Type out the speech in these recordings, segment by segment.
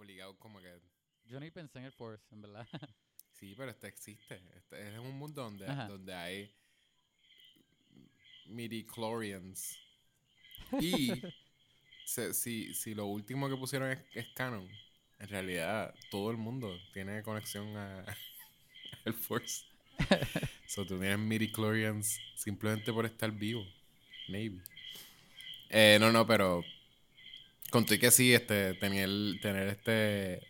obligado como que... Yo ni pensé en el Force, en verdad. Sí, pero este existe. Este es un mundo donde, Ajá. donde hay midichlorians. Y se- si, si lo último que pusieron es, es canon, en realidad todo el mundo tiene conexión a el Force. so tú tienes midichlorians simplemente por estar vivo. Maybe. Eh, no, no, pero conté que sí, este, tener, tener este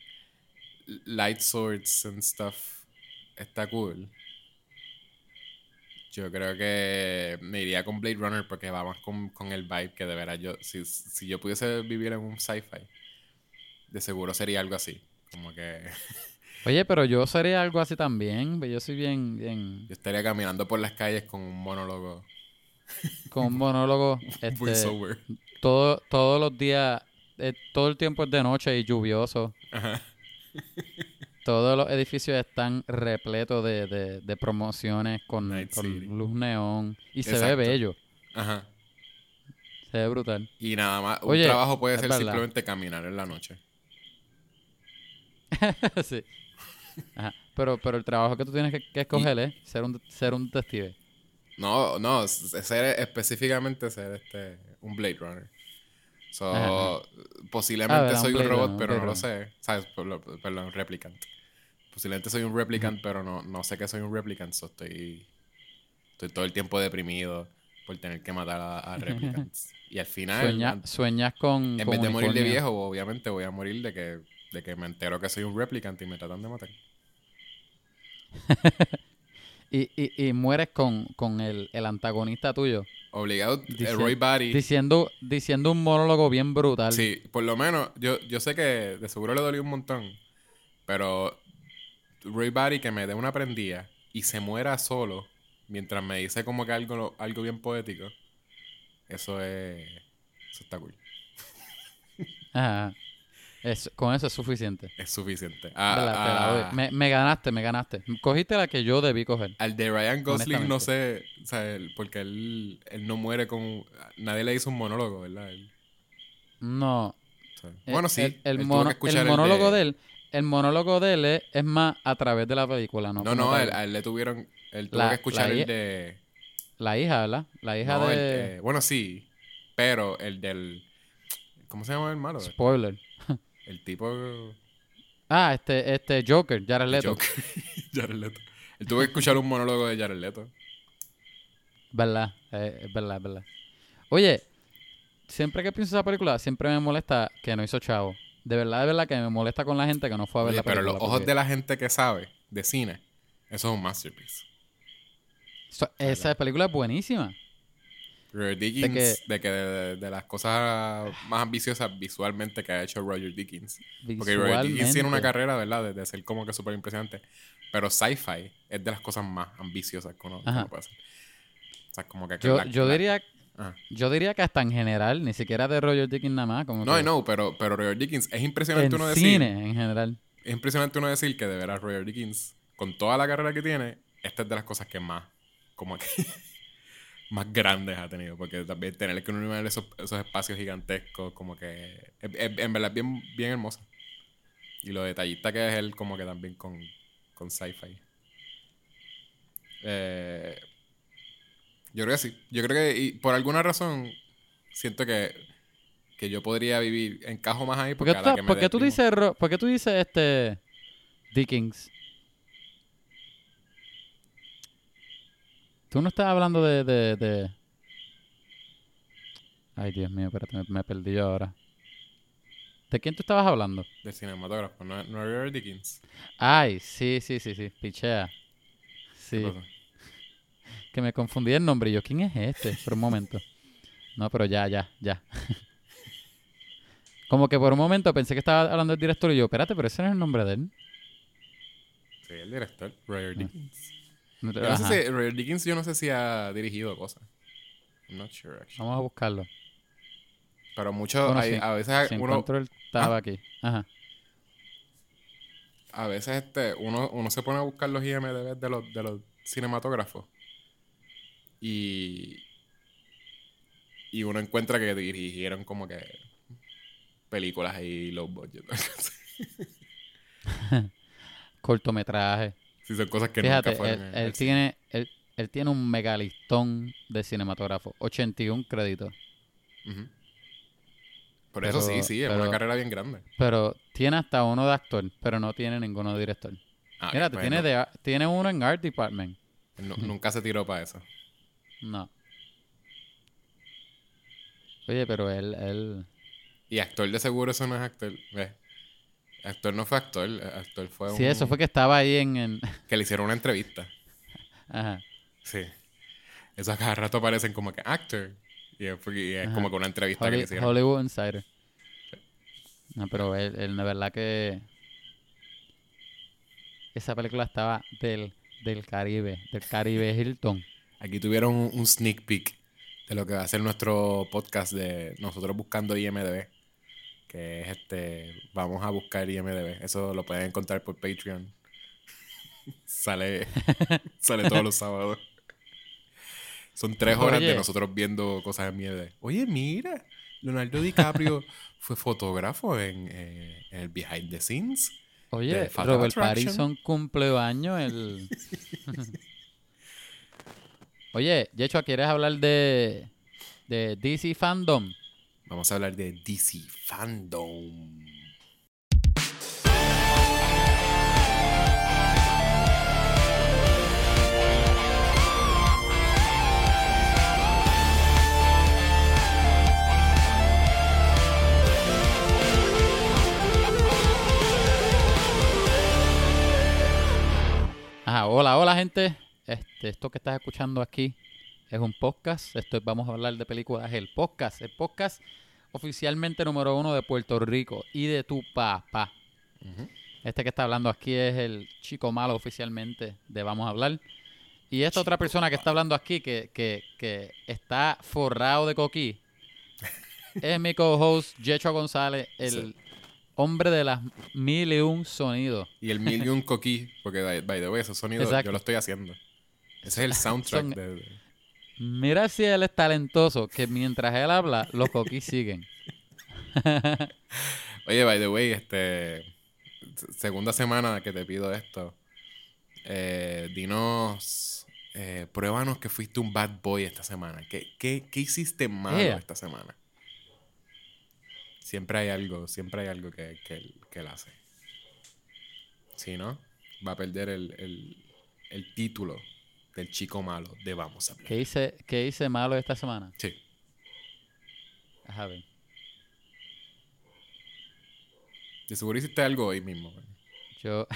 light swords and stuff está cool. Yo creo que me iría con Blade Runner porque va más con, con el vibe que de veras yo. Si, si yo pudiese vivir en un sci-fi, de seguro sería algo así. Como que Oye, pero yo sería algo así también. Yo soy bien, bien. yo estaría caminando por las calles con un monólogo Con un monólogo. Este, sober. todo, todos los días, eh, todo el tiempo es de noche y lluvioso. Ajá. Todos los edificios están repletos de, de, de promociones con, con luz neón. Y se ve bello. Ajá. Se ve brutal. Y nada más, un Oye, trabajo puede ser verdad. simplemente caminar en la noche. sí. Ajá. Pero, pero el trabajo que tú tienes que, que escoger es ser un, ser un detective. No, no, ser específicamente ser este un Blade Runner. So, Ajá. posiblemente soy un robot, pero no lo sé. ¿Sabes? Perdón, un replicant. Posiblemente soy un replicant, pero no, no sé que soy un replicant. So estoy, estoy todo el tiempo deprimido por tener que matar a, a replicants. y al final, Sueña- sueñas con. en con vez de morir de viejo, obviamente voy a morir de que, de que me entero que soy un replicant y me tratan de matar. Y, y, y mueres con, con el, el antagonista tuyo. Obligado, Dici- Roy Batty. Diciendo, diciendo un monólogo bien brutal. Sí, por lo menos, yo, yo sé que de seguro le dolió un montón. Pero Roy Batty que me dé una prendida y se muera solo mientras me dice como que algo, algo bien poético. Eso es. Eso está cool. Ajá. Es- con eso es suficiente. Es suficiente. A- Verdad, a- pero, oye, me, me ganaste, me ganaste. Cogiste la que yo debí coger. al de Ryan Gosling no sé, Honestamente. o sea, él- porque él, él no muere con... Nadie le hizo un monólogo, ¿verdad? Él, No. o sea, El- bueno, sí. El, el mono- el monólogo de... él, el monólogo de él es, es más a través de la película, ¿no? No, no, él- a él le tuvieron... Él tuvo La- que escuchar el de... La hija, ¿verdad? La hija No, de... de- bueno, sí, pero el del... ¿Cómo se llama el malo? Spoiler. El tipo... Ah, este, este Joker, Jared Leto. Joker. Jared Leto. Él tuvo que escuchar un monólogo de Jared Leto. Verdad, eh, es verdad, es verdad. Oye, siempre que pienso esa película, siempre me molesta que no hizo chavo. De verdad, de verdad que me molesta con la gente que no fue a ver Oye, la pero película. los ojos porque de la gente que sabe de cine, eso es un masterpiece. esa película es buenísima. Roger Dickens, que- de que de, de las cosas más ambiciosas visualmente que ha hecho Roger Dickens. Porque Roger Dickens tiene una carrera, ¿verdad? De, de ser como que súper impresionante. Pero sci-fi es de las cosas más ambiciosas que uno, que uno puede hacer. O sea, como que... Yo, la- yo la- diría, Ajá. yo diría que hasta en general, ni siquiera de Roger Dickens nada más. Como No, que no, pero, pero Roger Dickens es impresionante en uno decir... cine en general. Es impresionante uno decir que de veras Roger Dickens, con toda la carrera que tiene, esta es de las cosas que más, como que, más grandes ha tenido. Porque también tener que unir esos, esos espacios gigantescos, como que, es- es- en verdad es bien, bien hermosa. Y lo detallista que es él, como que también con, con sci-fi. Eh, yo creo que sí. Yo creo que, y por alguna razón, siento que, que yo podría vivir, encajo más ahí ¿Por porque tú, que me tú dices, por qué tú dices este Dickens? Tú no estás hablando de, de, de- Ay, Dios mío, espérate, me, me perdí yo ahora. ¿De quién tú estabas hablando? Del cinematógrafo, no, no Roger Dickens. Ay, sí, sí, sí, sí, pichea. ¿Qué Sí, que me confundí el nombre. y Yo, ¿quién es este? Por un momento. No, pero ya, ya, ya. Como que por un momento pensé que estaba hablando del director y yo, espérate, pero ese no es el nombre de él. Sí, el director, Roger Ah. Dickens. No te- Yo no sé si, Roger Dickens yo no sé si ha dirigido cosas. I'm not sure, actually. Vamos a buscarlo. Pero mucho, Bueno, hay- sí, a veces Si uno, encuentro el tab aquí. Ajá. a veces este, uno, uno se pone a buscar los IMDb de los, de los cinematógrafos y, y uno encuentra que dirigieron como que películas ahí low budget. Cortometraje. Sí, son cosas que Fíjate, nunca fueron. él, él tiene, él, él tiene un megalistón de cinematógrafo. 81 créditos. cine. Ujú. Por eso sí, Pero- sí, es una carrera bien grande. Pero tiene hasta uno de actor, pero no tiene ninguno de director. Ah, Mira, pues tiene, no- de ar- tiene uno en Art Department. nu- nunca se tiró para eso. No. Oye, pero él, él... Y actor de seguro eso no es actor. ¿ves? Actor no fue actor, actor fue Sí, un... eso fue que estaba ahí en... que le hicieron una entrevista. Ajá. Sí. Eso a cada rato aparecen como que actor. Y es, porque- y es como que una entrevista que le hicieron. Hollywood Insider. No, pero él, él de verdad que... Esa película estaba del, del Caribe, del Caribe Hilton. Aquí tuvieron un sneak peek de lo que va a ser nuestro podcast de nosotros buscando IMDB. Que es este. Vamos a buscar IMDB. Eso lo pueden encontrar por Patreon. sale. sale todos los sábados. Son tres horas de nosotros viendo cosas en IMDB. Oye, mira. Leonardo DiCaprio fue fotógrafo en, eh, en el Behind the Scenes. Oye, de Robert. Pattinson cumple año el... Oye, Yecho, ¿quieres hablar de, de DC Fandom? Vamos a hablar de DC Fandom. Ajá, hola, hola gente. Este, esto que estás escuchando aquí es un podcast. Esto es Vamos a hablar de películas. El podcast, el podcast oficialmente número uno de Puerto Rico y de tu papá. Este que está hablando aquí es el chico malo oficialmente de Vamos a hablar. Y esta otra persona que está hablando aquí, que, que, que está forrado de coquí, es mi co-host, Yecho González, el Sí. hombre de las mil y un sonidos. Y el mil y un coquí, porque by, by the way, esos sonidos Exacto. yo lo estoy haciendo. Ese es el soundtrack Son- de, de- Mira si él es talentoso, que mientras él habla, los coquís siguen. Oye, by the way, este se- segunda semana que te pido esto. Eh, dinos, eh, pruébanos que fuiste un bad boy esta semana. ¿Qué, qué, qué hiciste malo Ea. esta semana? Siempre hay algo, siempre hay algo que, que, él, que él hace. Si no, va a perder el, el, el título del chico malo de Vamos a hablar. ¿Qué hice, qué hice malo esta semana? Sí. Ajá, ver. De seguro hiciste algo hoy mismo. Yo.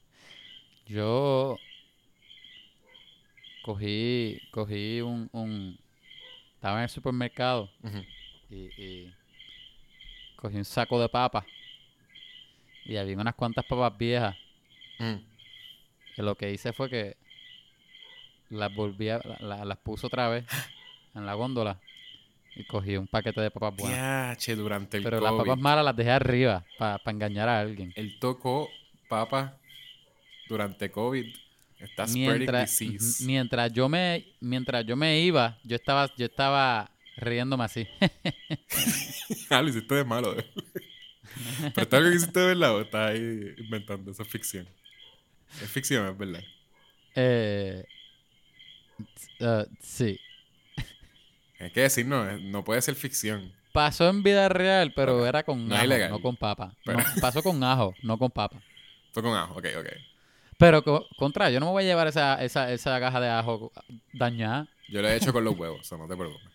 yo. Cogí. Cogí un, un. Estaba en el supermercado y, y cogí un saco de papas. Y había unas cuantas papas viejas. Mm. Que lo que hice fue que las volví a, la- la- las puse otra vez en la góndola. Y cogí un paquete de papas buenas. Durante el Pero las papas malas las dejé arriba para engañar a alguien. Él tocó papas durante COVID. Está Mientras, disease. mientras yo me mientras yo me iba, yo estaba yo estaba riéndome así. ah, lo hiciste de malo. ¿eh? Pero está algo que hiciste de verdad o estás ahí inventando. Eso es ficción. Es ficción, es verdad. Eh, uh, sí. Hay que decir, no, es- no puede ser ficción. Pasó en vida real, pero era con No es ajo, ilegal. no con papa. Pero- No, pasó con ajo, no con papa. Fue con ajo, ok, ok. Pero co- contra, yo no me voy a llevar esa, esa, esa caja de ajo dañada. Yo lo he hecho con los huevos, eso no te preocupes.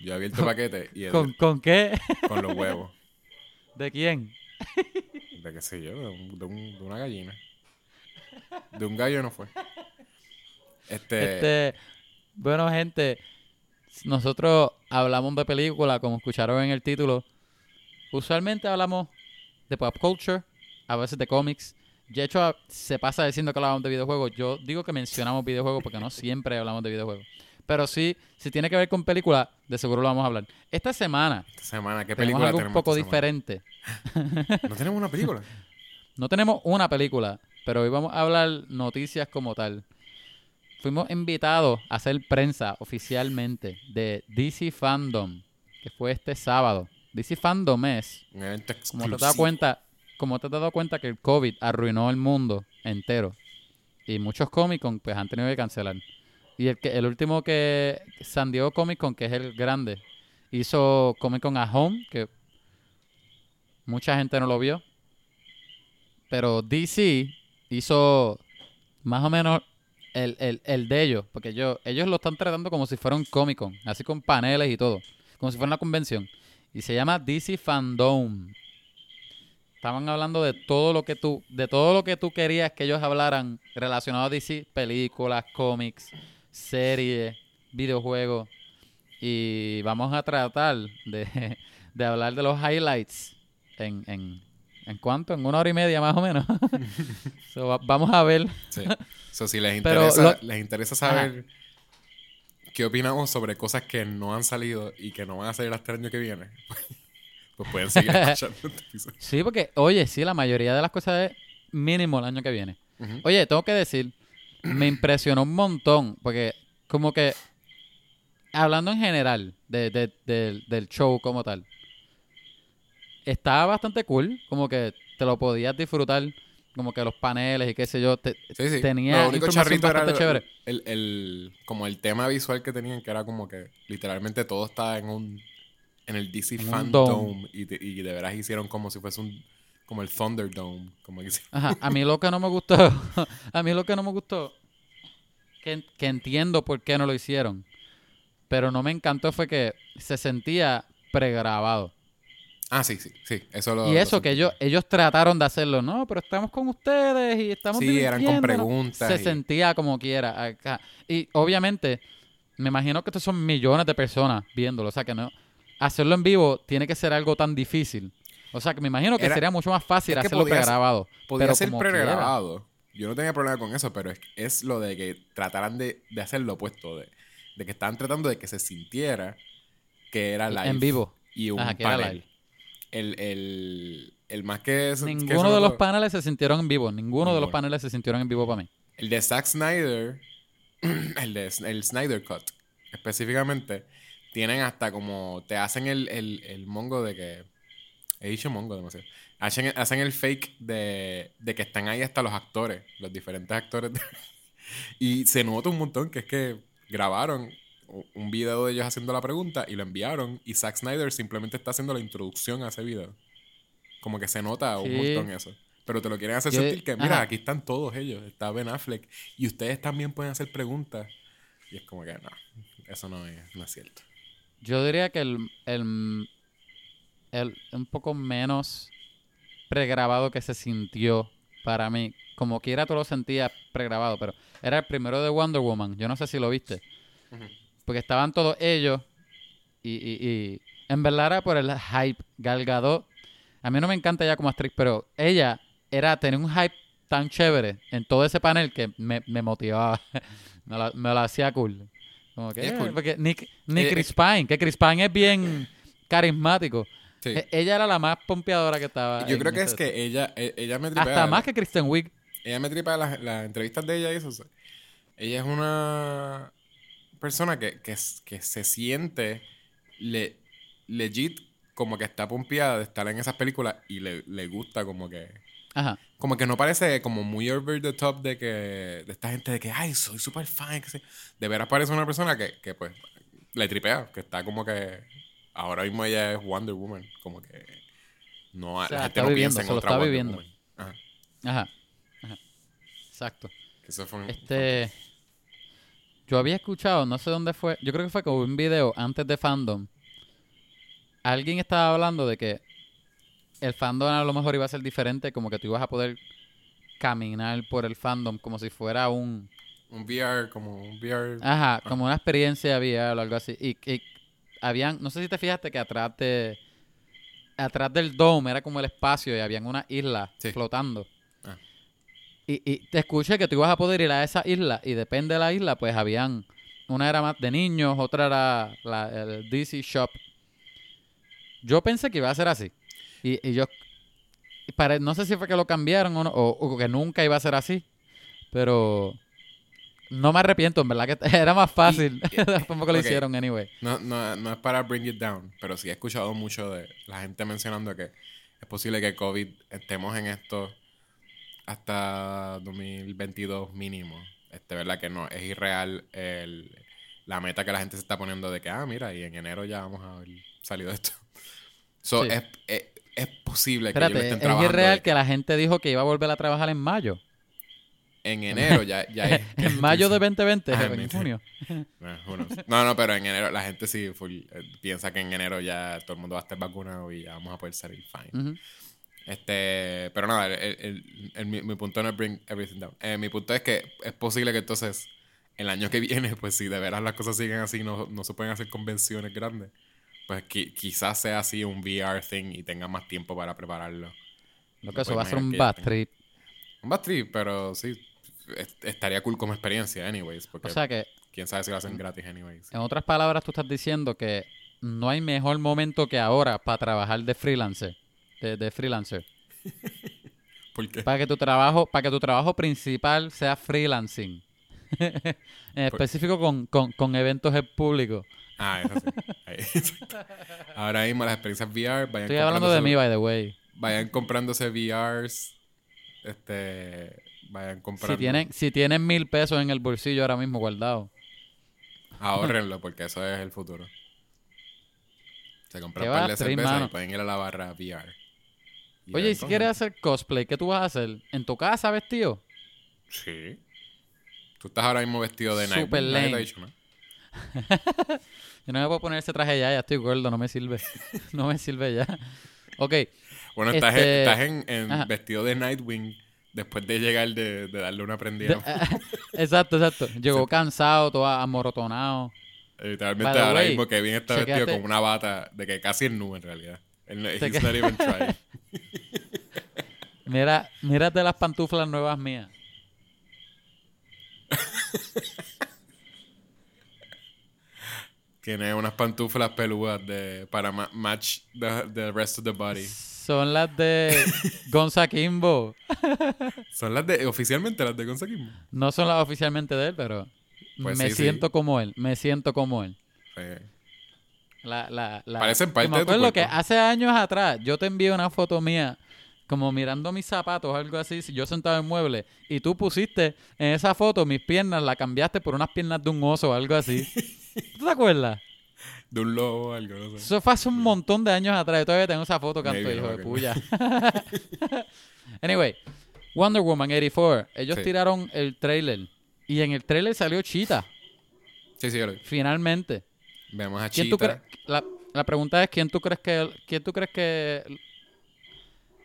Yo he abierto el paquete y es ¿Con, ¿Con qué? con los huevos. ¿De quién? De qué sé yo, de, un- de un- de una gallina. De un gallo no fue. Este, Este, bueno, gente, nosotros hablamos de películas, como escucharon en el título. Usualmente hablamos de pop culture, a veces de cómics. De hecho, se pasa diciendo que hablamos de videojuegos. Yo digo que mencionamos videojuegos porque no siempre hablamos de videojuegos. Pero sí, si tiene que ver con películas, de seguro lo vamos a hablar. Esta semana esta semana, ¿qué tenemos película algo un tenemos poco diferente. No tenemos una película. No tenemos una película, pero hoy vamos a hablar noticias como tal. Fuimos invitados a hacer prensa oficialmente de DC Fandom, que fue este sábado. DC Fandom es, Un evento como te exclusivo. das cuenta, como te has dado cuenta que el COVID arruinó el mundo entero. Y muchos Comic Con pues han tenido que cancelar. Y el, que, el último que San Diego Comic Con, que es el grande, hizo Comic Con at Home, que mucha gente no lo vio. Pero DC hizo más o menos el, el, el de ellos, porque ellos, ellos lo están tratando como si fuera un Comic Con, así con paneles y todo, como si fuera una convención. Y se llama DC Fandom. Estaban hablando de todo lo que tú, de todo lo que tú querías que ellos hablaran relacionado a DC, películas, cómics, series, videojuegos. Y vamos a tratar de, de hablar de los highlights en, en, ¿en cuánto? En una hora y media más o menos. So, va- vamos a ver. Sí. So, si les interesa, lo- les interesa saber qué opinamos sobre cosas que no han salido y que no van a salir hasta el año que viene, pues pueden seguir escuchando este episodio. Sí, porque, oye, sí, la mayoría de las cosas es mínimo el año que viene. Oye, tengo que decir, me impresionó un montón, porque como que, hablando en general de, de- del- del show como tal, estaba bastante cool, como que te lo podías disfrutar, como que los paneles y qué sé yo, te- Sí, sí. tenía Lo único información charrito era bastante el, chévere. el- el- como el tema visual que tenían, que era como que literalmente todo estaba en un en el DC En Fandom dome. y, de, y de veras hicieron como si fuese un como el Thunderdome, como que Ajá, a mí lo que no me gustó, a mí lo que no me gustó, que, que entiendo por qué no lo hicieron, pero no me encantó fue que se sentía pregrabado. Ah, sí, sí, sí, eso lo Y lo eso que ellos, ellos trataron de hacerlo, no, pero estamos con ustedes y estamos Sí, eran con divirtiéndonos". preguntas Se y- sentía como quiera. acá. Y obviamente, me imagino que estos son millones de personas viéndolo. O sea que no. Hacerlo en vivo tiene que ser algo tan difícil. O sea que me imagino que Era- sería mucho más fácil es que hacerlo pregrabado. Podía pero ser pregrabado. Yo no tenía problema con eso, pero es, es lo de que trataran de, de hacer lo opuesto. De, de que estaban tratando de que se sintiera que era live. En vivo. Y un Ajá, que era panel. live. El, el, el más que... eso- que eso Ninguno de los paneles se sintieron en vivo. Ninguno de los paneles se sintieron en vivo para mí. El de Zack Snyder, el de el Snyder Cut, específicamente, tienen hasta como. Te hacen el, el, el mongo de que. He dicho mongo demasiado. Hacen, hacen el fake de, de que están ahí hasta los actores, los diferentes actores. de- y se nota un montón que es que grabaron un video de ellos haciendo la pregunta y lo enviaron. Y Zack Snyder simplemente está haciendo la introducción a ese video. Como que se nota un Sí. montón eso. Pero te lo quieren hacer Yo- sentir que, mira, ajá. aquí están todos ellos. Está Ben Affleck. Y ustedes también pueden hacer preguntas. Y es como que no, eso no es, no es cierto. Yo diría que el, el, el- un poco menos pregrabado que se sintió para mí. Como quiera tú lo sentías pregrabado, pero era el primero de Wonder Woman. Yo no sé si lo viste. Ujú. Porque estaban todos ellos y, y, y en verdad era por el hype. Gal Gadot, a mí no me encanta ella como actriz, pero ella era tener un hype tan chévere en todo ese panel que me, me motivaba. me, la, me la hacía cool. Como que, eh, cool. porque ni, ni Eh, Chris Pine, que Chris Pine es bien carismático. Sí. E- Ella era la más pompeadora que estaba. Yo creo que es que ella, e- ella me tripea. Hasta más que Kristen Wiig. Ella me tripa las, las entrevistas de ella y eso. o sea, Ella es una persona que, que, se siente le, legit como que está pompeada de estar en esas películas y le, le gusta como que... Ajá. Como que no parece como muy over the top de que... De esta gente de que, ay, soy super fan. Que. De veras parece una persona que, que pues le tripea. Que está como que... Ahora mismo ella es Wonder Woman. Como que... No, O sea, la gente no viviendo, piensa en se lo otra está Wonder viviendo. Woman. Ajá. Ajá. Ajá. Exacto. Que eso fue un- Este. Yo había escuchado, no sé dónde fue. Yo creo que fue como un video antes de fandom. Alguien estaba hablando de que el fandom a lo mejor iba a ser diferente, como que tú ibas a poder caminar por el fandom como si fuera un. Un VR, como un VR. Ajá, como una experiencia VR o algo así. Y, y habían, no sé si te fijaste que atrás de. Atrás del dome era como el espacio y habían una isla Sí. flotando. Y, y te escuché que tú ibas a poder ir a esa isla y depende de la isla, pues habían. Una era más de niños, otra era la, el DC Shop. Yo pensé que iba a ser así. Y, y yo. y pare- no sé si fue que lo cambiaron o, no, o, o que nunca iba a ser así. Pero. No me arrepiento, en verdad que era más fácil. Tampoco lo hicieron anyway. No, no, no es para bring it down, pero sí he escuchado mucho de la gente mencionando que es posible que COVID estemos en esto hasta 2022 mínimo. Este, ¿verdad? Que no, es irreal el, la meta que la gente se está poniendo de que, ah, mira, y en enero ya vamos a haber salido esto. So, Sí. es, es, es posible que ellos estén es trabajando irreal de que la gente dijo que iba a volver a trabajar en mayo. en enero ya, ya es- en mayo de 2020, Ah, en junio. Eh. No, no, pero en enero la gente sí full, eh, piensa que en enero ya todo el mundo va a estar vacunado y ya vamos a poder salir fine. Ujú. Este, pero nada, el, el- el- mi, mi punto no es bring everything down. Eh, mi punto es que es posible que entonces el año que viene, pues si de veras las cosas siguen así, no, no se pueden hacer convenciones grandes, pues qui- quizás sea así un VR thing y tenga más tiempo para prepararlo. Lo que eso va a ser un bad trip. Un bad trip, pero sí, est- estaría cool como experiencia, anyways, porque O sea que, quién sabe si lo hacen gratis, anyways. en otras palabras, tú estás diciendo que no hay mejor momento que ahora para trabajar de freelancer. De, de freelancer. ¿Por qué? Para que tu trabajo, para que tu trabajo principal sea freelancing. en específico con, con, con eventos en público. Ah, eso sí. Ahora mismo las experiencias VR, vayan Estoy hablando de mí, by the way. Vayan comprándose VRs. Este. Vayan comprando. Si tienen, si tienen mil pesos en el bolsillo ahora mismo guardado. Ahórrenlo, porque eso es el futuro. Se compran ¿Qué un par de cervezas y pueden ir a la barra VR. Oye, y si quieres hacer cosplay, ¿qué tú vas a hacer? ¿En tu casa vestido? Sí. Tú estás ahora mismo vestido de Night. Super ha lame. dicho, ¿no? Yo no me puedo poner ese traje ya, ya estoy gordo, no me sirve. no me sirve ya. Ok, Bueno, estás, en- Este- estás en, vestido de Nightwing después de llegar de, de darle una prendida. exacto, exacto. Llegó cansado, todo amorotonado. Literalmente ahora way, mismo Kevin está vestido con una bata de que casi es nube en realidad. No- he's not even trying. Mira, mírate las pantuflas nuevas mías. Tiene unas pantuflas peludas de, para ma- match the, the rest of the body. Son las de Gonza Kimbo. Son las de, oficialmente las de Gonzalo. No son las oficialmente de él, pero Pues me sí, sí. siento como él. Me siento como él. La, la, la- Parecen parte me de tu acuerdo que hace años atrás yo te envié una foto mía como mirando mis zapatos algo así, si yo sentado en mueble y tú pusiste en esa foto mis piernas, la cambiaste por unas piernas de un oso o algo así. ¿Tú te acuerdas? de un lobo o algo, no sé. Eso fue hace un montón de años atrás. Yo todavía tengo esa foto, canto, Maybe, hijo no de puya. anyway, Wonder Woman 84. Ellos Sí. tiraron el trailer. Y en el trailer salió Cheetah, Sí, sí, yo lo vi. finalmente. Vemos a ¿Quién tú Cheetah. La, la pregunta es quién tú crees que quién tú crees que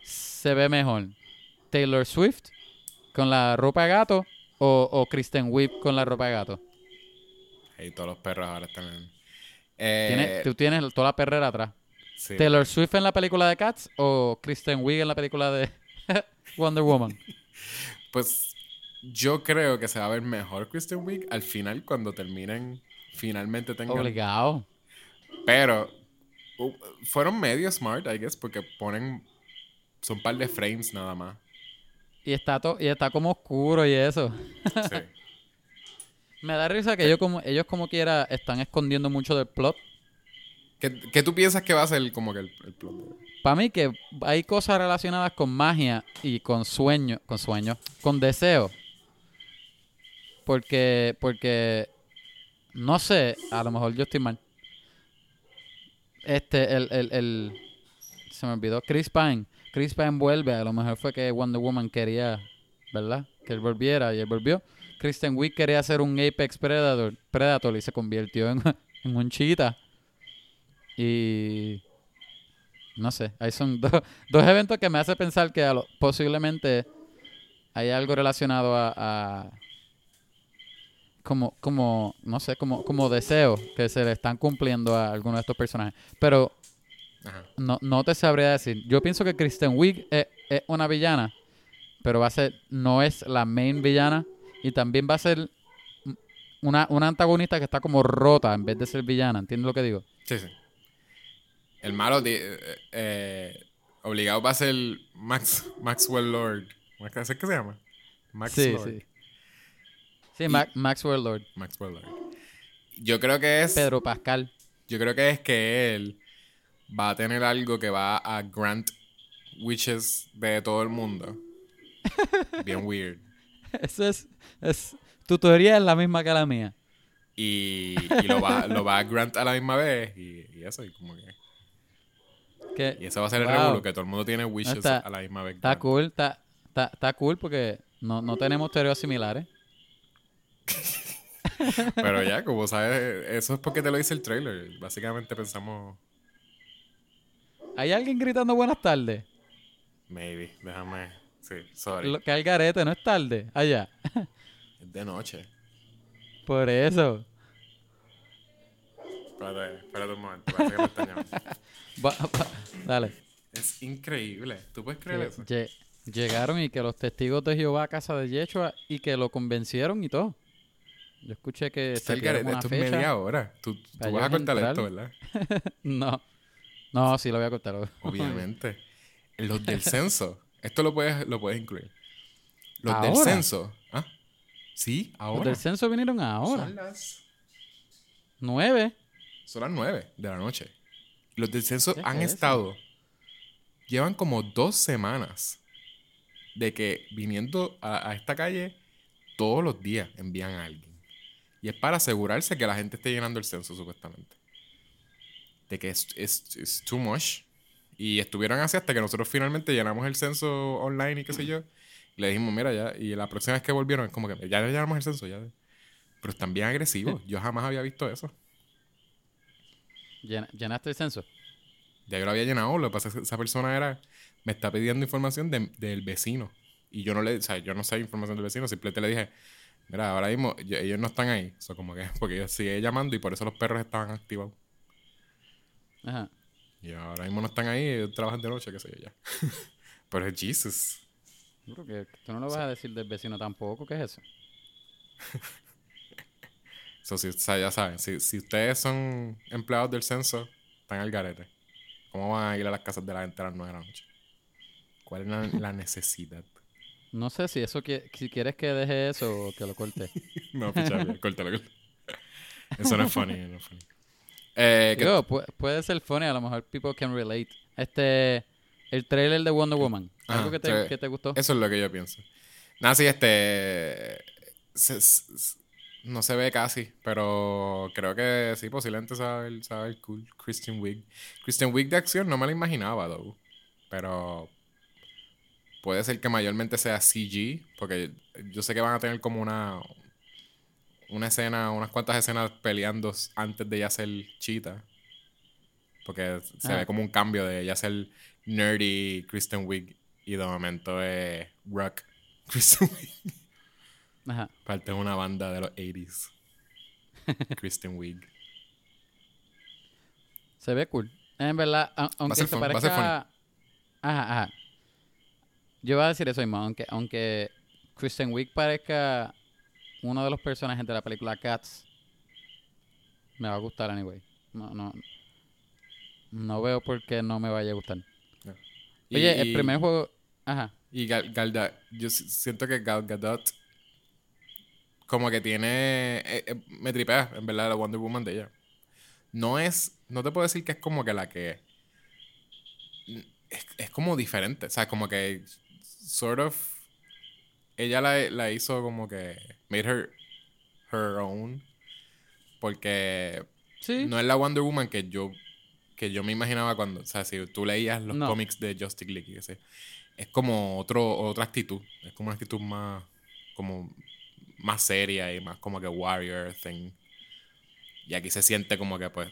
se ve mejor, Taylor Swift con la ropa de gato o, o Kristen Wiig con la ropa de gato. Y todos los perros ahora. Tienes- Eh, tú tienes toda la perrera atrás. sí. Taylor Swift en la película de Cats o Kristen Wiig en la película de Wonder Woman. Pues yo creo que se va a ver mejor Kristen Wiig al final cuando terminen, finalmente tengan... Obligado. Pero uh, fueron medio smart, I guess, porque ponen... Son un par de frames nada más. Y está to- y está como oscuro y eso. Sí. Me da risa que ellos como ellos como quiera están escondiendo mucho del plot. ¿Qué, qué tú piensas que va a ser como que el, el plot? Para mí que hay cosas relacionadas con magia y con sueño, con sueño, con deseo. Porque, porque, no sé, a lo mejor yo estoy mal. Este, el, el, el, se me olvidó, Chris Pine. Chris Pine vuelve, a lo mejor fue que Wonder Woman quería, ¿verdad? Que él volviera y él volvió. Kristen Wiig quería hacer un Apex Predator, Predator y se convirtió en, en un chita. Y no sé, ahí son dos, dos eventos que me hace pensar que posiblemente hay algo relacionado a- como, como, no sé, como, como deseos que se le están cumpliendo a algunos de estos personajes. Pero Ajá. no, no te sabría decir. Yo pienso que Kristen Wiig es, es una villana, pero va a ser, no es la main villana y también va a ser una, una antagonista que está como rota en vez de ser villana. ¿Entiendes lo que digo? Sí, sí. El malo eh, eh, obligado va a ser Max, Maxwell Lord. ¿Cómo es que se llama? Max sí, Lord. sí. Sí, Ma- Maxwell Lord. Maxwell Lord. Yo creo que es. Pedro Pascal. Yo creo que es que él va a tener algo que va a grant witches de todo el mundo. Bien weird. Eso es, es... Tu teoría es la misma que la mía. Y, y lo, va, lo va a grant a la misma vez. Y, y eso, y como que. Que Y eso va a ser el Wow. revuelo, que todo el mundo tiene wishes Está- a la misma vez. está grant. cool, está, está, está cool porque no, no tenemos teorías similares. Pero ya, como sabes, eso es porque te lo dice el trailer. Básicamente pensamos, ¿Hay alguien gritando buenas tardes? maybe, déjame. Sí, sorry. Lo que hay garete, no es tarde. Allá. Es de noche. Por eso. Espérate, espérate un momento. parece que me están llamando. Va- va- dale. Es increíble. ¿Tú puedes creer eso? lle- llegaron y que los testigos de Jehová a casa de Yeshua y que lo convencieron y todo. Yo escuché que Está el garete, esto es media hora. Tú, tú vas a cortar esto. ¿verdad? No. No, sí lo voy a cortar. Obviamente. Los del censo. Esto lo puedes, lo puedes incluir. Los del censo. ¿Ah? Sí, Los ahora. del censo vinieron ahora. Son las, Nueve. son las nueve de la noche. Los del censo ¿Qué han es eso? estado. Llevan como dos semanas de que viniendo a, a esta calle todos los días envían a alguien. Y es para asegurarse que la gente esté llenando el censo, supuestamente. De que es, es, es too much. Y estuvieron así hasta que nosotros finalmente llenamos el censo online y qué sé yo. Y le dijimos, mira, ya. Y la próxima vez que volvieron, es como que ya llenamos el censo, ya. Pero están bien agresivos. Yo jamás había visto eso. Llena- ¿Llenaste el censo? Ya yo lo había llenado. Lo que pasa es que esa persona era. Me está pidiendo información de- del vecino. Y yo no le. O sea, yo no sé información del vecino. Simplemente le dije. Mira, ahora mismo ellos no están ahí. Eso como que. Porque yo sigue llamando y por eso los perros estaban activados. Ajá. Y ahora mismo no están ahí. Ellos trabajan de noche, qué sé yo ya. Pero es Jesus. Creo que tú no lo vas a decir del vecino tampoco. ¿Qué es eso? So, si, o sea, ya saben. Si, si ustedes son empleados del censo, están al garete. ¿Cómo van a ir a las casas de la gente a las 9 de la noche? ¿Cuál es la, la necesidad? No sé si eso que, si quieres que deje eso o que lo corte. No, pichable, córtalo, córtalo. Eso no es funny, no es funny. Eh, ¿qué- Digo, pu- puede ser funny, a lo mejor people can relate. Este, el trailer de Wonder Woman. ¿Algo Ah, que, te, que te gustó? Eso es lo que yo pienso. Nada, sí, este. se- se- no se ve casi, pero creo que sí, posiblemente a ver cool. Christian Wiig. Christian Wiig de acción no me lo imaginaba, though. Pero. Puede ser que mayormente sea CG, porque yo sé que van a tener como una. Una escena, unas cuantas escenas peleando antes de ya ser Cheetah. Porque se Ajá. ve como un cambio de ya ser nerdy Kristen Wiig y de momento es rock Kristen Wiig. Ajá. Parte de una banda de los 80s. Kristen Wiig. Se ve cool. En verdad, aunque se fun- va a ser parezca... Ajá, ajá. Yo iba a decir eso mismo, aunque, aunque Kristen Wiig parezca uno de los personajes de la película Cats, me va a gustar anyway. No, no, no veo por qué no me vaya a gustar. Oye, el primer juego... Ajá. Y Gal, Gal Gadot- yo si- siento que Gal Gadot como que tiene eh, eh, me tripea en verdad la Wonder Woman de ella. No es no te puedo decir que es como que la que es, es como diferente, o sea, como que sort of ella la, la hizo como que made her her own porque Sí. no es la Wonder Woman que yo que yo me imaginaba cuando, o sea, si tú leías los No. cómics de Justice League, y qué sé, es como otro otra actitud, es como una actitud más como más seria y más como que warrior thing. Y aquí se siente como que pues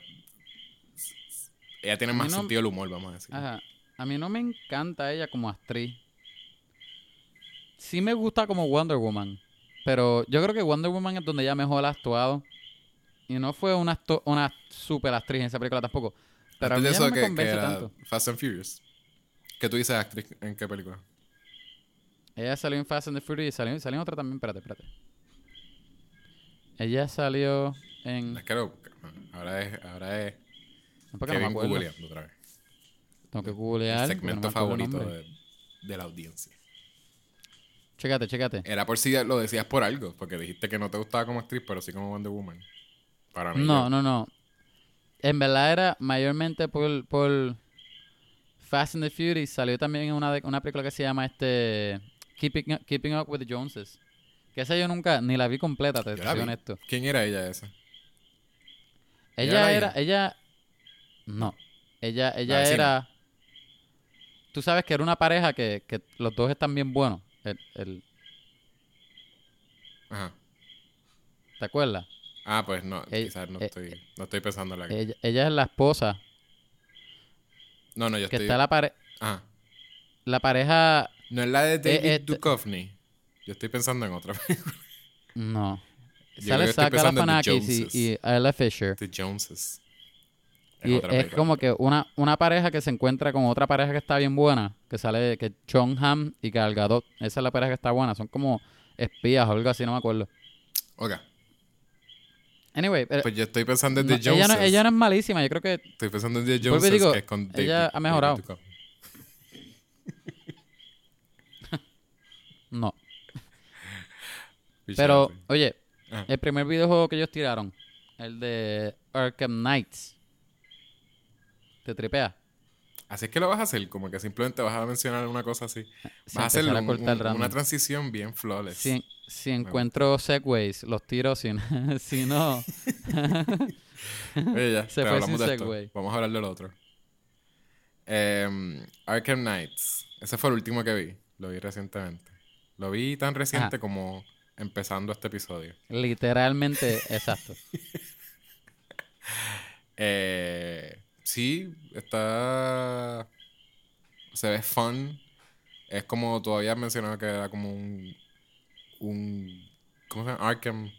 ella tiene más no- sentido del humor, vamos a decir. Ajá. A mí no me encanta ella como actriz. Sí me gusta como Wonder Woman. Pero yo creo que Wonder Woman es donde ella mejor ha actuado. Y no fue una, una super actriz en esa película tampoco. Pero a mí eso no me que, que convence era tanto. Fast and Furious. ¿Qué tú dices actriz en qué película? Ella salió en Fast and the Furious y salió, salió en otra también. Espérate, espérate. Ella salió en... Es que lo- ahora es ahora es No, porque no me Kevin acuerdo. googleando otra vez. Tengo que googlear. El no me segmento favorito de la audiencia. Chécate, chécate. Era por si lo decías por algo, porque dijiste que no te gustaba como actriz, pero sí como Wonder Woman. Para mí. No, no, no. En verdad era mayormente por, por Fast and the Furious salió también una, de- una película que se llama este Keeping, Up- Keeping Up with the Joneses. Que esa yo nunca, ni la vi completa, te soy honesto. ¿Quién era ella esa? ¿Ella Ella era ella? no, ella, ella era, tú sabes que era una pareja que, que los dos están bien buenos, el, el- Ajá. ¿te acuerdas? Ah, pues no, Ella- quizás no eh, estoy, no estoy pensando en la Ella, ella es la esposa, No, no, yo que estoy... está la, pare- Ajá. la pareja, No es la de David eh, Duchovny. Yo estoy pensando en otra película. no. Yo Sale The Galifianakis y, y Ella Fisher. The Joneses. Y es película. como que una, una pareja que se encuentra con otra pareja que está bien buena, que sale que John Hamm y Gal Gadot. Esa es la pareja que está buena. Son como espías o algo así, no me acuerdo. Ok. Anyway, eh, Pues yo estoy pensando en no, The Joneses. ella, no, ella no es malísima. Yo creo que Estoy pensando en The Joneses, digo, que es con David, ella ha mejorado. No. Pero, oye, Ah. el primer videojuego que ellos tiraron, el de Arkham Knights. ¿Te tripea? Así es que lo vas a hacer, como que simplemente vas a mencionar una cosa así. Vas a hacer un- un- una transición bien flawless. Si, si encuentro segways, los tiro. Si, si no, Oye, ya, Se fue sin esto. segue. Vamos a hablar del otro. Em, Arkham Knights. Ese fue el último que vi. Lo vi recientemente. Lo vi tan reciente Ajá. como empezando este episodio. literalmente, exacto. Eh, sí, está. Se ve fun. Es como tú habías mencionado que era como un. un ¿Cómo se llama? Arkham.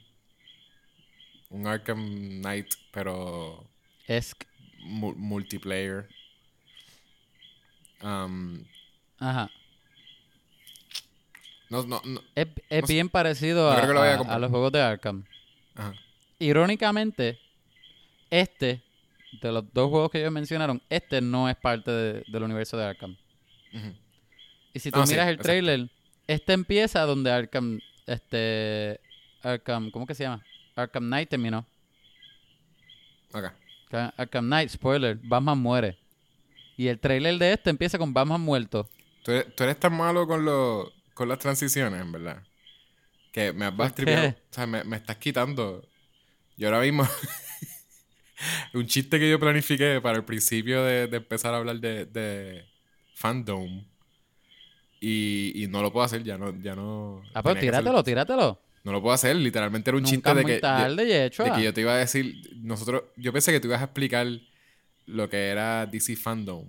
Un Arkham Knight, pero Es, mu- multiplayer. Um, ajá. no, no, no. Es, es sé. bien parecido a, a los juegos de Arkham. Ajá. Irónicamente, este, de los dos juegos que ellos mencionaron, este no es parte de- del universo de Arkham. Y si tú Ah, sí, miras el exacto. trailer, este empieza donde Arkham, este, Arkham, ¿cómo que se llama? Arkham Knight terminó. Acá. Arkham- Arkham Knight, spoiler, Batman muere. Y el trailer de este empieza con Batman muerto. Tú eres, tú eres tan malo con, lo, con las transiciones, en verdad. Que me vas. O sea, me, me estás quitando. Yo ahora mismo. un chiste que yo planifiqué para el principio de, de empezar a hablar de, de fandom. Y, y no lo puedo hacer, ya no. Ya no Ah, pero hacerlo. tíratelo, tíratelo. No lo puedo hacer, literalmente era un Nunca chiste de que. de- que yo te iba a decir, nosotros, yo pensé que tú ibas a explicar lo que era DC Fandom,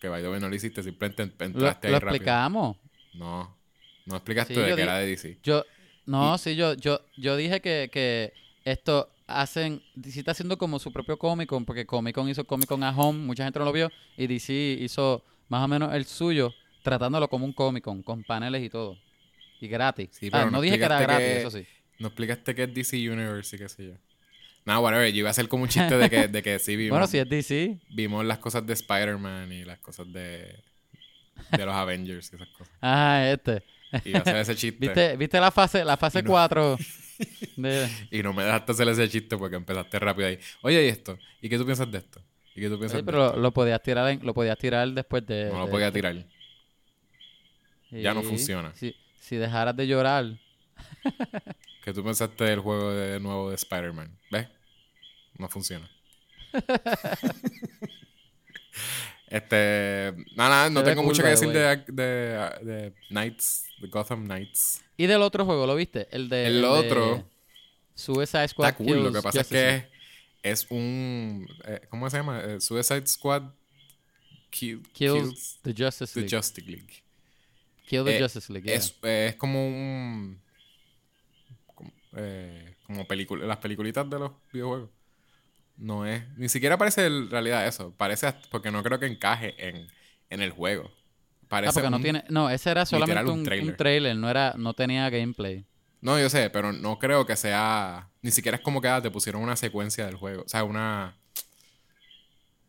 que by the way no lo hiciste, simplemente en- Lo, entraste lo ahí rápido. explicamos. No, no explicaste Sí, de di- era de DC. Yo, no, sí, yo, yo, yo dije que, que esto hacen, DC está haciendo como su propio Comic Con, porque Comic Con hizo Comic Con a Home, mucha gente no lo vio, y DC hizo más o menos el suyo, tratándolo como un Comic Con, con paneles y todo. Y gratis. Sí, Ah, pero no, no dije que era gratis, que- eso sí. No explicaste que es DC Universe y qué sé yo. Nada, whatever, yo iba a hacer como un chiste de que, de que sí vimos, Bueno, si es DC, vimos las cosas de Spider-Man y las cosas de, de los Avengers y esas cosas. ah, este. Y iba a hacer ese chiste. ¿Viste, ¿Viste la fase, la fase no. 4 de... Y no me dejaste hacer ese chiste porque empezaste rápido ahí. Oye, ¿y esto? ¿Y qué tú piensas de esto? ¿Y qué tú piensas Oye, de pero esto? lo, podías tirar en- lo podías tirar después de... No lo podía tirar. ya no funciona. Si, si dejaras de llorar, ¿Qué tú pensaste del juego de nuevo de Spider-Man? ¿Ves? No funciona. este. Nada, nada, no ve tengo cool, mucho que decir de, de, de Knights, de Gotham Knights. Y del otro juego, ¿lo viste? El de. El otro Suicide Squad. Está cool. Lo que pasa es Justice que es un. eh, ¿Cómo se llama? Eh, Suicide Squad Kill- Kills, Kills the Justice the League. Justice League. Kill the eh, Justice League. yeah. Es, es como un. Como, como película, las peliculitas de los videojuegos. No es. Ni siquiera parece en realidad eso. Parece porque no creo que encaje en, en el juego. Parece ah, porque no tiene. No, ese era solamente un un, un trailer. trailer. no, era, no tenía gameplay. No, yo sé, pero no creo que sea. Ni siquiera es como que ah, te pusieron una secuencia del juego. O sea, una.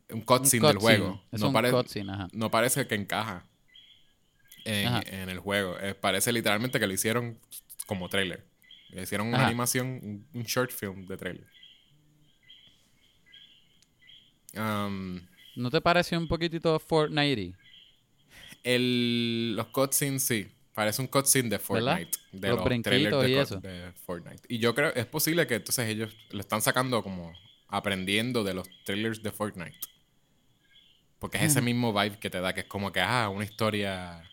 Un cutscene del juego. Es no, un pare- cutscene, ajá. no parece que encaja en, el juego. Eh, parece literalmente que lo hicieron como trailer. Le hicieron una Ajá. animación, un short film de trailer. Um, ¿No te pareció un poquitito Fortnite? El, los cutscenes sí. Parece un cutscene de ¿Verdad? Fortnite. De Los trailers de, y eso. de Fortnite. Y yo creo, es posible que entonces ellos lo están sacando como aprendiendo de los trailers de Fortnite. Porque es ese mismo vibe que te da, que es como que, ah, una historia.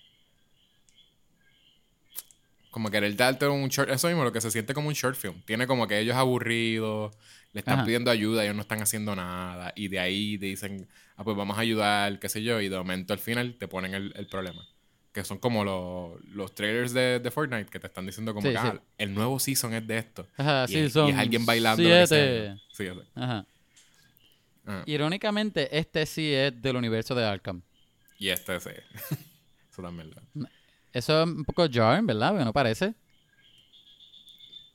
Como querer darte un short. Eso mismo, lo que se siente como un short film. Tiene como que ellos aburridos, le están Ajá. pidiendo ayuda, ellos no están haciendo nada. Y de ahí te dicen, ah, pues vamos a ayudar, qué sé yo. Y de momento al final te ponen el, el problema. Que son como los, los trailers de, de Fortnite que te están diciendo como Sí, que sí. ah, el nuevo season es de esto. Ajá, y, sí, es, y es alguien bailando. siete. Sí, Ajá. ah. Irónicamente, este sí es del universo de Arkham. Y este sí. Eso también lo- Eso es un poco jarring, ¿verdad? Porque no parece.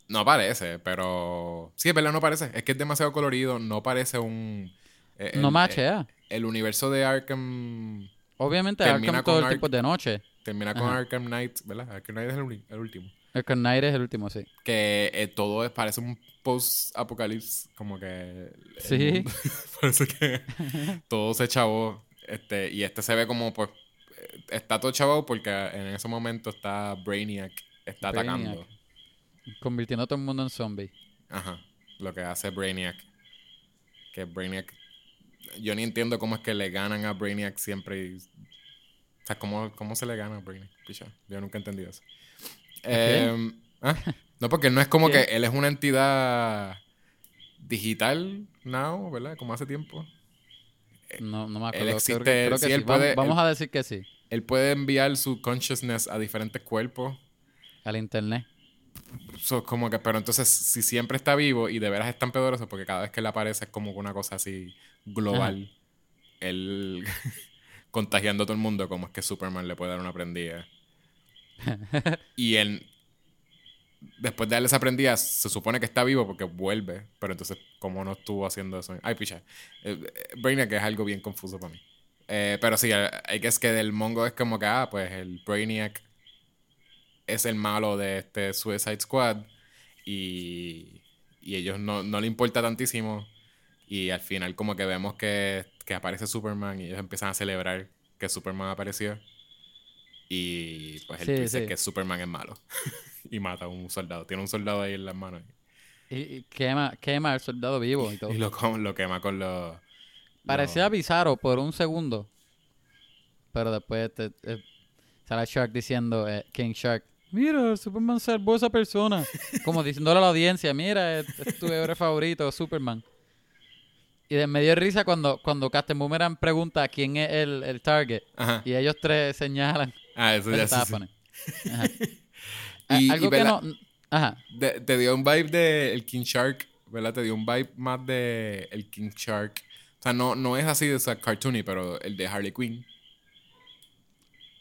No parece, pero. Sí, es verdad, no parece. Es que es demasiado colorido. No parece un. eh, no el- machea. El universo de Arkham Obviamente Arkham todo el tiempo es de noche. termina con Ajá. Arkham Knight, ¿verdad? Arkham Knight es el, último. Arkham Knight es el último, sí. Que eh, todo es, parece un post-apocalipsis, como que. Sí. parece que todo se chavó. Este, y este se ve como, pues. eh, Está todo chavado porque en ese momento está Brainiac, está Brainiac. atacando. Convirtiendo a todo el mundo en zombie. Ajá. Lo que hace Brainiac. Que Brainiac. Yo ni entiendo cómo es que le ganan a Brainiac siempre. y- o sea, ¿cómo, cómo se le gana a Brainiac? Picha, yo nunca he entendido eso. ¿ah? No, porque no es como ¿Qué? que él es una entidad digital now, ¿verdad? Como hace tiempo. No, no me Él acuerdo. Creo- existe- creo que sí, sí. él Vam- puede- Vamos él- a decir que sí. Él puede enviar su consciousness a diferentes cuerpos. Al internet. So, como que, pero entonces, si siempre está vivo y de veras es tan poderoso, porque cada vez que él aparece es como una cosa así global, él contagiando a todo el mundo, como es que Superman le puede dar una prendida. y él, después de darle esa prendida, se supone que está vivo porque vuelve, pero entonces, como no estuvo haciendo eso? Ay, picha. Eh, eh, Brainiac es algo bien confuso para mí. Eh, pero sí, hay que es que del mongo es como que, ah, pues el Brainiac es el malo de este Suicide Squad y, y ellos no, no le importa tantísimo y al final como que vemos que, que aparece Superman y ellos empiezan a celebrar que Superman apareció y pues él Sí, dice sí. que Superman es malo y mata a un soldado, tiene un soldado ahí en las manos Y, y quema, quema al soldado vivo y todo. y lo, lo quema con los... Parecía bizarro por un segundo. Pero después te, sale Shark diciendo, eh, King Shark, mira, Superman salvó a esa persona. Como diciéndole a la audiencia, mira, es, es tu héroe favorito, Superman. Y de, me dio risa cuando, cuando Captain Boomerang pregunta quién es el, el target. Ajá. Y ellos tres señalan Ah, eso ya sí. Ajá. Y- y Algo que no... Ajá. De- te dio un vibe de el King Shark, ¿verdad? Te dio un vibe más de el King Shark. O sea, no, no es así de esa cartoony, pero el de Harley Quinn,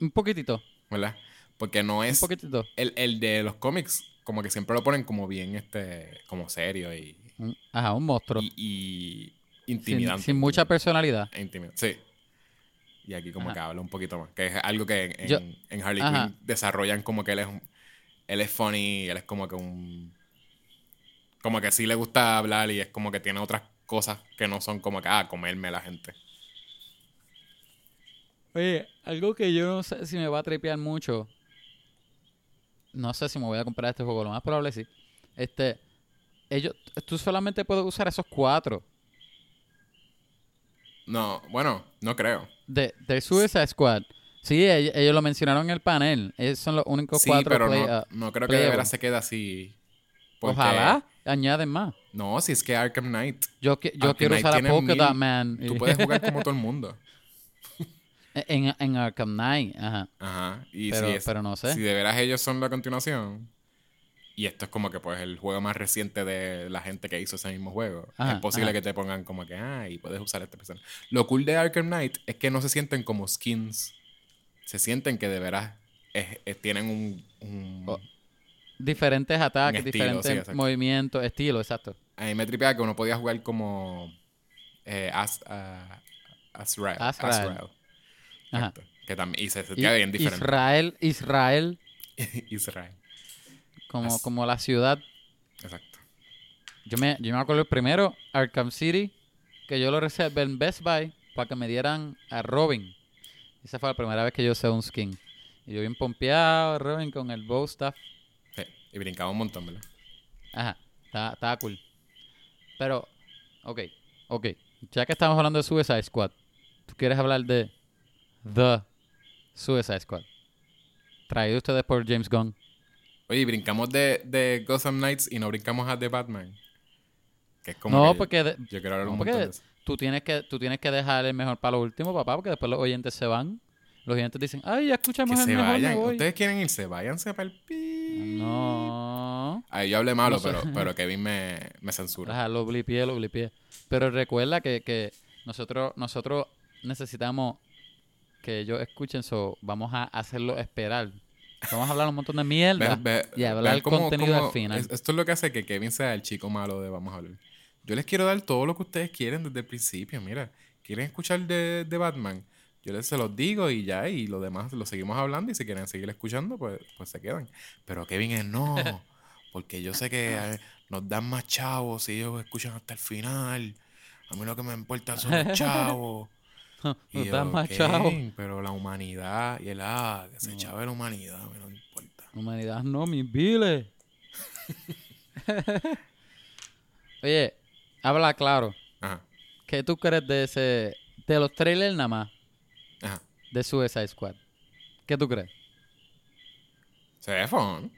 Un poquitito. ¿verdad? Porque no Un es poquitito. el, el de los cómics, como que siempre lo ponen como bien, este, como serio y, Un- Ajá, un monstruo. y, y Sin, intimidante. sin mucha personalidad. E intimidante, Sí. Y aquí como Ajá. que habla un poquito más. Que es algo que en, en- Yo- en Harley. Quinn desarrollan como que él es un- él es funny, él es como que un como que sí le gusta hablar y es como que tiene otras cosas que no son como que ah, comerme a la gente. Oye, algo que yo no sé si me va a tripear mucho. No sé si me voy a comprar este juego, lo más probable sí. Este, ellos, tú solamente puedes usar esos cuatro No, bueno, no creo. de, del Suicide Squad. Sí, ellos, ellos lo mencionaron en el panel. Esos son los únicos Sí, cuatro pero play- no, no creo que de veras se quede así. porque- Ojalá añaden más. No, si es que Arkham Knight. Yo, yo Arkham quiero Knight usar a Polka Dot Man. Tú puedes jugar como todo el mundo. En, en Arkham Knight, ajá. Ajá. Y Pero, si, es, pero no sé. si de veras ellos son la continuación, y esto es como que pues el juego más reciente de la gente que hizo ese mismo juego, Ajá, es posible ajá. que te pongan como que, ah, y puedes usar a esta persona. Lo cool de Arkham Knight es que no se sienten como skins. Se sienten que de veras es- es- tienen un... un- Oh, Diferentes ataques, estilo, diferentes movimientos, estilo, exacto. A mí me tripeaba que uno podía jugar como... Eh, As, Azrael. Azrael. Azrael. Ajá. Que también, y se sentía bien diferente. Israel, Israel, Israel. como, As- como la ciudad. Exacto. Yo me, yo me acuerdo el primero, Arkham City, que yo lo reservé en Best Buy para que me dieran a Robin. Esa fue la primera vez que yo usé un skin. Y yo bien pompeado, Robin, con el bow stuff. Sí, y brincaba un montón, ¿verdad? Ajá, estaba, estaba cool. Pero, ok, ok. Ya que estamos hablando de Suicide Squad, ¿tú quieres hablar de The Suicide Squad? Traído ustedes por James Gunn. Oye, brincamos de, de Gotham Knights y no brincamos a The Batman. Que es como No, que porque de- yo quiero hablar no, un montón de eso. tú tienes que tú tienes que dejar el mejor para lo último, papá, porque después los oyentes se van. Los oyentes dicen, ay, ya escuchamos Que el se mejor, me vayan. voy". Ustedes quieren irse, váyanse para el pi. No. Ay, yo hablé malo, No sé. pero, pero Kevin me, me censura. Ajá, lo blipié, lo blipié. Pero recuerda que, que nosotros, nosotros necesitamos que ellos escuchen eso. Vamos a hacerlo esperar. Vamos a hablar un montón de mierda. Ve- ve- y hablar el contenido cómo- al final. es- esto es lo que hace que Kevin sea el chico malo de Vamos a hablar. Yo les quiero dar todo lo que ustedes quieren desde el principio. Mira, quieren escuchar de, de Batman. Yo les se los digo y ya, y lo demás lo seguimos hablando. Y si quieren seguir escuchando, pues, pues se quedan. Pero Kevin es no, porque yo sé que eh, nos dan más chavos si ellos escuchan hasta el final. A mí lo que me importa son los chavos. Nos Y yo, más "Kevin, chavos. Pero la humanidad y el ah, que se chave la humanidad, a mí no me importa. Humanidad no, mis viles. Oye, habla claro. Ajá, ¿Qué tú crees de ese. de los trailers nada más ajá. de Suicide Squad? ¿Qué tú crees? Se ve fun.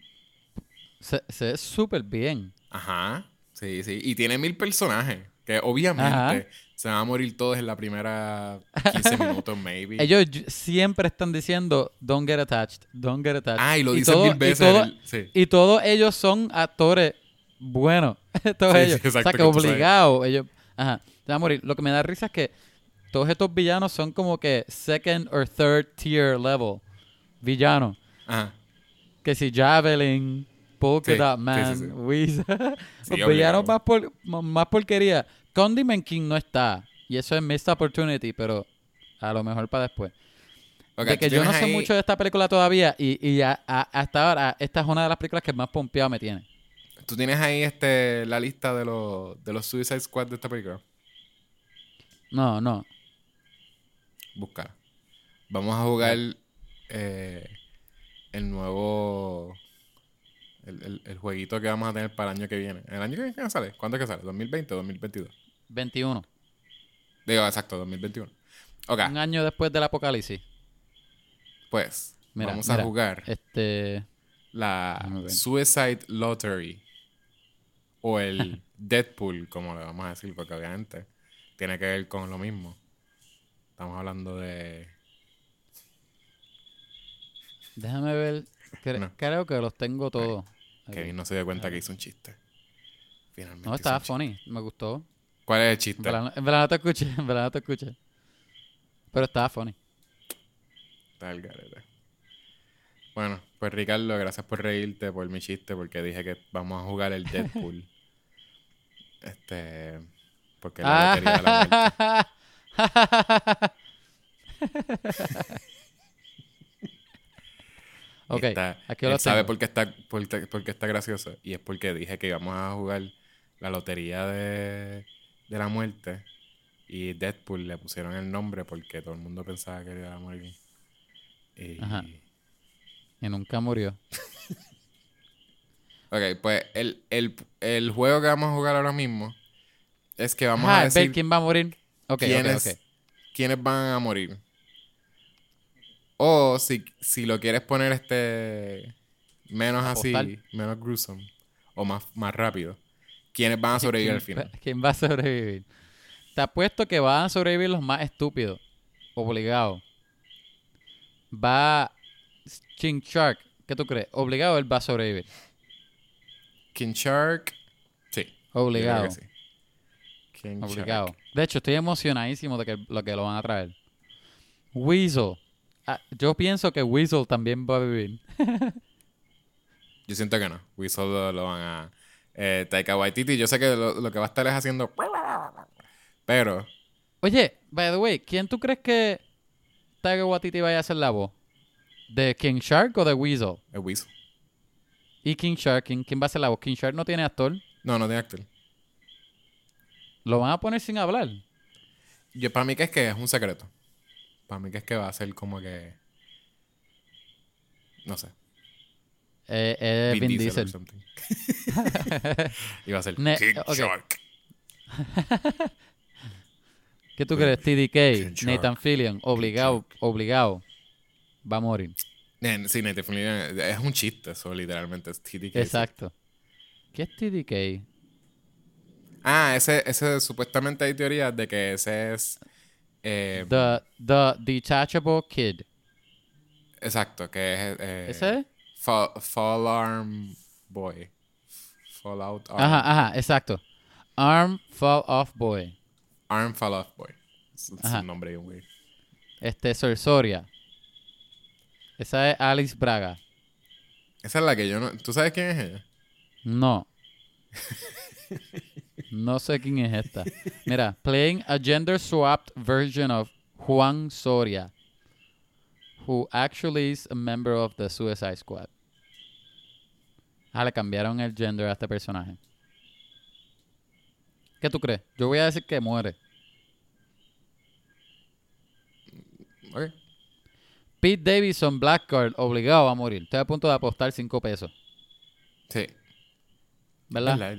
Se, se ve súper bien. Ajá. Sí, sí. Y tiene mil personajes. Que obviamente Ajá. Se van a morir todos en la primera 15 minutos, maybe. Ellos y- siempre están diciendo, don't get attached, don't get attached. ah, y lo dicen todo- mil y veces. todo- en el- sí. Y todos ellos son actores buenos. todos Sí, sí, ellos. exacto, o sea, que que obligados. Ellos, ajá, se van a morir. Lo que me da risa es que todos estos villanos son como que second or third tier level villanos. Ajá. Que si Javelin, Polka Sí, Dot sí, Man, sí, sí. Weezer. Sí, Los villanos más, por- más porquería. Condiment King no está. Y eso es missed opportunity, pero a lo mejor para después. Ok, de que yo no sé ahí- mucho de esta película todavía y, y a- a- hasta ahora esta es una de las películas que más pompeado me tiene. Tú tienes ahí este, la lista de los, de los Suicide Squad de esta película. No, no. Busca. Vamos a jugar eh, el nuevo. El, el- el jueguito que vamos a tener para el año que viene. ¿El año que viene sale? ¿Cuándo es que sale? ¿2020 o 2022? 21. Digo, exacto, 2021. Ok, Un año después del apocalipsis. pues Mira, vamos mira, a jugar Este. la. Suicide Lottery. O el Deadpool, como le vamos a decir, porque obviamente tiene que ver con lo mismo. Estamos hablando de. Déjame ver. Cre- No. Creo que los tengo todos. Kevin no se dio cuenta que hizo un chiste. Finalmente. No, estaba funny. Me gustó. ¿Cuál es el En chiste? verdad, en verdad no te escuché. En verdad no te escuché. Pero estaba funny. Está el garete. Bueno, pues Ricardo, gracias por reírte por mi chiste, porque dije que vamos a jugar el Deadpool. este. Porque es la lotería de la muerte. ok, está- aquí él lo sabe por qué, está, por, por qué está gracioso. Y es porque dije que íbamos a jugar la lotería de, de la muerte. Y Deadpool le pusieron el nombre porque todo el mundo pensaba que iba a morir. Y, Ajá. Y nunca murió. Ok, pues el, el, el juego que vamos a jugar ahora mismo es que vamos Ajá, a ver decir quién va a morir. Ok, ok, quiénes, van a morir. O si, si lo quieres poner este menos así, menos gruesome o más, más rápido, quiénes van a sobrevivir al ¿Quién, final. quién va a sobrevivir? Te apuesto que van a sobrevivir los más estúpidos. Obligado. Va King Shark. ¿Qué tú crees? Obligado él va a sobrevivir. King Shark, sí. Obligado. que sí. King Obligado. Shark. De hecho, estoy emocionadísimo de que lo que lo van a traer. Weasel. Ah, yo pienso que Weasel también va a vivir. Yo siento que no. Lo, lo van a. Eh, Taika Waititi, yo sé que lo, lo que va a estar es haciendo. Pero Oye, by the way, ¿quién tú crees que Tiger Waititi vaya a hacer la voz? ¿De King Shark o de Weasel? es Whistle. ¿Y King Shark? ¿Quién, quién va a hacer la voz? ¿King Shark no tiene actor? No, no tiene actor. ¿Lo van a poner sin hablar? Yo, para mí que es que es un secreto. Para mí que es que va a ser como que. No sé. Eh, eh, Vin, Diesel. va a ser Ne- King. Shark. ¿Qué tú crees? TDK, Shark. Nathan Fillion, obligado, obligado. Va a morir. Sí, Nathan Fillion, es un chiste, eso literalmente es TDK. Exacto. ¿Qué es TDK? Ah, ese, ese supuestamente hay teorías de que ese es. eh, The, the Detachable Kid. exacto, que es. eh, ¿Ese es? Fall, Fall Arm Boy. Fallout Arm. Ajá, ajá, exacto. Arm Fall Off Boy. Arm Fall Off Boy. Es, es un nombre bien weird. Este, Sorsoria. Esa es Alice Braga. Esa es la que yo no. ¿Tú sabes quién es ella? No. No sé quién es esta. Mira, playing a gender swapped version of Juan Soria, who actually is a member of the Suicide Squad. Ah, le cambiaron el gender a este personaje. ¿Qué tú crees? Yo voy a decir que muere. Ok. Pete Davidson, Blackguard, obligado a morir. Estoy a punto de apostar 5 pesos. Sí. ¿Verdad?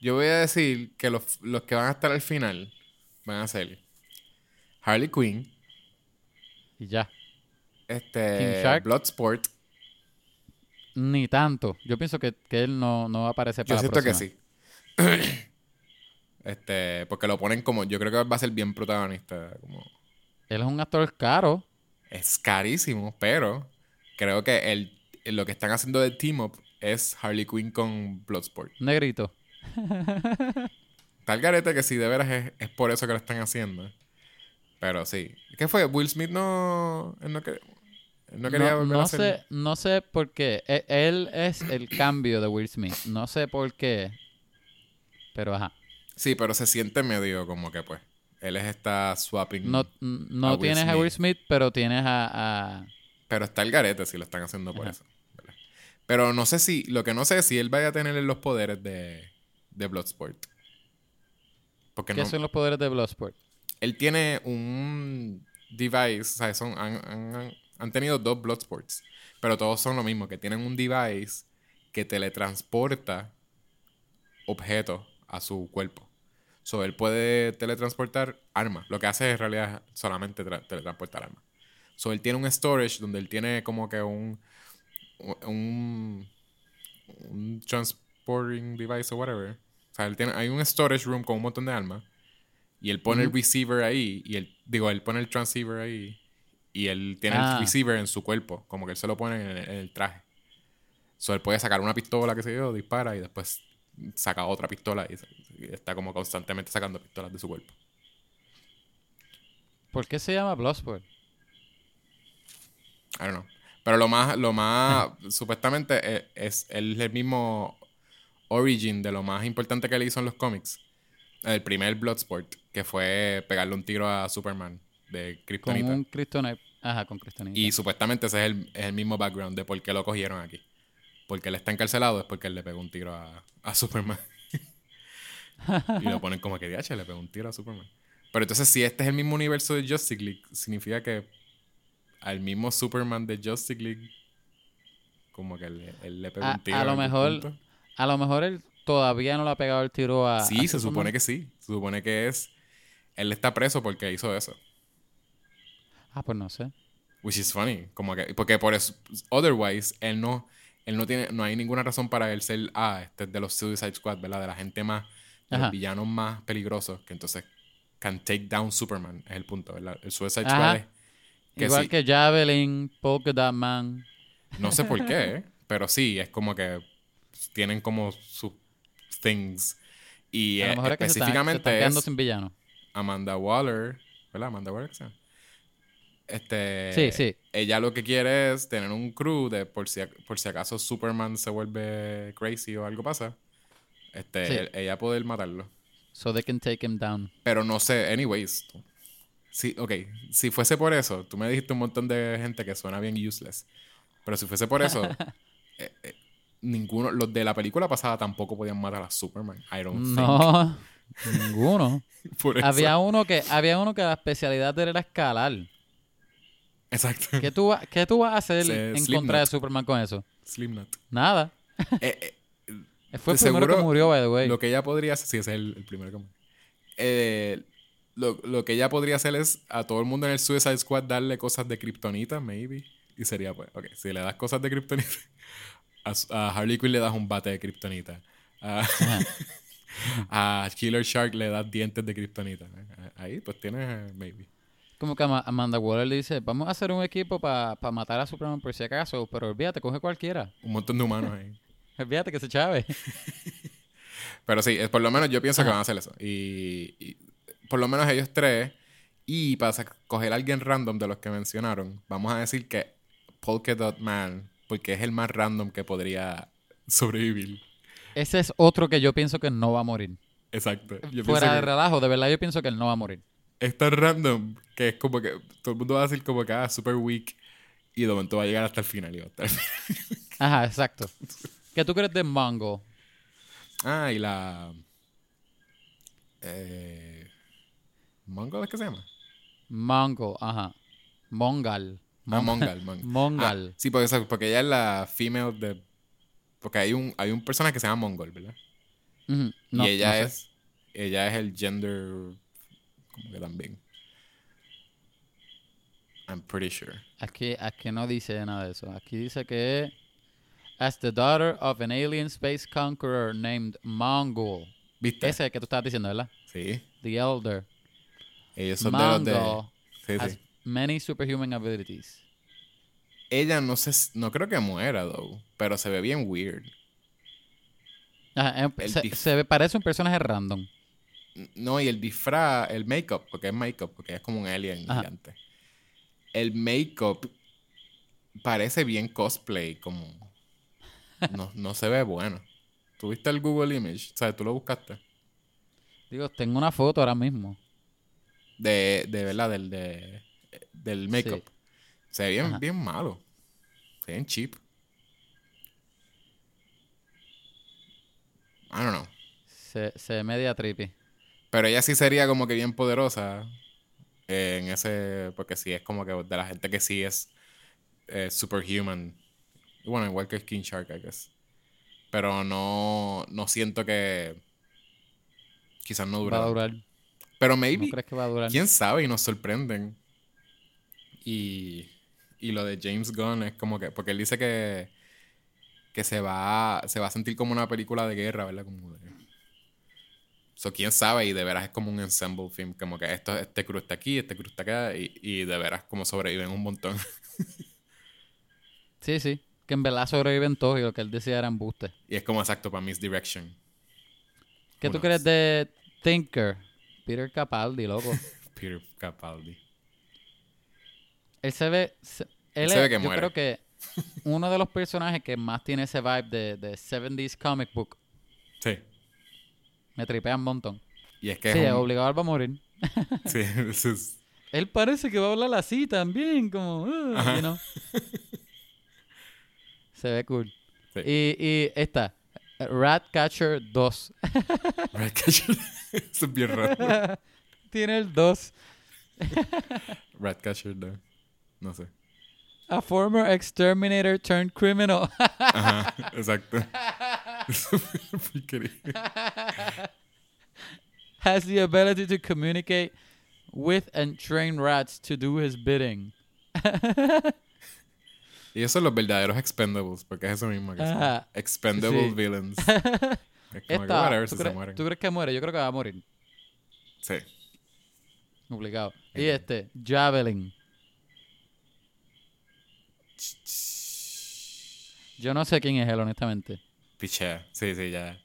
Yo voy a decir que los, los que van a estar al final van a ser Harley Quinn, Y ya. este King Shark. Bloodsport. Ni tanto. Yo pienso que, que él no, no va a aparecer Yo para siento la que sí. este, porque lo ponen como, yo creo que va a ser bien protagonista. Como, Él es un actor caro. es carísimo, pero creo que el, lo que están haciendo de team up es Harley Quinn con Bloodsport. Negrito. Tal garete que sí, de veras es, es por eso que lo están haciendo. Pero sí. ¿Qué fue? Will Smith no. Él no, no quería no, volver no a hacer. sé, no sé por qué. E- Él es el cambio de Will Smith. No sé por qué. Pero ajá. Sí, pero se siente medio como que pues. Él es esta swapping. No, no a tienes a. Will Smith, pero tienes a, a- Pero está el garete si lo están haciendo por Ajá. eso. ¿verdad? Pero no sé si. Lo que no sé es si él vaya a tener los poderes de, de Bloodsport. Porque ¿Qué no. son los poderes de Bloodsport? Él tiene un device. O sea, son, han, han- han tenido dos Bloodsports. Pero todos son lo mismo. Que tienen un device que teletransporta objetos a su cuerpo. So, él puede teletransportar armas. Lo que hace en realidad es solamente tra- teletransportar armas. So, él tiene un storage donde él tiene como que un. Un. Un transporting device o whatever. O sea, él tiene, hay un storage room con un montón de armas. Y él pone el receiver ahí. Y él, digo, él pone el transceiver ahí. Y él tiene Ah. el receiver en su cuerpo. Como que él se lo pone en el, en el traje. So, él puede sacar una pistola, que se yo, dispara y después saca otra pistola y, está como constantemente sacando pistolas de su cuerpo. ¿Por qué se llama Bloodsport? I don't know. Pero lo más, lo más, supuestamente es, es él es el mismo origin de lo más importante que le hizo en los cómics. El primer Bloodsport, que fue pegarle un tiro a Superman de Con Kryptonita. un Kryptonite. Ajá, con Kryptonite. Y supuestamente ese es el, es el mismo background de por qué lo cogieron aquí. Porque él está encarcelado es porque él le pegó un tiro a, a Superman. y lo ponen como que DH le pegó un tiro a Superman. Pero entonces, si este es el mismo universo de Justice League, significa que al mismo Superman de Justice League, como que él, él le pegó A- un tiro. a lo mejor punto. A lo mejor él todavía no le ha pegado el tiro a. Sí, se supone que sí. Se supone que es. Él está preso porque hizo eso. Ah, pues no sé. Which is funny. Como que, porque por eso, otherwise, él no, él no tiene, no hay ninguna razón para él ser, ah, este es de los Suicide Squad, ¿verdad? De la gente más, de los villanos más peligrosos, que entonces can take down Superman, es el punto, ¿verdad? El Suicide Ajá. Squad es, que Igual sí, que Javelin, Polka Man. no sé por qué, pero sí, es como que tienen como sus things. Y A lo mejor es que se están, se específicamente están es sin villano. Amanda Waller, ¿verdad? Amanda Waller, llama? Este, Sí, sí. Ella lo que quiere es tener un crew de por si, por si acaso Superman se vuelve crazy o algo pasa. Este, Sí. ella poder matarlo. So they can take him down. Pero no sé, anyways. Sí, ok, si fuese por eso, tú me dijiste un montón de gente que suena bien useless. Pero si fuese por eso, eh, eh, ninguno, los de la película pasada tampoco podían matar a Superman. I don't think. No, ninguno. Por eso. había uno que había uno que la especialidad de él era escalar. Exacto. ¿Qué tú, va- qué tú vas a hacer Se- en contra de Superman con eso? Slipknot. Nada. Eh, eh, Fue el primero que murió, by the way. Lo que ella podría hacer, sí, ese es el, el primero que muere. Eh, lo, lo que ella podría hacer es a todo el mundo en el Suicide Squad darle cosas de Kryptonita, maybe. Y sería, pues, ok, si le das cosas de Kryptonita, a, Harley Quinn le das un bate de Kryptonita. A, a Killer Shark le das dientes de Kryptonita. Ahí, pues tienes, eh, maybe. Como que Ama- Amanda Waller le dice, vamos a hacer un equipo para matar a Superman por si acaso, pero olvídate, coge cualquiera. Un montón de humanos ahí. Olvídate que se chave. Pero sí, es- por lo menos yo pienso que van a hacer eso. Y, y por lo menos ellos tres. Y para coger a alguien random de los que mencionaron, vamos a decir que Polka Dot Man, porque es el más random que podría sobrevivir. Ese es otro que yo pienso que no va a morir. Exacto. Yo Fuera de que relajo, de verdad yo pienso que él no va a morir. Es tan random que es como que todo el mundo va a decir como que ah, super weak. Y de momento va a llegar hasta el final. Y va a estar- Ajá, exacto. ¿Qué tú crees de Mango? Ah, y la. Eh, ¿Mongo es que se llama? Mango, ajá. Mongal. Ah, Mongal. Mongal. Mongal. Ah, sí, porque, eso- porque ella es la female de. Porque hay un, hay un personaje que se llama Mongol, ¿verdad? No, y ella no sé. es. Ella es el gender. Como que también. I'm pretty sure. Aquí, aquí no dice nada de eso. Aquí dice que as the daughter of an alien space conqueror named Mongol. ¿Viste? Ese que tú estabas diciendo, ¿verdad? Sí. The Elder. Ellos son de los de. Sí, has sí. many superhuman abilities. Ella no sé. s- No creo que muera, though. Pero se ve bien weird. Ajá, em- se, se ve- parece un personaje random. No, y el disfraz, el make-up, porque es make-up, porque es como un alien gigante. El make-up parece bien cosplay, como. No, no se ve bueno. ¿Tuviste el Google Image? O sea, tú lo buscaste. Digo, tengo una foto ahora mismo. De, de verdad, del, de, del make-up. Se ve bien, Ajá. bien malo. Se ve bien cheap. I don't know. Se, se ve media trippy. Pero ella sí sería como que bien poderosa eh, en ese. Porque sí es como que de la gente que sí es eh, superhuman. Bueno, igual que Skin Shark, I guess. Pero no, no siento que. Quizás no dure. Va a durar. Pero ¿No maybe. crees que va a durar? Quién sabe y nos sorprenden. Y. Y lo de James Gunn es como que. Porque él dice que. Que se va. Se va a sentir como una película de guerra, ¿verdad? Como de. So, quién sabe, y de veras es como un ensemble film, como que esto, este crew está aquí, este crew está acá, y, y de veras como sobreviven un montón. Sí, sí. Que en verdad sobreviven todos y lo que él decía era embuste. y es como exacto para Misdirection. ¿Qué Who tú knows? crees de Tinker? Peter Capaldi, loco. Peter Capaldi. Él se ve. se- él se es- ve que yo muere. creo que uno de los personajes que más tiene ese vibe de, de 70s comic book. Me tripea un montón. Y es que Sí, es un- obligado a morir. sí, eso es- Él parece que va a hablar así también, como. uh, you know. Se ve cool. Sí. Y, y esta, Ratcatcher 2. Ratcatcher. Eso es bien raro. Tiene el 2. Ratcatcher, no. No sé. A former exterminator turned criminal. Ajá, exacto. Eso has the ability to communicate with and train rats to do his bidding. y esos son los verdaderos expendables, porque es eso mismo que son. Ajá. Expendable Sí. villains. Es como que Esta, whatever ¿tú, si crees, tú crees que muere? Yo creo que va a morir. Sí. Obligado. Y este, Javelin. Yo no sé quién es él, honestamente. Pichea. Sí, sí, ya.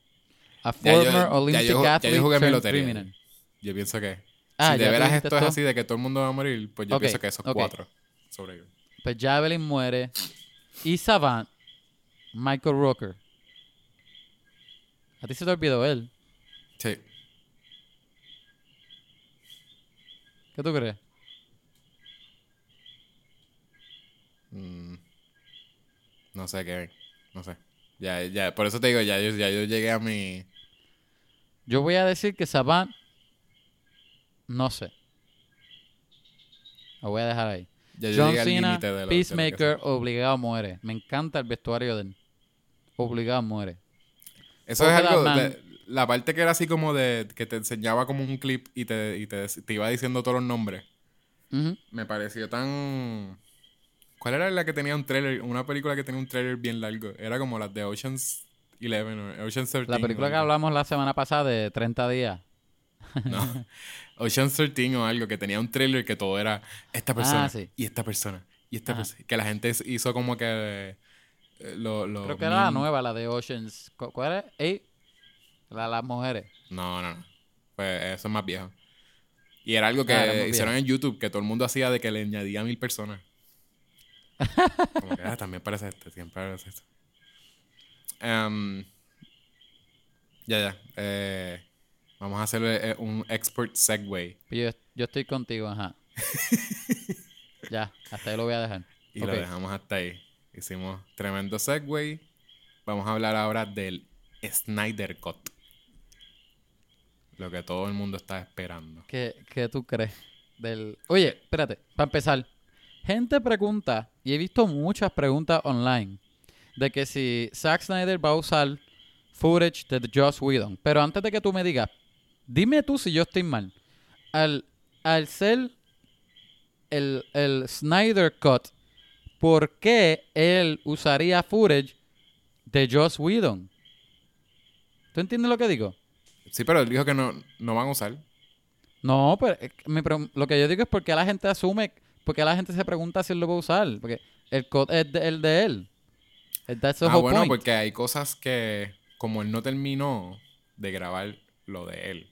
A Ya yo- former ya Olympic yo- ya yo athlete jugué mi lotería. criminal. Yo pienso que. Ah, si de ya veras esto es así de que todo el mundo va a morir, pues yo pienso que esos ok. cuatro sobreviven. Pues Javelin muere. Y Savant, Michael Rooker. A ti se te olvidó él. Sí. ¿Qué tú crees? Mm, no sé qué. No sé. Ya, ya, por eso te digo, ya yo, ya yo llegué a mi. Yo voy a decir que Savant. No sé. Lo voy a dejar ahí. Ya yo John al Cena, límite de Peacemaker, obligado muere. Me encanta el vestuario de él. Obligado muere. Eso es algo. De- la parte que era así como de. que te enseñaba como un clip y te, y te, te iba diciendo todos los nombres. Me pareció tan. ¿Cuál era la que tenía un trailer? Una película que tenía un trailer bien largo. Era como las de Ocean's 11 o Ocean's 13. La película que hablamos la semana pasada de 30 días. No. Ocean's 13 o algo que tenía un trailer que todo era esta persona Ah, sí. y esta persona y esta Ajá. persona. Que la gente hizo como que. eh, lo, lo Creo que era la nueva, la de Oceans. ¿Cu- ¿Cuál era? Eight. La de las mujeres. No, no, no. Pues eso es más viejo. Y era algo que Ah, era más hicieron viejo. en YouTube que todo el mundo hacía de que le añadía mil personas. Como que, ah, también parece este, siempre parece esto. Em, ya, ya. Eh, vamos a hacer eh, un expert segue. Yo, yo estoy contigo, ajá. ya, hasta ahí lo voy a dejar. Y lo dejamos hasta ahí. Hicimos tremendo segue. Vamos a hablar ahora del Snyder Cut. Lo que todo el mundo está esperando. ¿Qué, qué tú crees? Del... Oye, espérate, para empezar. Gente pregunta, y he visto muchas preguntas online, de que si Zack Snyder va a usar footage de Joss Whedon. Pero antes de que tú me digas, dime tú si yo estoy mal. Al, al ser el, el Snyder Cut, ¿por qué él usaría footage de Joss Whedon? ¿Tú entiendes lo que digo? Sí, pero él dijo que no, no van a usar. No, pero eh, mi pre- lo que yo digo es porque la gente asume, porque la gente se pregunta si él lo va a usar, porque el code es de- el de él. Ah, bueno, point. porque hay cosas que, como él no terminó de grabar lo de él,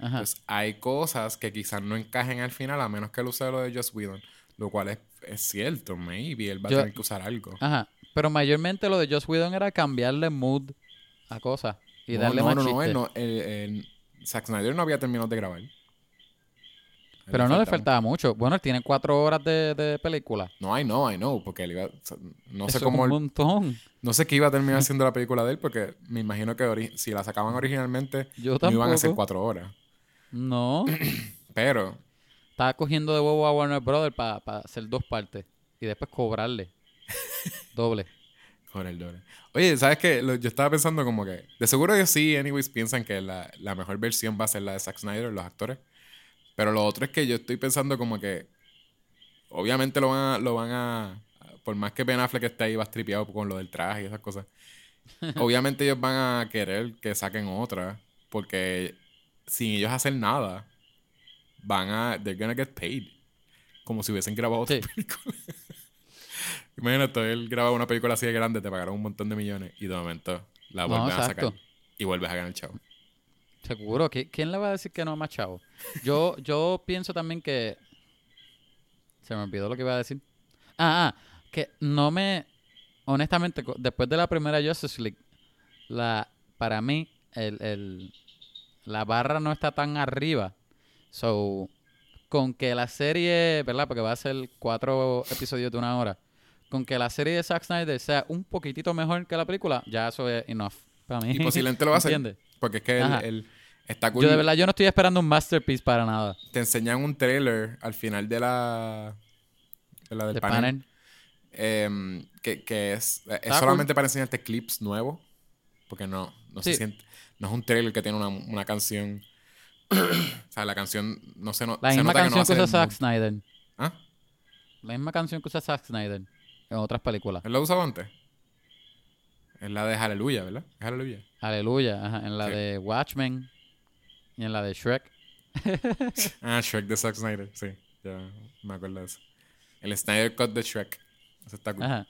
Ajá. pues hay cosas que quizás no encajen al final a menos que él use lo de Joss Whedon. Lo cual es, es cierto, maybe él va Yo- a tener que usar algo. Ajá. Pero mayormente lo de Joss Whedon era cambiarle mood a cosas y no, darle no, más no, no, chiste. no, el- el- Zack Snyder no había terminado de grabar. Pero no le faltaba. mucho. Bueno, él tiene cuatro horas de, de película. No, I know, I know, porque él iba, no sé cómo, es él- un montón. no sé qué iba a terminar siendo la película de él, porque me imagino que si la sacaban originalmente Yo no iban a ser cuatro horas. No. Pero Estaba cogiendo de huevo a Warner Brothers para hacer dos partes y después cobrarle. Doble. El doble. Oye, ¿sabes qué? Lo- Yo estaba pensando como que... De seguro ellos sí, anyways, piensan que la, la mejor versión va a ser la de Zack Snyder, los actores. Pero lo otro es que yo estoy pensando como que... Obviamente lo van a... Lo van a por más que Ben Affleck esté ahí bastripeado con lo del traje y esas cosas. obviamente ellos van a querer que saquen otra. Porque sin ellos hacer nada, van a... They're gonna get paid. Como si hubiesen grabado otra Sí. película. Imagínate, él graba una película así de grande, te pagaron un montón de millones y de momento la No, vuelven a exacto. sacar. Y vuelves a ganar chavo. Seguro. ¿Qui- ¿Quién le va a decir que no es más chavo? Yo, yo pienso también que... Se me olvidó lo que iba a decir. Ah, ah, que no me... Honestamente, después de la primera Justice League, la, para mí, el, el- la barra no está tan arriba. So, con que la serie, ¿verdad? Porque va a ser cuatro episodios de una hora. Con que la serie de Zack Snyder sea un poquitito mejor que la película, ya eso es enough. Para mí. Y posiblemente lo va a. Porque es que Ajá. Está cool. Yo de verdad yo no estoy esperando un masterpiece para nada. Te enseñan un trailer al final de la, de la del panel. panel. em, que, que es, es Está solamente para enseñarte clips nuevos. Porque no, no se siente. No es un trailer que tiene una, una canción. o sea, la canción no se, no, La se misma nota que no canción que usa Zack. Snyder. ¿Ah? La misma canción que usa Zack Snyder en otras películas. ¿Él lo usaba antes? Es la de Hallelujah, ¿verdad? Es Hallelujah. Aleluya. ajá, En la Sí. de Watchmen y en la de Shrek. Ah, Shrek de Zack Snyder, sí. Ya me acuerdo de eso. El Snyder Cut de Shrek. Eso está cool. Ajá.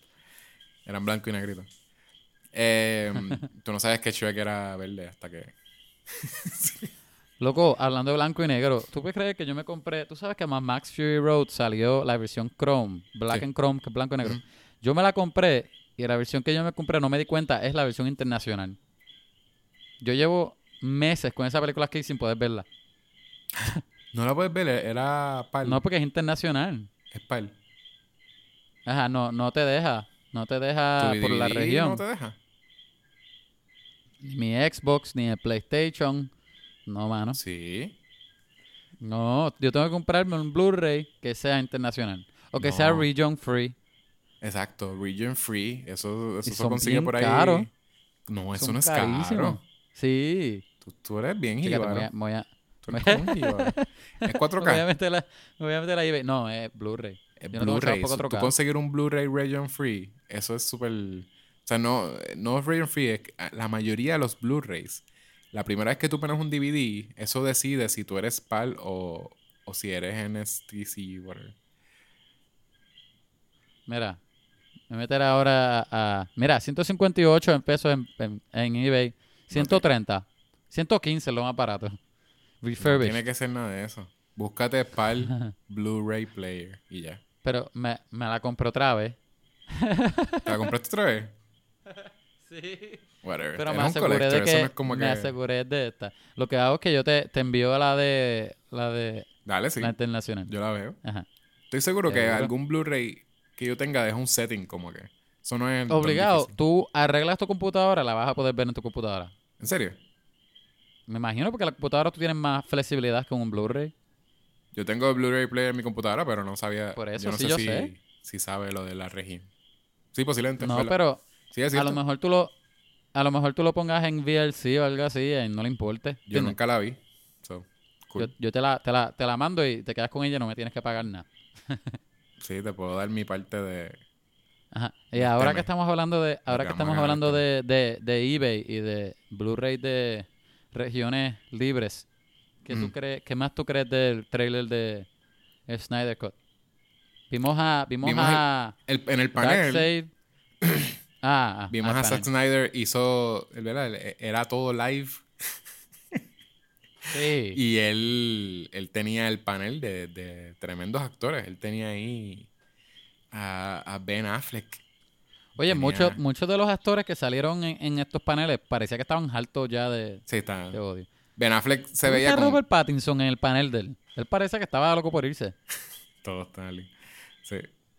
Eran blanco y negrito. Eh, tú no sabes que Shrek era verde hasta que... Loco, hablando de blanco y negro, ¿tú puedes creer que yo me compré? Tú sabes que más Max Fury Road salió la versión Chrome, Black Sí. and Chrome, que es blanco y negro. Ujú. Yo me la compré y la versión que yo me compré, no me di cuenta, es la versión internacional. Yo llevo meses con esa película aquí sin poder verla. No la puedes ver, era PAL. No porque es internacional. Es PAL. Ajá, no, no te deja. No te deja ¿Tu por la región. no te deja? Ni mi Xbox, ni el PlayStation. No, mano. Sí. No, yo tengo que comprarme un Blu-ray que sea internacional. O que sea region free. Exacto, region free. Eso, eso se consigue bien por ahí. caros. No, eso Son no es carísimos. caro. Sí. Tú, tú eres bien jíbaro. voy a, voy a- Tú eres como un. Es me voy a 4K. meter la, me voy a meter la eBay. No, es Blu-ray. Es no Blu-ray. para Tú 4K. conseguir un Blu-ray region free, eso es súper... O sea, no, no es region free. es ah, la mayoría de los Blu-rays, la primera vez que tú pones un DVD, eso decide si tú eres PAL o, o si eres NSTC, whatever. Mira, me voy a meter ahora a, a- Mira, 158 en pesos en, en, en eBay. 130. 115 es lo más barato. No Refurbished. tiene que ser nada de eso. Búscate PAL Blu-ray Player y ya. Pero me, me la compré otra vez. ¿Te la compraste otra vez? Sí. Whatever. Pero me aseguré de eso que, no es como me que... aseguré de esta. Lo que hago es que yo te, te envío la de la de Dale, sí. la internacional. Yo la veo. Ajá. Estoy seguro que Seguro. algún Blu-ray que yo tenga es un setting como que. Eso no es. Obligado, tú arreglas tu computadora, la vas a poder ver en tu computadora. ¿En serio? Me imagino porque la computadora tú tienes más flexibilidad que un Blu-ray. Yo tengo Blu-ray player en mi computadora, pero no sabía. Por eso, yo no sí, sé yo si, sé. si sabe lo de la región. Sí, posiblemente. No, pero Sí, a lo mejor tú lo a lo mejor tú lo pongas en VLC o algo así y no le importe. Yo nunca la vi. So, cool. Yo, yo te, la, te, la, te la mando y te quedas con ella y no me tienes que pagar nada. Sí, te puedo dar mi parte de. Ajá. Y ahora que estamos hablando de ahora que estamos hablando de, de, de eBay y de Blu-ray de regiones libres, ¿qué, tú crees, ¿qué más tú crees del trailer de Snyder Cut? Vimos a vimos, Vimos a El, en el panel. Ah, ah, Vimos a Zack. Snyder hizo. ¿verdad? Era todo live. Sí. Y él, él tenía el panel de, de tremendos actores. Él tenía ahí a, a Ben Affleck. Oye, tenía- muchos muchos de los actores que salieron en, en estos paneles parecía que estaban hartos ya de, Sí, está. de odio. Ben Affleck se ¿Tú veía como... Robert Pattinson en el panel de él. Él parece que estaba loco por irse. Todo está ali- Sí.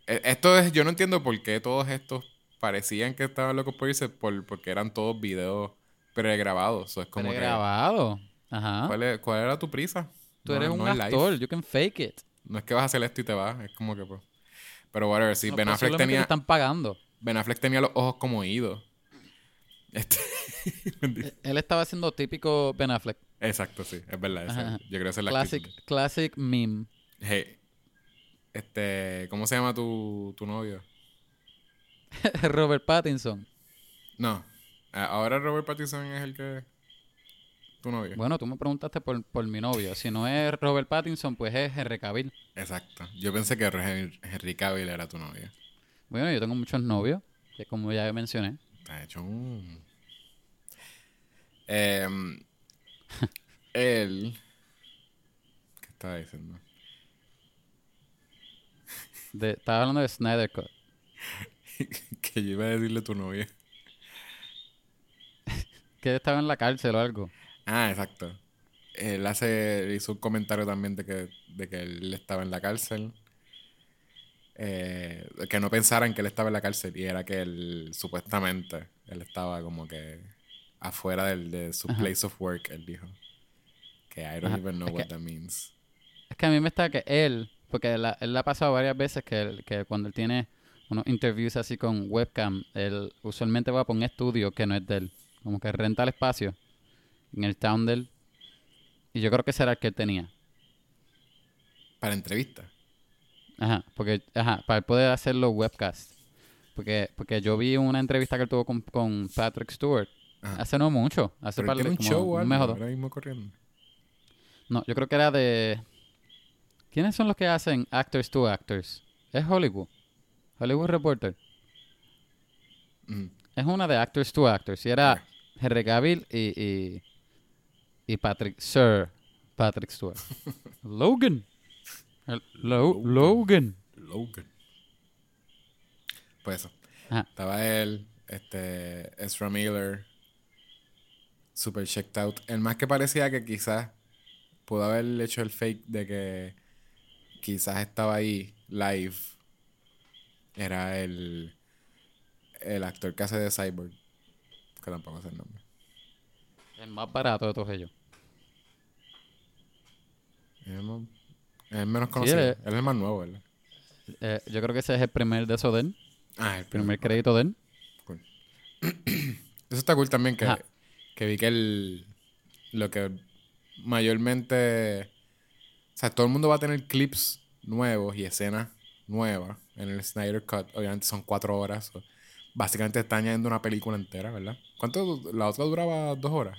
E- Esto es... Yo no entiendo por qué todos estos parecían que estaban locos por irse por, porque eran todos videos pregrabados. So, es como que... grabado. Ajá. ¿cuál, es- cuál era tu prisa? Tú No- eres un no actor. You can fake it. No es que vas a hacer esto y te vas. Es como que... Pues... Pero whatever. Sí, No, Ben Affleck posiblemente te tenía... están pagando. Ben Affleck tenía los ojos como idos. Este... Él estaba haciendo típico Ben Affleck. Exacto, sí, es verdad. Yo creo que es la Classic, actitud. classic meme. Hey, este, ¿cómo se llama tu, tu novio? Robert Pattinson. No, ahora Robert Pattinson es el que tu novio. Bueno, tú me preguntaste por, por mi novio. Si no es Robert Pattinson, pues es Henry Cavill. Exacto. Yo pensé que Henry Cavill era tu novio. Bueno, yo tengo muchos novios, que como ya mencioné. Está hecho un. Em, él. ¿Qué estaba diciendo? De, estaba hablando de Snyder Cut. que yo iba a decirle tu novio. Que él estaba en la cárcel o algo. Ah, exacto. Él hace, hizo un comentario también de que, de que él estaba en la cárcel. Eh, que no pensaran que él estaba en la cárcel y era que él, supuestamente, él estaba como que afuera del, de su Ajá. place of work, él dijo. Que I don't Ajá, even know es what que- that means. Es que a mí me está que él, porque la- él le ha pasado varias veces que, él- que cuando él tiene unos interviews así con webcam, él usualmente va por un estudio que no es de él. Como que renta el espacio en el town de él. Y yo creo que ese era el que él tenía. Para entrevista. Ajá, porque, ajá, para poder hacer los webcasts. Porque, porque yo vi una entrevista que él tuvo con, con Patrick Stewart. Ajá. Hace no mucho, hace Pero par de un como show o un algo, mes o dos. ahora mismo corriendo. No, yo creo que era de. ¿Quiénes son los que hacen Actors to Actors? Es Hollywood. Hollywood Reporter. Mm. Es una de Actors to Actors. Y era. Henry Cavill y, y, y Patrick. Sir Patrick Stewart. Logan. El- Lo- Logan. Logan. Pues eso. Ajá. Estaba él, este, Ezra Miller, super checked out. El más que parecía que quizás pudo haber hecho el fake de que quizás estaba ahí live. Era el, el actor que hace de Cyborg. Que tampoco sé el nombre. El más barato de todos ellos. Es el, más- es menos conocido. él Él es- es el más nuevo, ¿verdad? eh, yo creo que ese es el primer de eso de él. Ah, el Primer crédito de él. Eso está cool también que, Ajá. que vi que el lo que mayormente o sea, todo el mundo va a tener clips nuevos y escenas nuevas en el Snyder Cut. Obviamente son cuatro horas. so, básicamente está añadiendo una película entera, ¿verdad? ¿Cuánto? La otra duraba dos horas.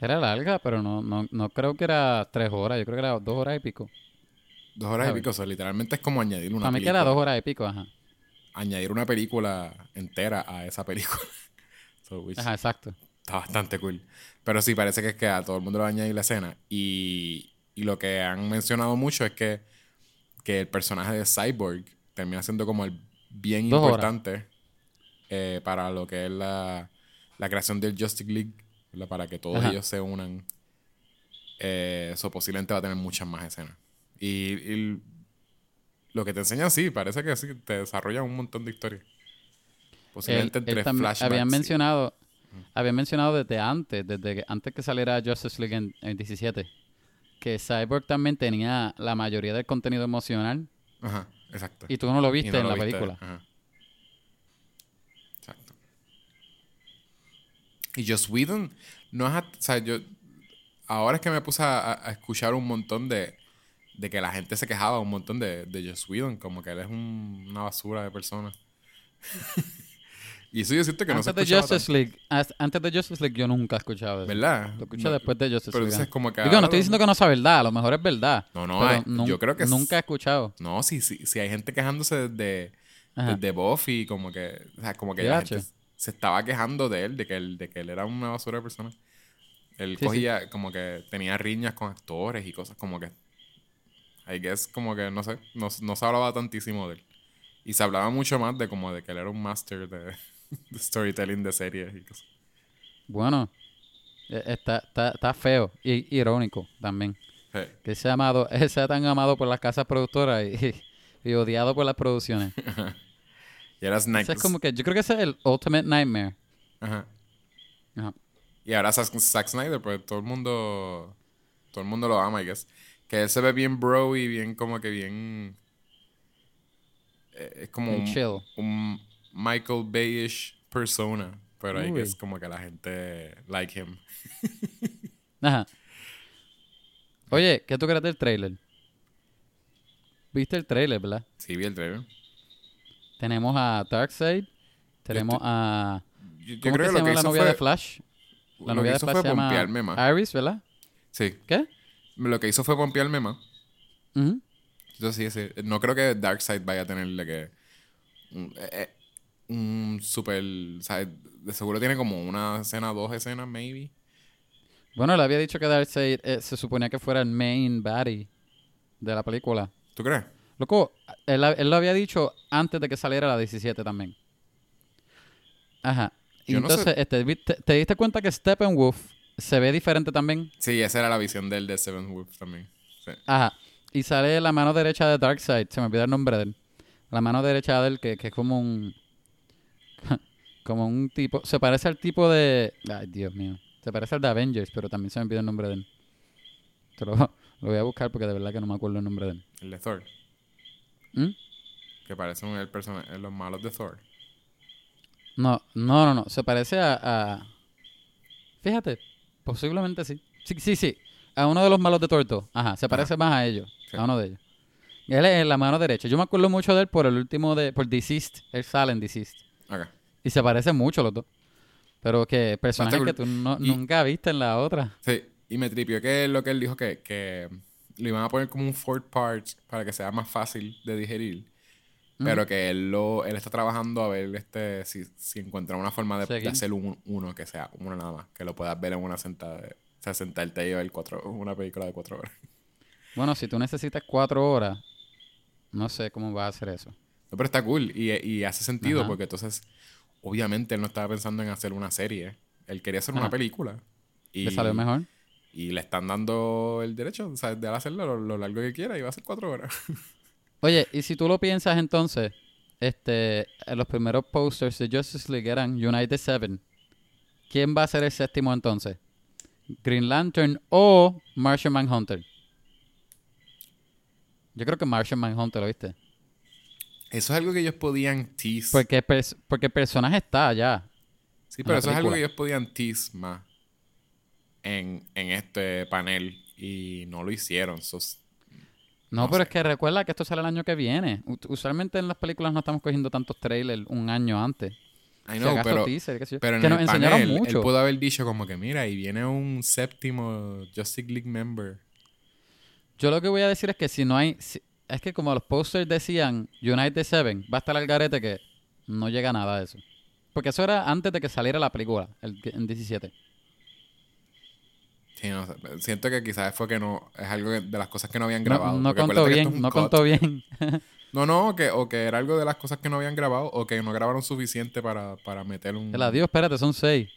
Era larga, pero no, no, no creo que era tres horas. Yo creo que era dos horas y pico. Dos horas y pico. o sea, literalmente es como añadir una Para mí que película. era dos horas y pico, ajá. Añadir una película entera a esa película. So, which- Ajá, exacto. Está bastante cool. Pero sí, parece que es que a todo el mundo le va a añadir la escena. Y, y lo que han mencionado mucho es que, que el personaje de Cyborg termina siendo como el bien Dos importante eh, para lo que es la, la creación del Justice League, ¿verdad? para que todos Ajá. ellos se unan. Eh, Eso posiblemente va a tener muchas más escenas. Y, y lo que te enseña, sí, parece que sí, te desarrolla un montón de historias. Posiblemente él entre flashbacks. habían y- mencionado, habían mencionado desde antes, desde que, antes que saliera Justice League en, en 17, que Cyborg también tenía la mayoría del contenido emocional Ajá, exacto. y tú no lo viste no en lo la viste, película. ajá. Exacto. Y Joss Whedon no es... O sea, yo... Ahora es que me puse a, a escuchar un montón de... De que la gente se quejaba un montón de, de Joss Whedon. Como que él es un- una basura de persona. y eso yo siento que no se antes de escuchaba Justice League, as- antes de Justice League yo nunca he escuchado tanto, eso. ¿Verdad? Lo escuché No, después de Justice Pero League. entonces ajá. como que... Digo, no estoy diciendo que no sea verdad, a lo mejor es verdad. No, no, pero hay- yo creo que... es- nunca he escuchado. No, si, si, si hay gente quejándose desde, Ajá. desde Buffy, como que, o sea, como que la gente se estaba quejando de él, de que él, de que él era una basura de persona. Él Sí, cogía, como que tenía riñas con actores y cosas como que. I guess, como que, no sé, no, no se hablaba tantísimo de él. Y se hablaba mucho más de como de que él era un master de, de storytelling de series y cosas. Bueno, eh, está, está, está feo y irónico también. Sí. Que sea amado, sea tan amado por las casas productoras y, y odiado por las producciones. Y era Snack. Ese es como que yo creo que ese es el ultimate nightmare. Ajá. Ajá. Y ahora Zack, Zack Snyder, pues todo el mundo. Todo el mundo lo ama, I guess. Que él se ve bien bro y bien, como que bien. eh, es como un, chill. un Michael Bay-ish persona. Pero Uy. guess como que la gente like him. Ajá. Oye, ¿qué tú crees del trailer? ¿Viste el trailer, verdad? Sí, vi el trailer. Tenemos a Darkseid, tenemos a... Yo, yo ¿Cómo creo que se llama que la novia fue. de Flash? La lo novia que de Flash fue se llama. Iris, ¿verdad? Sí. ¿Qué? Lo que hizo fue pompearme más. Ujú. Entonces sí, sí. No creo que Darkseid vaya a tenerle que. Un, eh, eh, un super. O sea, de seguro tiene como una escena, dos escenas, maybe. Bueno, le había dicho que Darkseid eh, se suponía que fuera el main baddie de la película. ¿Tú crees? Loco, él, él lo había dicho antes de que saliera la 17 también. Ajá. Y Yo no entonces, sé- este, te, te diste cuenta que Steppenwolf se ve diferente también? Sí, esa era la visión del de Seven Wolf también. Sí. Ajá. Y sale la mano derecha de Darkseid. Se me olvidó el nombre de él. La mano derecha de él, que, que es como un. como un tipo. Se parece al tipo de. Ay, Dios mío. Se parece al de Avengers, pero también se me olvidó el nombre de él. Te lo, lo voy a buscar porque de verdad que no me acuerdo el nombre de él. El de Thor. ¿Mm? Que parecen el persona los malos de Thor. No, no, no, no. Se parece a, a- Fíjate, posiblemente sí. Sí, sí, sí. A uno de los malos de Torto. Ajá, se parece más a ellos. Sí. A uno de ellos. Él es la mano derecha. Yo me acuerdo mucho de él por el último de... Por Deceased. Él sale en Deceased. Y se parecen mucho los dos. Pero que personajes cool. que tú no- Y- nunca viste en la otra. Sí. Y me tripió que lo que él dijo que, que le iban a poner como un fourth part para que sea más fácil de digerir. Pero que él lo, él está trabajando a ver este si, si encuentra una forma de, de hacer un, uno que sea uno nada más. Que lo puedas ver en una sentada. O sea, sentarte y ver cuatro, una película de cuatro horas. Bueno, si tú necesitas cuatro horas, no sé cómo vas a hacer eso. No, pero está cool y, y hace sentido Ajá. porque entonces, obviamente, él no estaba pensando en hacer una serie. Él quería hacer una Ajá. película. Y, ¿Le salió mejor? Y le están dando el derecho o sea, de él hacerlo lo, lo largo que quiera y va a ser cuatro horas. Oye, y si tú lo piensas entonces, este, en los primeros posters de Justice League eran United Seven. ¿Quién va a ser el séptimo entonces? ¿Green Lantern o Martian Manhunter? Yo creo que Martian Manhunter, ¿lo viste? Eso es algo que ellos podían tease. Porque, pers- porque el personaje está allá. sí, pero eso es algo que ellos podían tease más en, en este panel y no lo hicieron. So, No, No pero sé. es que recuerda que esto sale el año que viene. Usualmente en las películas no estamos cogiendo tantos trailers un año antes. I know, pero, teaser, sé pero en que el nos enseñaron panel, mucho. él pudo haber dicho como que, mira, y viene un séptimo Justice League member. Yo lo que voy a decir es que si no hay... si- es que como los posters decían United Seven, va a estar al garete que no llega nada de eso. Porque eso era antes de que saliera la película, el, en 17. Sí, no sé, siento que quizás fue que no, es algo que- de las cosas que no habían grabado. no contó bien, es no cut. contó bien. No, no, que, o que era algo de las cosas que no habían grabado o que no grabaron suficiente para, para meter un... El adiós, espérate, son seis.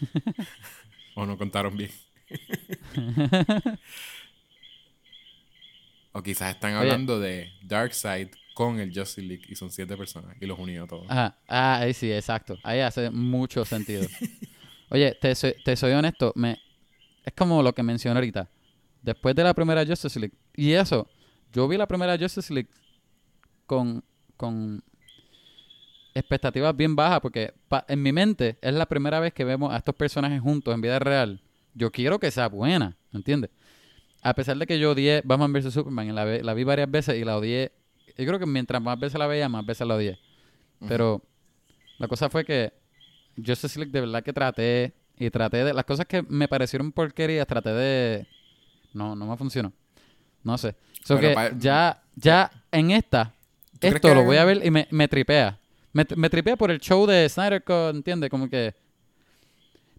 O no contaron bien. o quizás están Oye. hablando de Darkseid con el Justice League y son siete personas y los unió todos. Ajá. Ah, ahí sí, exacto. Ahí hace mucho sentido. Oye, te soy, te soy honesto, me, es como lo que mencioné ahorita. Después de la primera Justice League, y eso, yo vi la primera Justice League con, con expectativas bien bajas, porque pa- en mi mente es la primera vez que vemos a estos personajes juntos en vida real. Yo quiero que sea buena, ¿entiendes? A pesar de que yo odié Batman vs. Superman, la, la vi varias veces y la odié. Yo creo que mientras más veces la veía, más veces la odié. Pero la cosa fue que Justice League de verdad que traté y traté de... Las cosas que me parecieron porquerías, traté de... No, no me funcionó. No sé. So que pa- ya, ya en esta, esto que- lo voy a ver y me, me tripea. Me, me tripea por el show de Snyder Cut, ¿entiendes? Como que...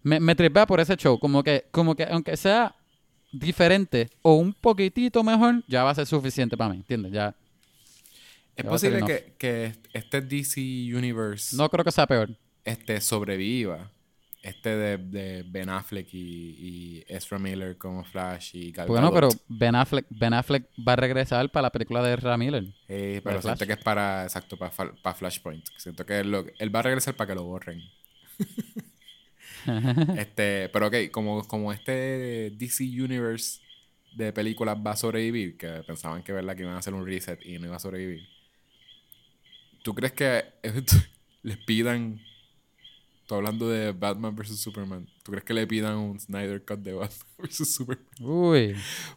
Me, me tripea por ese show. Como que, como que aunque sea diferente o un poquitito mejor, ya va a ser suficiente para mí, ¿entiendes? Ya... Es Ya posible que, que este DC Universe No creo que sea peor. este, sobreviva. Este de, de Ben Affleck y, y Ezra Miller como Flash y Gal Bueno, pero. Ben Affleck, Ben Affleck va a regresar para la película de Ezra Miller. Eh, pero siento Flash. que es para, exacto, para, para Flashpoint. Siento que él, lo- él va a regresar para que lo borren. este, pero ok, como, como este DC Universe de películas va a sobrevivir, que pensaban que, ¿verdad? que iban a hacer un reset y no iba a sobrevivir. ¿Tú crees que les pidan, tú hablando de Batman vs. Superman, ¿tú crees que le pidan un Snyder Cut de Batman vs. Superman? Uy,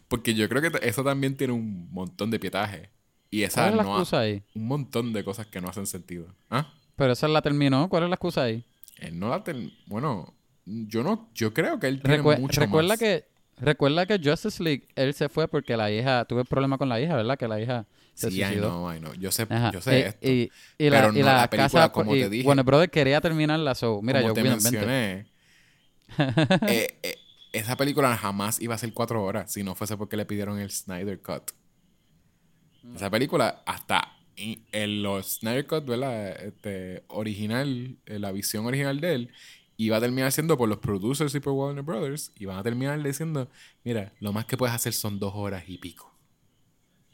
Porque yo creo que eso también tiene un montón de pietaje. Y esa ¿cuál es la no ha- excusa ahí? un montón de cosas que no hacen sentido. ¿Ah? Pero esa la terminó, ¿cuál es la excusa ahí? Él no la ten- Bueno, yo no... Yo creo que él tiene Recue- mucho recuerda más. que recuerda que Justice League él se fue porque la hija tuve problema con la hija, ¿verdad? Que la hija se Sí, suicidó. no, ay, no. Yo sé, Ajá. yo sé y, esto. y, y Pero y no la la película, casa como te dije. Warner Brothers quería terminarla, so mira, Como yo te mencioné, eh, eh, esa película jamás iba a ser cuatro horas si no fuese porque le pidieron el Snyder Cut. Mm. Esa película, hasta en, en los Snyder Cut, ¿verdad? Este, original, eh, la visión original de él, iba a terminar siendo por los producers y por Warner Brothers, y van a terminar diciendo, mira, lo más que puedes hacer son dos horas y pico.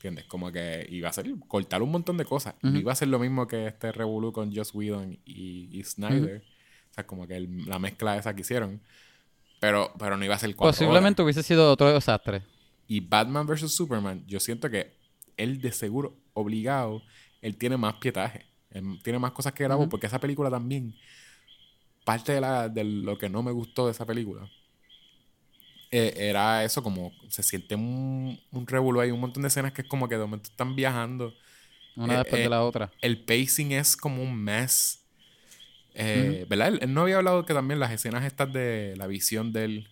¿Entiendes? Como que iba a ser cortar un montón de cosas. No iba a ser lo mismo que este revolú con Joss Whedon y, y Snyder. O sea, como que el- la mezcla esa que hicieron. Pero, pero no iba a ser cuatro Posiblemente horas. hubiese sido otro desastre. Y Batman vs. Superman, yo siento que él de seguro, obligado, él tiene más pietaje. Él tiene más cosas que grabó porque esa película también, parte de, la, de lo que no me gustó de esa película, eh, era eso como se siente un, un revuelo ahí, un montón de escenas que es como que de momento están viajando. Una Eh, después eh, de la otra. El pacing es como un mess. Eh, ¿Verdad? Él, él no había hablado que también las escenas estas de la visión de él,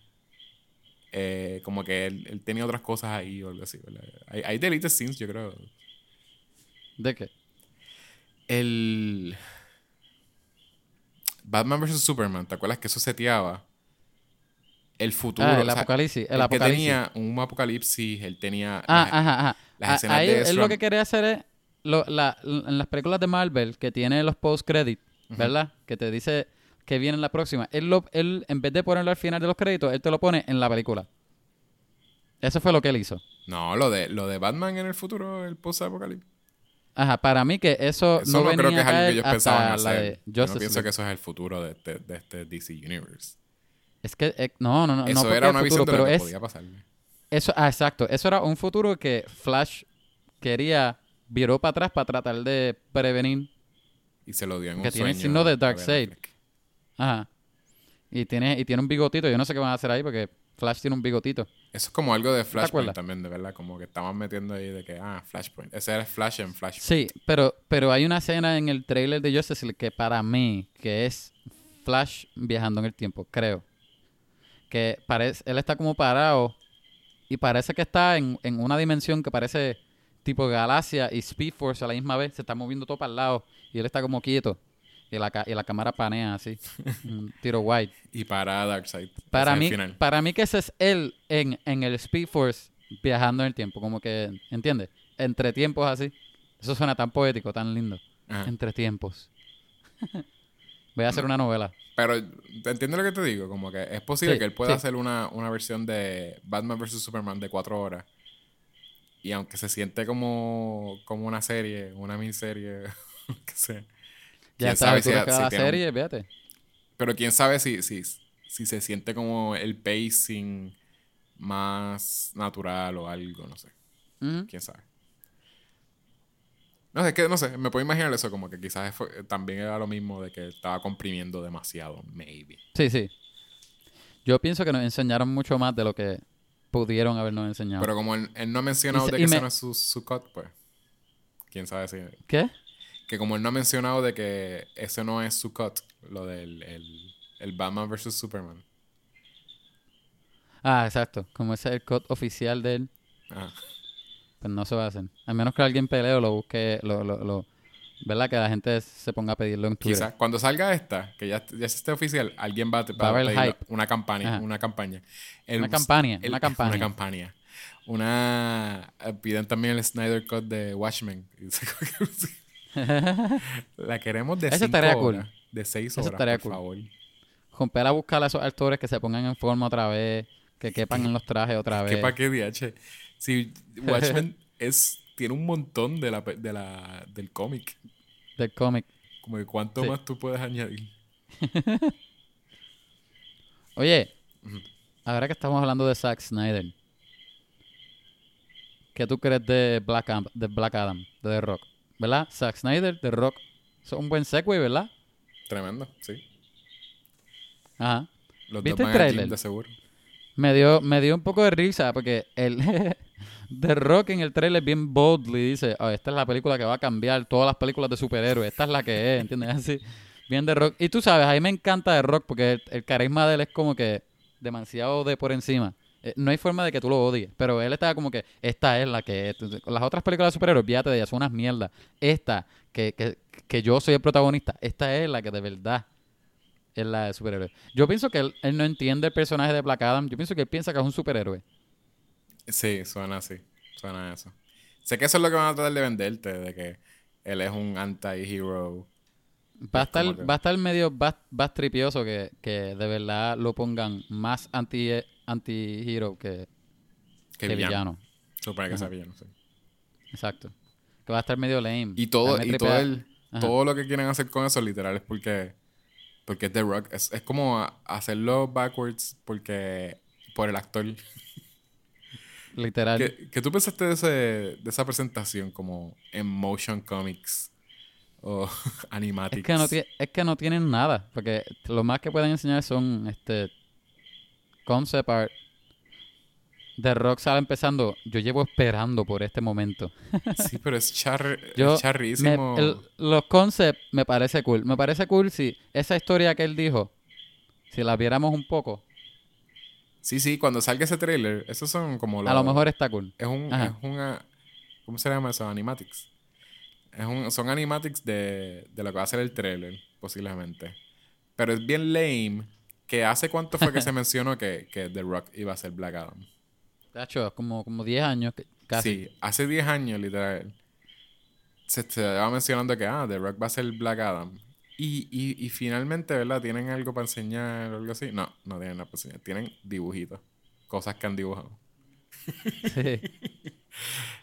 eh, como que él, él tenía otras cosas ahí o algo así, ¿verdad? Hay, hay deleted scenes, yo creo. ¿De qué? El Batman vs. Superman, ¿te acuerdas que eso seteaba el futuro? Ah, el o sea, apocalipsis. El él que apocalipsis. tenía un apocalipsis, él tenía... Ah, las- ajá, ajá. las Ah, escenas ahí de él Ezra- lo que quería hacer es lo- la- en las películas de Marvel que tiene los post credit, ¿verdad? Que te dice que viene en la próxima. Él, lo, él en vez de ponerlo al final de los créditos, él te lo pone en la película. Eso fue lo que él hizo. No, lo de, lo de Batman en el futuro, el post-apocalipsis. Ajá, para mí que eso, Eso no, no, creo que es algo que ellos pensaban hacer. de Yo no pienso que eso es el futuro de este, de este DC Universe. Es que, eh, no, no, no, Eso era el una futuro, visión de pero lo que es, podía pasarle. Eso, ah, exacto. Eso era un futuro que Flash quería viró para atrás para tratar de prevenir. Y se lo dio en Que un tiene el sueño signo de Darkseid. Ajá. Y tiene, y tiene un bigotito. Yo no sé qué van a hacer ahí porque Flash tiene un bigotito. Eso es como algo de? Flashpoint también, de verdad. Como que estaban metiendo ahí de que, ah, Flashpoint. Ese era Flash en Flashpoint. Sí, pero, pero hay una escena en el trailer de Justice League que para mí, que es Flash viajando en el tiempo, creo. Que parece, él está como parado y parece que está en, en una dimensión que parece tipo galaxia y Speed Force a la misma vez. Se está moviendo todo para el lado y él está como quieto. Y la, y la cámara panea así. un tiro wide. Y para Darkseid. Para mí, final. para mí que ese es él en, en el Speed Force viajando en el tiempo. Como que, ¿entiendes? Entre tiempos así. Eso suena tan poético, tan lindo. Ajá. Entre tiempos. Voy a hacer una novela. Pero, ¿te entiendes lo que te digo? Como que es posible Sí, que él pueda sí. hacer una, una versión de Batman vs. Superman de cuatro horas. Y aunque se siente como, como una serie, una miniserie, que sea. Ya sabe si- cada si un- serie, fíjate. Pero quién sabe si, si, si se siente como el pacing más natural o algo, no sé. Quién sabe. No sé, es que no sé, me puedo imaginar eso, como que quizás fue- también era lo mismo de que estaba comprimiendo demasiado, maybe. Sí, sí. Yo pienso que nos enseñaron mucho más de lo que pudieron habernos enseñado. Pero como él, él no ha mencionado se- de que ese me- no es su, su cut, pues. Quién sabe si. ¿Qué? Que como él no ha mencionado de que ese no es su cut, lo del el, el Batman vs Superman. Ah, exacto. Como ese es el code oficial de él, Ajá. Pues no se va a hacer. A menos que alguien pelee o lo busque, lo, lo, lo- ¿verdad? Que la gente se ponga a pedirlo en Twitter. Quizás cuando salga esta, que ya, ya esté oficial, alguien va, a- Va a pedir hype. una campaña, Ajá. una campaña. El- Una campaña, el- una campaña. Una campaña. Una eh, piden también el Snyder Cut de Watchmen. La queremos de Eso cinco estaría cool. horas, de seis Eso horas, estaría por cool. favor. Romper a buscar a esos actores que se pongan en forma otra vez, que quepan en los trajes otra ¿Qué vez. pa' qué DH? Si Watchmen es, tiene un montón de la, de la, del cómic. Del cómic. Como que cuánto Sí. más tú puedes añadir. Oye, ahora que estamos hablando de Zack Snyder, ¿qué tú crees de Black, Adam, de Black Adam, de The Rock? ¿Verdad? Zack Snyder, The Rock. Es un buen segue, ¿verdad? Tremendo, sí. Ajá. Los ¿Viste dos el tráiler? de seguro. Me dio, me dio un poco de risa porque el The Rock en el trailer bien boldly dice, "Oh, esta es la película que va a cambiar todas las películas de superhéroes, esta es la que es, ¿entiendes? Así, bien The Rock. Y tú sabes, a mí me encanta The Rock porque el, carisma de él es como que demasiado de por encima. Eh, no hay forma de que tú lo odies, pero él estaba como que, esta es la que es. Las otras películas de superhéroes, fíjate de ellas, son unas mierdas. Esta, que, que, que yo soy el protagonista, esta es la que de verdad es la de superhéroe. Yo pienso que él, él no entiende el personaje de Black Adam. Yo pienso que él piensa que es un superhéroe. Sí, suena así. Suena eso. Sé que eso es lo que van a tratar de venderte, de que él es un anti-hero. Va a Es estar, que- va a estar medio bas- bastripioso que, que de verdad lo pongan más anti anti-hero que, Que que villano. Supone que sea villano, sí. Exacto. Que va a estar medio lame. Y todo, y todo, el, todo lo que quieren hacer con eso, literal, es porque, porque es The Rock. Es, es como hacerlo backwards porque por el actor. Literal. ¿Qué, qué tú pensaste de, ese, de esa presentación como en motion comics o animatics? Es que, no es que no tienen nada. Porque lo más que pueden enseñar son este concept art. The Rock sale empezando. Yo llevo esperando por este momento. Sí, pero es, char, Yo es charrísimo. Me- el- los concepts me parece cool. Me parece cool si esa historia que él dijo, si la viéramos un poco, Sí, sí, cuando salga ese trailer, esos son como los... a lo mejor está cool. Es un... Es una, ¿Cómo se llama eso? Animatics. Es un, son animatics de, de lo que va a ser el trailer, posiblemente. Pero es bien lame que hace cuánto fue que se mencionó que, que The Rock iba a ser Black Adam. Tacho, como, como 10 años casi. Sí, hace 10 años, literal. Se, va mencionando que, ah, The Rock va a ser Black Adam. Y, y, y finalmente, ¿verdad? ¿Tienen algo para enseñar o algo así? No, no tienen nada para enseñar. Tienen dibujitos. Cosas que han dibujado. Sí.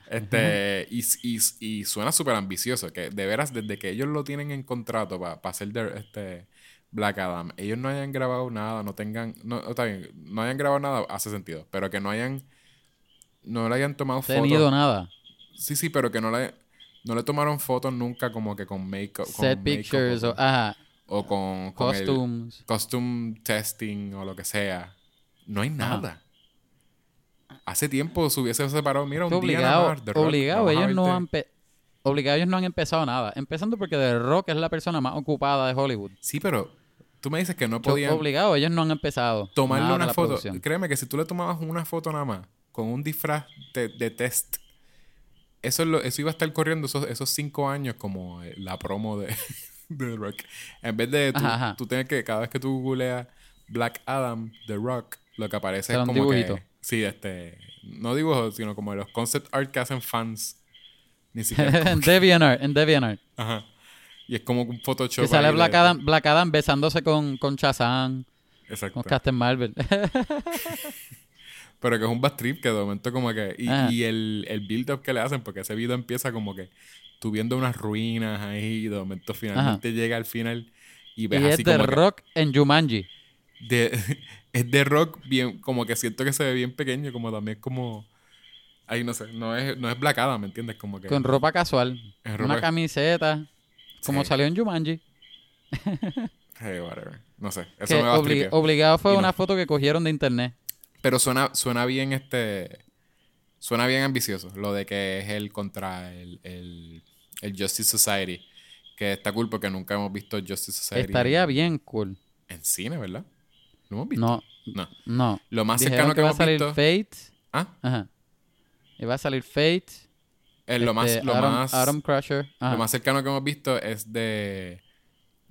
Este, y, y, y suena súper ambicioso. Que de veras, desde que ellos lo tienen en contrato para hacer de- este Black Adam, ellos no hayan grabado nada, no tengan. No, está bien, no hayan grabado nada, hace sentido. Pero que no hayan. No le hayan tomado Tenido fotos. nada. Sí, sí, pero que no le. No le tomaron fotos nunca como que con make-up. con Set make-up pictures o, o, ajá, o con, con el costumes. costume testing o lo que sea. No hay nada. Hace tiempo se hubiese separado. Mira, un Que día nada obligado, más, Rock, obligado, ellos no han obligado ellos no han empezado nada. Empezando porque The Rock es la persona más ocupada de Hollywood. Sí, pero tú me dices que no Yo- podían Obligado, ellos no han empezado. tomarle una foto. producción. Créeme que si tú le tomabas una foto nada más con un disfraz de, de test, eso, es lo- eso iba a estar corriendo esos, esos cinco años como eh, la promo de, de The Rock. En vez de tú, Ajá, ajá. tú tener que, cada vez que tú googleas Black Adam, The Rock, lo que aparece es como dibujito. que... Sí, este... No dibujos, sino como los concept art que hacen fans. Ni siquiera... en DeviantArt, en DeviantArt. ajá. Y es como un Photoshop Que sale ahí de- Black Adam, Black Adam besándose con, con Shazam, Exacto. con Captain Marvel. Pero que es un bad trip que de momento como que... Y, Ajá. y el, el build-up que le hacen, porque ese video empieza como que tú viendo unas ruinas ahí y de momento finalmente llega al final y y ves es así The como que... Rock en Jumanji. De, es de rock bien... Como que siento que se ve bien pequeño, como también como... Ahí no sé, no es, no es Black Adam, ¿me entiendes? Como que... Con ropa casual. es Una camiseta. Como Sí. salió en Jumanji. Hey, whatever. No sé, eso Que me va a obli- tripear. obligado fue Y no. una foto que cogieron de internet. Pero suena, suena bien este. Suena bien ambicioso. Lo de que es el contra el, el, el Justice Society. Que está cool porque nunca hemos visto Justice Society. Estaría en, bien cool. En cine, ¿verdad? ¿Lo hemos visto? No, No. no. Lo más Dijeron cercano que, que va a hemos salir visto. Fate. Ah, Ajá. Y va a salir Fate. es lo más, este, lo más, Atom Crusher. Ajá. lo más cercano que hemos visto es de.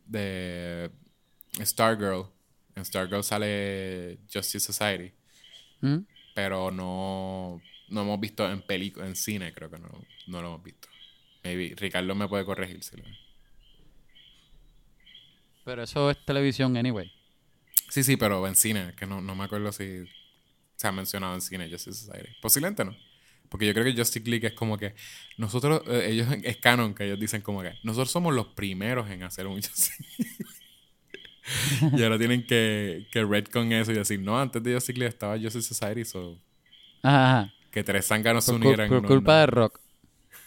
de Stargirl. En Stargirl sale Justice Society. ¿Mm? Pero no, no hemos visto en película, en cine, creo que no, no lo hemos visto. Maybe Ricardo me puede corregir si lo Pero eso es televisión anyway. Sí, sí, pero en cine, que no, no me acuerdo si se ha mencionado en cine Justice Society. Posiblemente no. Porque yo creo que Justice League es como que nosotros, eh, ellos, es canon que ellos dicen como que nosotros somos los primeros en hacer un Justice League. y ahora tienen que, que con eso y decir, no, antes de Justice League estaba Justice Society, so Ajá, ajá. que tres zánganos se unieran. por no, culpa no. de Rock.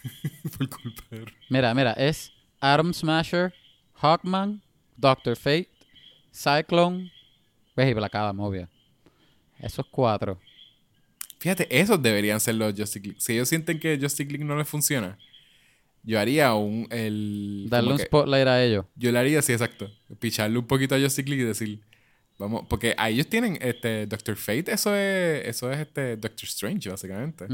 por culpa de Mira, mira, es Atom Smasher, Hawkman, Doctor Fate, Cyclone, ves y Black Adam, obvio. Esos cuatro. Fíjate, esos deberían ser los Justice League. Si ellos sienten que Justice League no les funciona, yo haría un. El, Darle un que- spotlight a ellos. Yo le haría, sí, exacto. Picharle un poquito a Justice League y decir. Vamos, porque a ellos tienen este Doctor Fate, eso es, eso es este Doctor Strange, básicamente.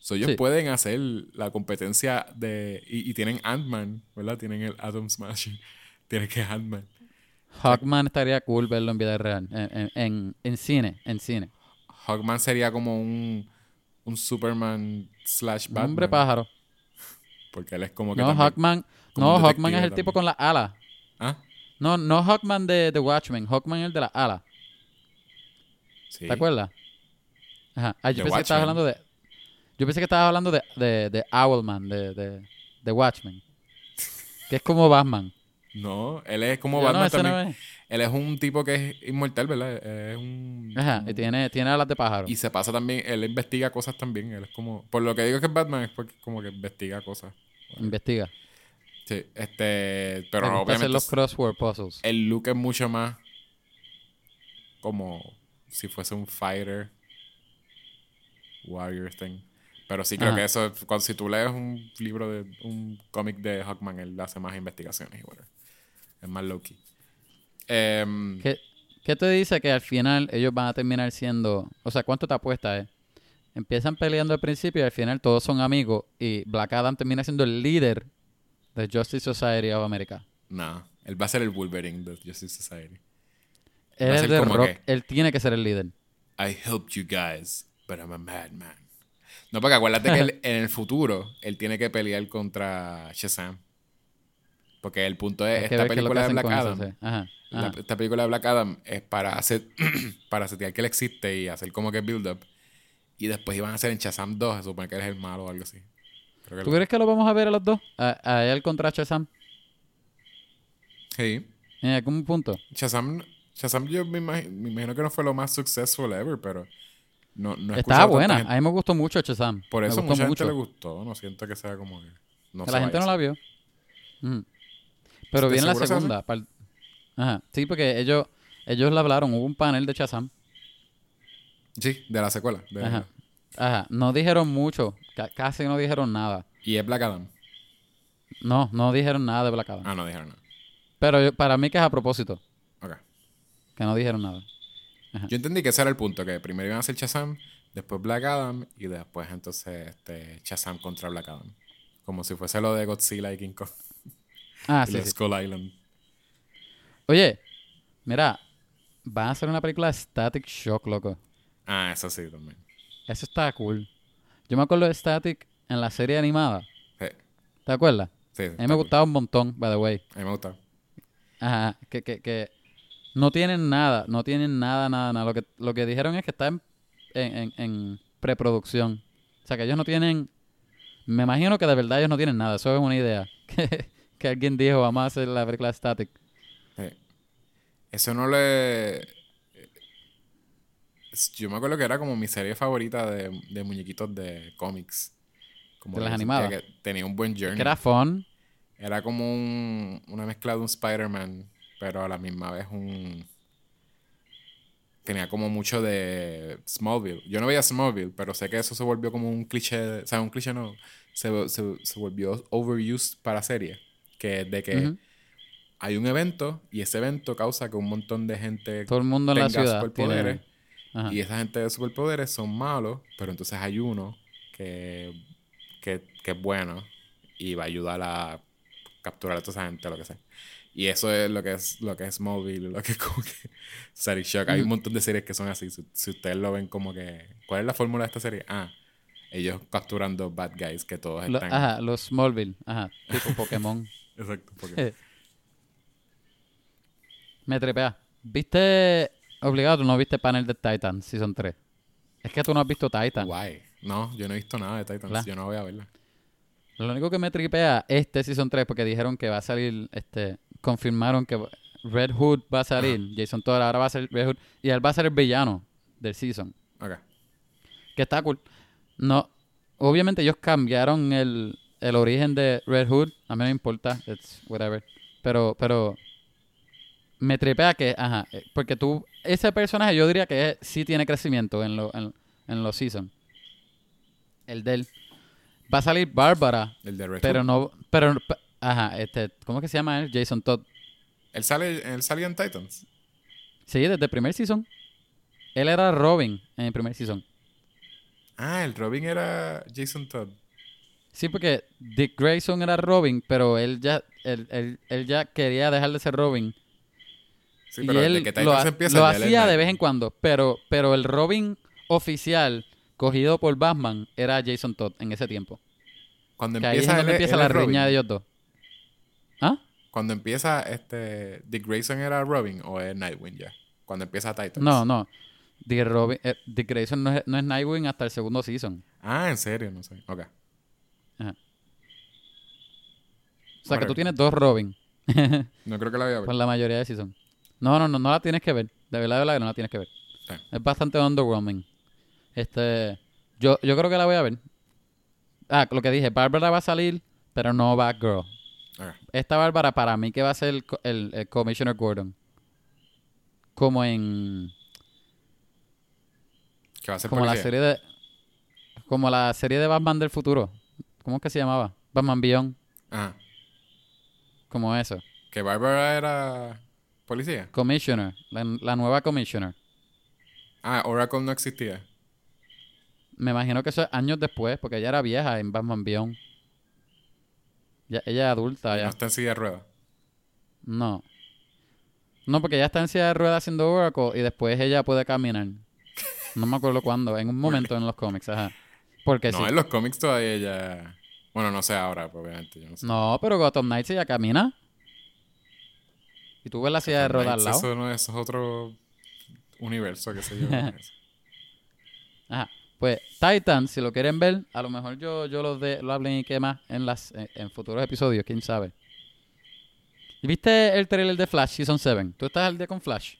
So, ellos Sí. pueden hacer la competencia de. Y, y tienen Ant-Man, ¿verdad? Tienen el Atom Smasher. Tienen que Ant-Man. Hawkman estaría cool verlo en vida real. En, en, en, en cine, en cine. Hawkman sería como un. Un Superman slash Batman. Hombre pájaro. Porque él es como que. No, también- Hawkman. No, Hawkman es el tipo con las alas. ¿Ah? No, no Hawkman de The Watchmen. Hawkman es el de las alas. Sí. ¿Te acuerdas? Ajá. Ah, yo The pensé que estabas hablando de. Yo pensé que estabas hablando de, de, de Owlman, de, de, de Watchmen. Que es como Batman. No, él es como Yo, Batman no, también. no es. Él es un tipo que es inmortal, ¿verdad? Es un. Ajá, y tiene, tiene alas de pájaro. Y se pasa también, él investiga cosas también. Él es como. Por lo que digo que es Batman, es porque como que investiga cosas. Investiga. Sí, este. Pero Me gusta hacer obviamente. los crossword puzzles. El look es mucho más. Como si fuese un fighter. Warrior thing. Pero sí creo Ajá. que eso. Cuando, si tú lees un libro de. Un cómic de Hawkman, él hace más investigaciones y whatever. Es más low key. Em, ¿Qué, ¿Qué te dice que al final ellos van a terminar siendo... O sea, ¿cuánto te apuesta, eh? Empiezan peleando al principio y al final todos son amigos y Black Adam termina siendo el líder de Justice Society of America. No, él va a ser el Wolverine de Justice Society. Él Va a es ser de como Rock, que- él tiene que ser el líder. I helped you guys, but I'm a madman. No, porque acuérdate que él- en el futuro él tiene que pelear contra Shazam. Porque el punto es, esta película de Black eso, Adam, sí. Ajá, la- ajá. esta película de Black Adam es para hacer, para setear que él existe y hacer como que build up. Y después iban a hacer en Shazam 2, se supone que él es el malo o algo así. Creo que ¿Tú lo- crees que lo vamos a ver a los dos? A, a él contra Shazam. Sí. En algún punto. Shazam, Shazam yo me imagino, me imagino que no fue lo más successful ever, pero no, no Estaba buena. gente- A mí me gustó mucho Shazam. Por eso mucho. le gustó. No siento que sea como que... No Que la gente no la vio. Pero ¿De viene la segunda. par- Ajá. Sí, porque ellos, ellos le hablaron. Hubo un panel de Shazam. Sí, de la secuela. de- Ajá. Ajá. No dijeron mucho. ca- casi no dijeron nada. Y es Black Adam. No, no dijeron nada de Black Adam. Ah, no dijeron nada. Pero yo- para mí que es a propósito. Ok. Que no dijeron nada. Yo entendí que ese era el punto, que primero iban a hacer Shazam, después Black Adam y después entonces este Shazam contra Black Adam. Como si fuese lo de Godzilla y King Kong Ah, y sí, sí. Skull Island. Oye, mira. Van a hacer una película de Static Shock, loco. Ah, eso sí también. Eso está cool. Yo me acuerdo de Static en la serie animada. Sí, ¿Te acuerdas? sí, A mí me cool. gustaba un montón, by the way. A mí me gusta. Ajá, que, que, que no tienen nada, no tienen nada, nada, nada. Lo que, lo que dijeron es que está en, en, en- preproducción. O sea, que ellos no tienen... Me imagino que de verdad ellos no tienen nada. Eso es una idea. Que, que alguien dijo, vamos a hacer la película Static. Sí. Eso no le... es- Yo me acuerdo que era como mi serie favorita de, de muñequitos de cómics. Como ¿De las animadas? que tenía un buen journey. Que era fun. Era como un- una mezcla de un Spider-Man, pero a la misma vez un... Tenía como mucho de Smallville. Yo no veía Smallville, pero sé que eso se volvió como un cliché, o sea, un cliché no, se, se, se volvió overused para serie. Que de que hay un evento y ese evento causa que un montón de gente Todo el mundo en la tenga ciudad. superpoderes. tiene- Ajá. Y esa gente de superpoderes son malos, pero entonces hay uno que, que, que es bueno y va a ayudar a capturar a toda esa gente, lo que sea. Y eso es lo que es lo que es Smallville, lo que es como que Static Shock. Hay un montón de series que son así. Si, si ustedes lo ven como que... ¿Cuál es la fórmula de esta serie? Ah, ellos capturando bad guys que todos Lo- están... ajá, los Smallville. Ajá, tipo Pokémon. Exacto. Porque... Me trepea. ¿Viste... Obligado, tú no viste panel de Titan Season 3. Es que tú no has visto Titan. Guay. No, yo no he visto nada de. ¿Verdad? Yo no voy a verla. Lo único que me tripea este Season 3 porque dijeron que va a salir, este, confirmaron que Red Hood va a salir, Jason Todd ahora va a ser Red Hood y él va a ser el villano del Season, Ok. que está cool. No, obviamente ellos cambiaron el, el origen de Red Hood, a mí no me importa, it's whatever, pero, pero me tripea que, ajá, eh, porque tú, ese personaje yo diría que es- sí tiene crecimiento en, lo, en, en los Season. El del... Va a salir Bárbara, El de Red pero Hood. no, pero, pe- ajá, este, ¿cómo es que se llama él? Jason Todd. Él sale, él salía en Titans. Sí, desde el primer season. Él era Robin en el primer season. Ah, el Robin era Jason Todd. Sí, porque Dick Grayson era Robin, pero él ya, él, él- él ya quería dejar de ser Robin. Sí, y pero él desde que lo, empieza hacía de vez en cuando, pero, pero el Robin oficial cogido por Batman era Jason Todd en ese tiempo. Cuando Que ahí es empieza, donde él- empieza él la riña de ellos dos. ¿Ah? Cuando empieza este Dick Grayson era Robin o es Nightwing ya. Cuando empieza Titans. No, no. Dick, Robin, eh, Dick Grayson no es, no es Nightwing hasta el segundo season. Ah, en serio, no sé. Ok. O sea que tú tienes dos Robin. No creo que la vaya a ver. Por la mayoría de season. No, no, no, no la tienes que ver. De verdad, de verdad que no la tienes que ver. Sí. Es bastante underwhelming. Este, yo, yo creo que la voy a ver. Ah, lo que dije, Bárbara va a salir, pero no Batgirl. Ok. Esta Bárbara para mí que va a ser el, el- el Commissioner Gordon. Como en Que va a ser como la serie de como la serie de Batman del futuro. ¿Cómo es que se llamaba? Batman Beyond, Ajá. como eso. Que Barbara era policía. Commissioner, la, la nueva Commissioner. Ah, Oracle no existía. Me imagino que eso es años después, porque ella era vieja en Batman Beyond. Ya, ella es adulta No ya. está en silla de ruedas. No. No, porque ella está en silla de ruedas haciendo Oracle y después ella puede caminar. No me acuerdo cuándo, en un momento en los cómics, ajá. Porque No, sí. en los cómics todavía ella... Bueno, no sé ahora, pues, obviamente. Yo no sé. No, pero Gotham Knights ella camina. Y tú ves la silla de ruedas al lado. Eso no es, eso es otro universo, qué sé yo. Ajá. Pues Titan, si lo quieren ver, a lo mejor yo, yo lo, de, lo hablen y qué más en, las, en, en futuros episodios, quién sabe. ¿Y ¿Viste el trailer de Flash Season 7? ¿Tú estás al día con Flash?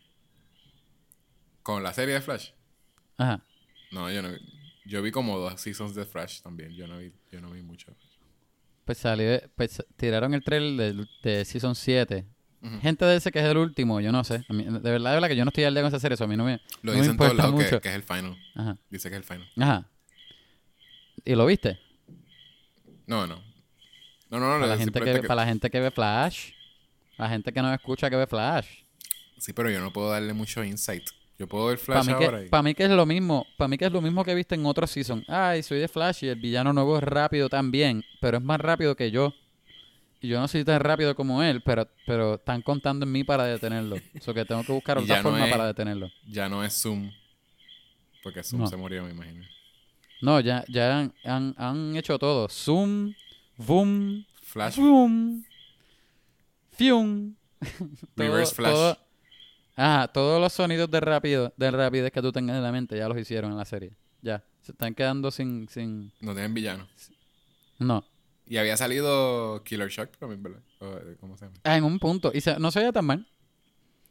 Con la serie de Flash. Ajá. No, yo no vi. Yo vi como dos seasons de Flash también. Yo no vi, yo no vi mucho. Pues salió, pues tiraron el trailer de, de Season 7. Gente de ese que es el último, yo no sé. Mí- de verdad, de verdad que yo no estoy al día con esa serie, eso a mí no me, Lo no dicen todos lados que, mucho. que es el final. Ajá. Dice que es el final. Ajá. ¿Y lo viste? No, no. No, no, no. Para la, gente que, para la gente que ve Flash. La gente que no escucha que ve Flash. Sí, pero yo no puedo darle mucho insight. Yo puedo ver Para Flash mí, ahora que, y... pa' mí que es lo mismo. Para mí que es lo mismo que viste en otro season. Ay, soy de Flash y el villano nuevo es rápido también. Pero es más rápido que yo. Yo no soy tan rápido como él, pero, pero están contando en mí para detenerlo. O que tengo que buscar otra no forma es- para detenerlo. Ya no es Zoom. Porque Zoom No. se murió, me imagino. No, ya, ya han, han, han hecho todo. Zoom, boom, Flash. boom, fium. Reverse Flash. ajá, todos los sonidos de rápido, de rapidez que tú tengas en la mente ya los hicieron en la serie. Ya, se están quedando sin, sin, No tienen villano. no. Y había salido Killer Shark también, ¿verdad? Eh, ¿Cómo se llama? Ah, en un punto. Y se- no se veía tan mal.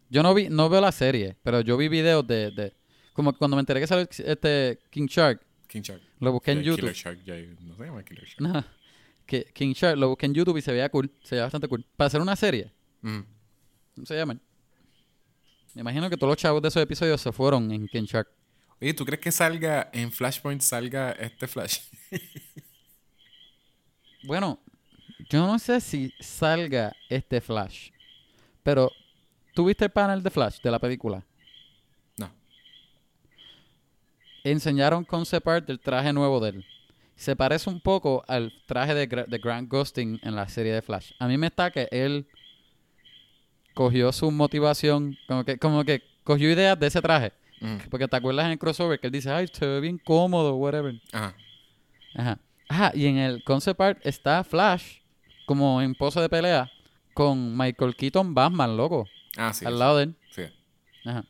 Yo no vi, no veo la serie, pero yo vi videos de, de como cuando me enteré que salió este King Shark, King Shark. lo busqué en YouTube. Killer Shark, ya, no se llama Killer Shark. No, que King Shark lo busqué en YouTube y se veía cool, se veía bastante cool. Para hacer una serie, Ujú. no se llaman. Me imagino que todos los chavos de esos episodios se fueron en King Shark. Oye, ¿tú crees que salga en Flashpoint salga este Flash? Bueno, yo no sé si salga este Flash, pero ¿tú viste el panel de Flash de la película? No. enseñaron concept art del traje nuevo de él. Se parece un poco al traje de, Gra- de Grant Gustin en la serie de Flash. A mí me está que él cogió su motivación, como que, como que cogió ideas de ese traje. Ujú. Porque te acuerdas en el crossover que él dice, ay, se ve bien cómodo, whatever. Ajá. Ajá. Ajá, y en el concept art está Flash, como en pose de pelea, con Michael Keaton Batman, loco, Ah, sí. al sí, lado de él. sí. Ajá.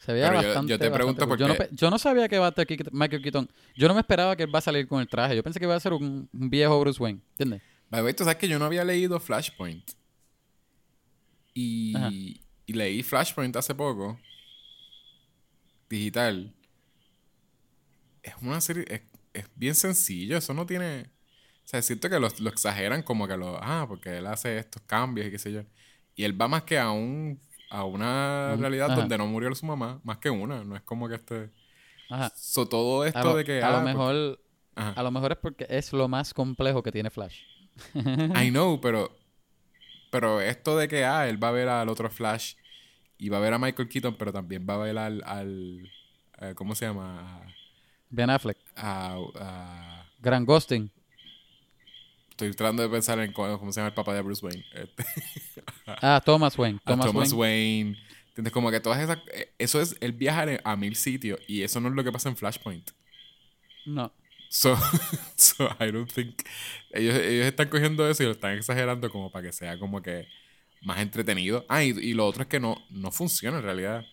Se veía Pero yo- bastante. yo te pregunto bastante cool. yo, no, porque- pe- yo no sabía que va a estar Keat- Michael Keaton. Yo no me esperaba que él va a salir con el traje. Yo pensé que iba a ser un, un viejo Bruce Wayne. ¿Entiendes? By tú sabes que yo no había leído Flashpoint. Y, y leí Flashpoint hace poco. Digital. Es una serie. Es, es bien sencillo. Eso no tiene. O sea, siento que lo, lo exageran como que lo. Ah, porque él hace estos cambios y qué sé yo. Y él va más que a un. A una Un- realidad ajá. donde no murió su mamá. Más que una. No es como que este. Ajá. So, todo esto lo, de que. a lo ah, mejor, a lo mejor es porque es lo más complejo que tiene Flash. I know, pero. Pero esto de que, ah, él va a ver al otro Flash y va a ver a Michael Keaton, pero también va a ver al. al eh, ¿Cómo se llama? Ben Affleck, A, a- Grant Gustin. estoy tratando de pensar en cómo, cómo se llama el papá de Bruce Wayne. Este, Ah, Thomas Wayne. a Thomas, Thomas Wayne. Wayne. ¿Entiendes? Como que todas esas. eh, Eso es el viajar a mil sitios y eso no es lo que pasa en Flashpoint. No. So, so I don't think. Ellos, ellos están cogiendo eso y lo están exagerando como para que sea como que más entretenido. Ah, y, y lo otro es que no, no funciona en realidad.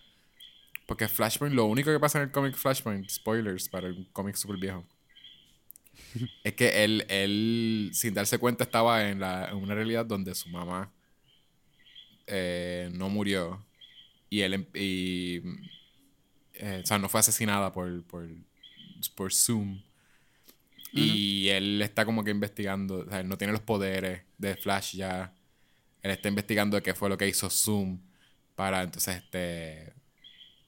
Porque Flashpoint, lo único que pasa en el cómic Flashpoint, spoilers para el cómic super viejo, es que él, él, sin darse cuenta, estaba en, la, en una realidad donde su mamá eh, no murió. Y él, em- y, eh, o sea, no fue asesinada por, por, por Zoom. Y él está como que investigando, o sea, él no tiene los poderes de Flash ya. Él está investigando qué fue lo que hizo Zoom para entonces este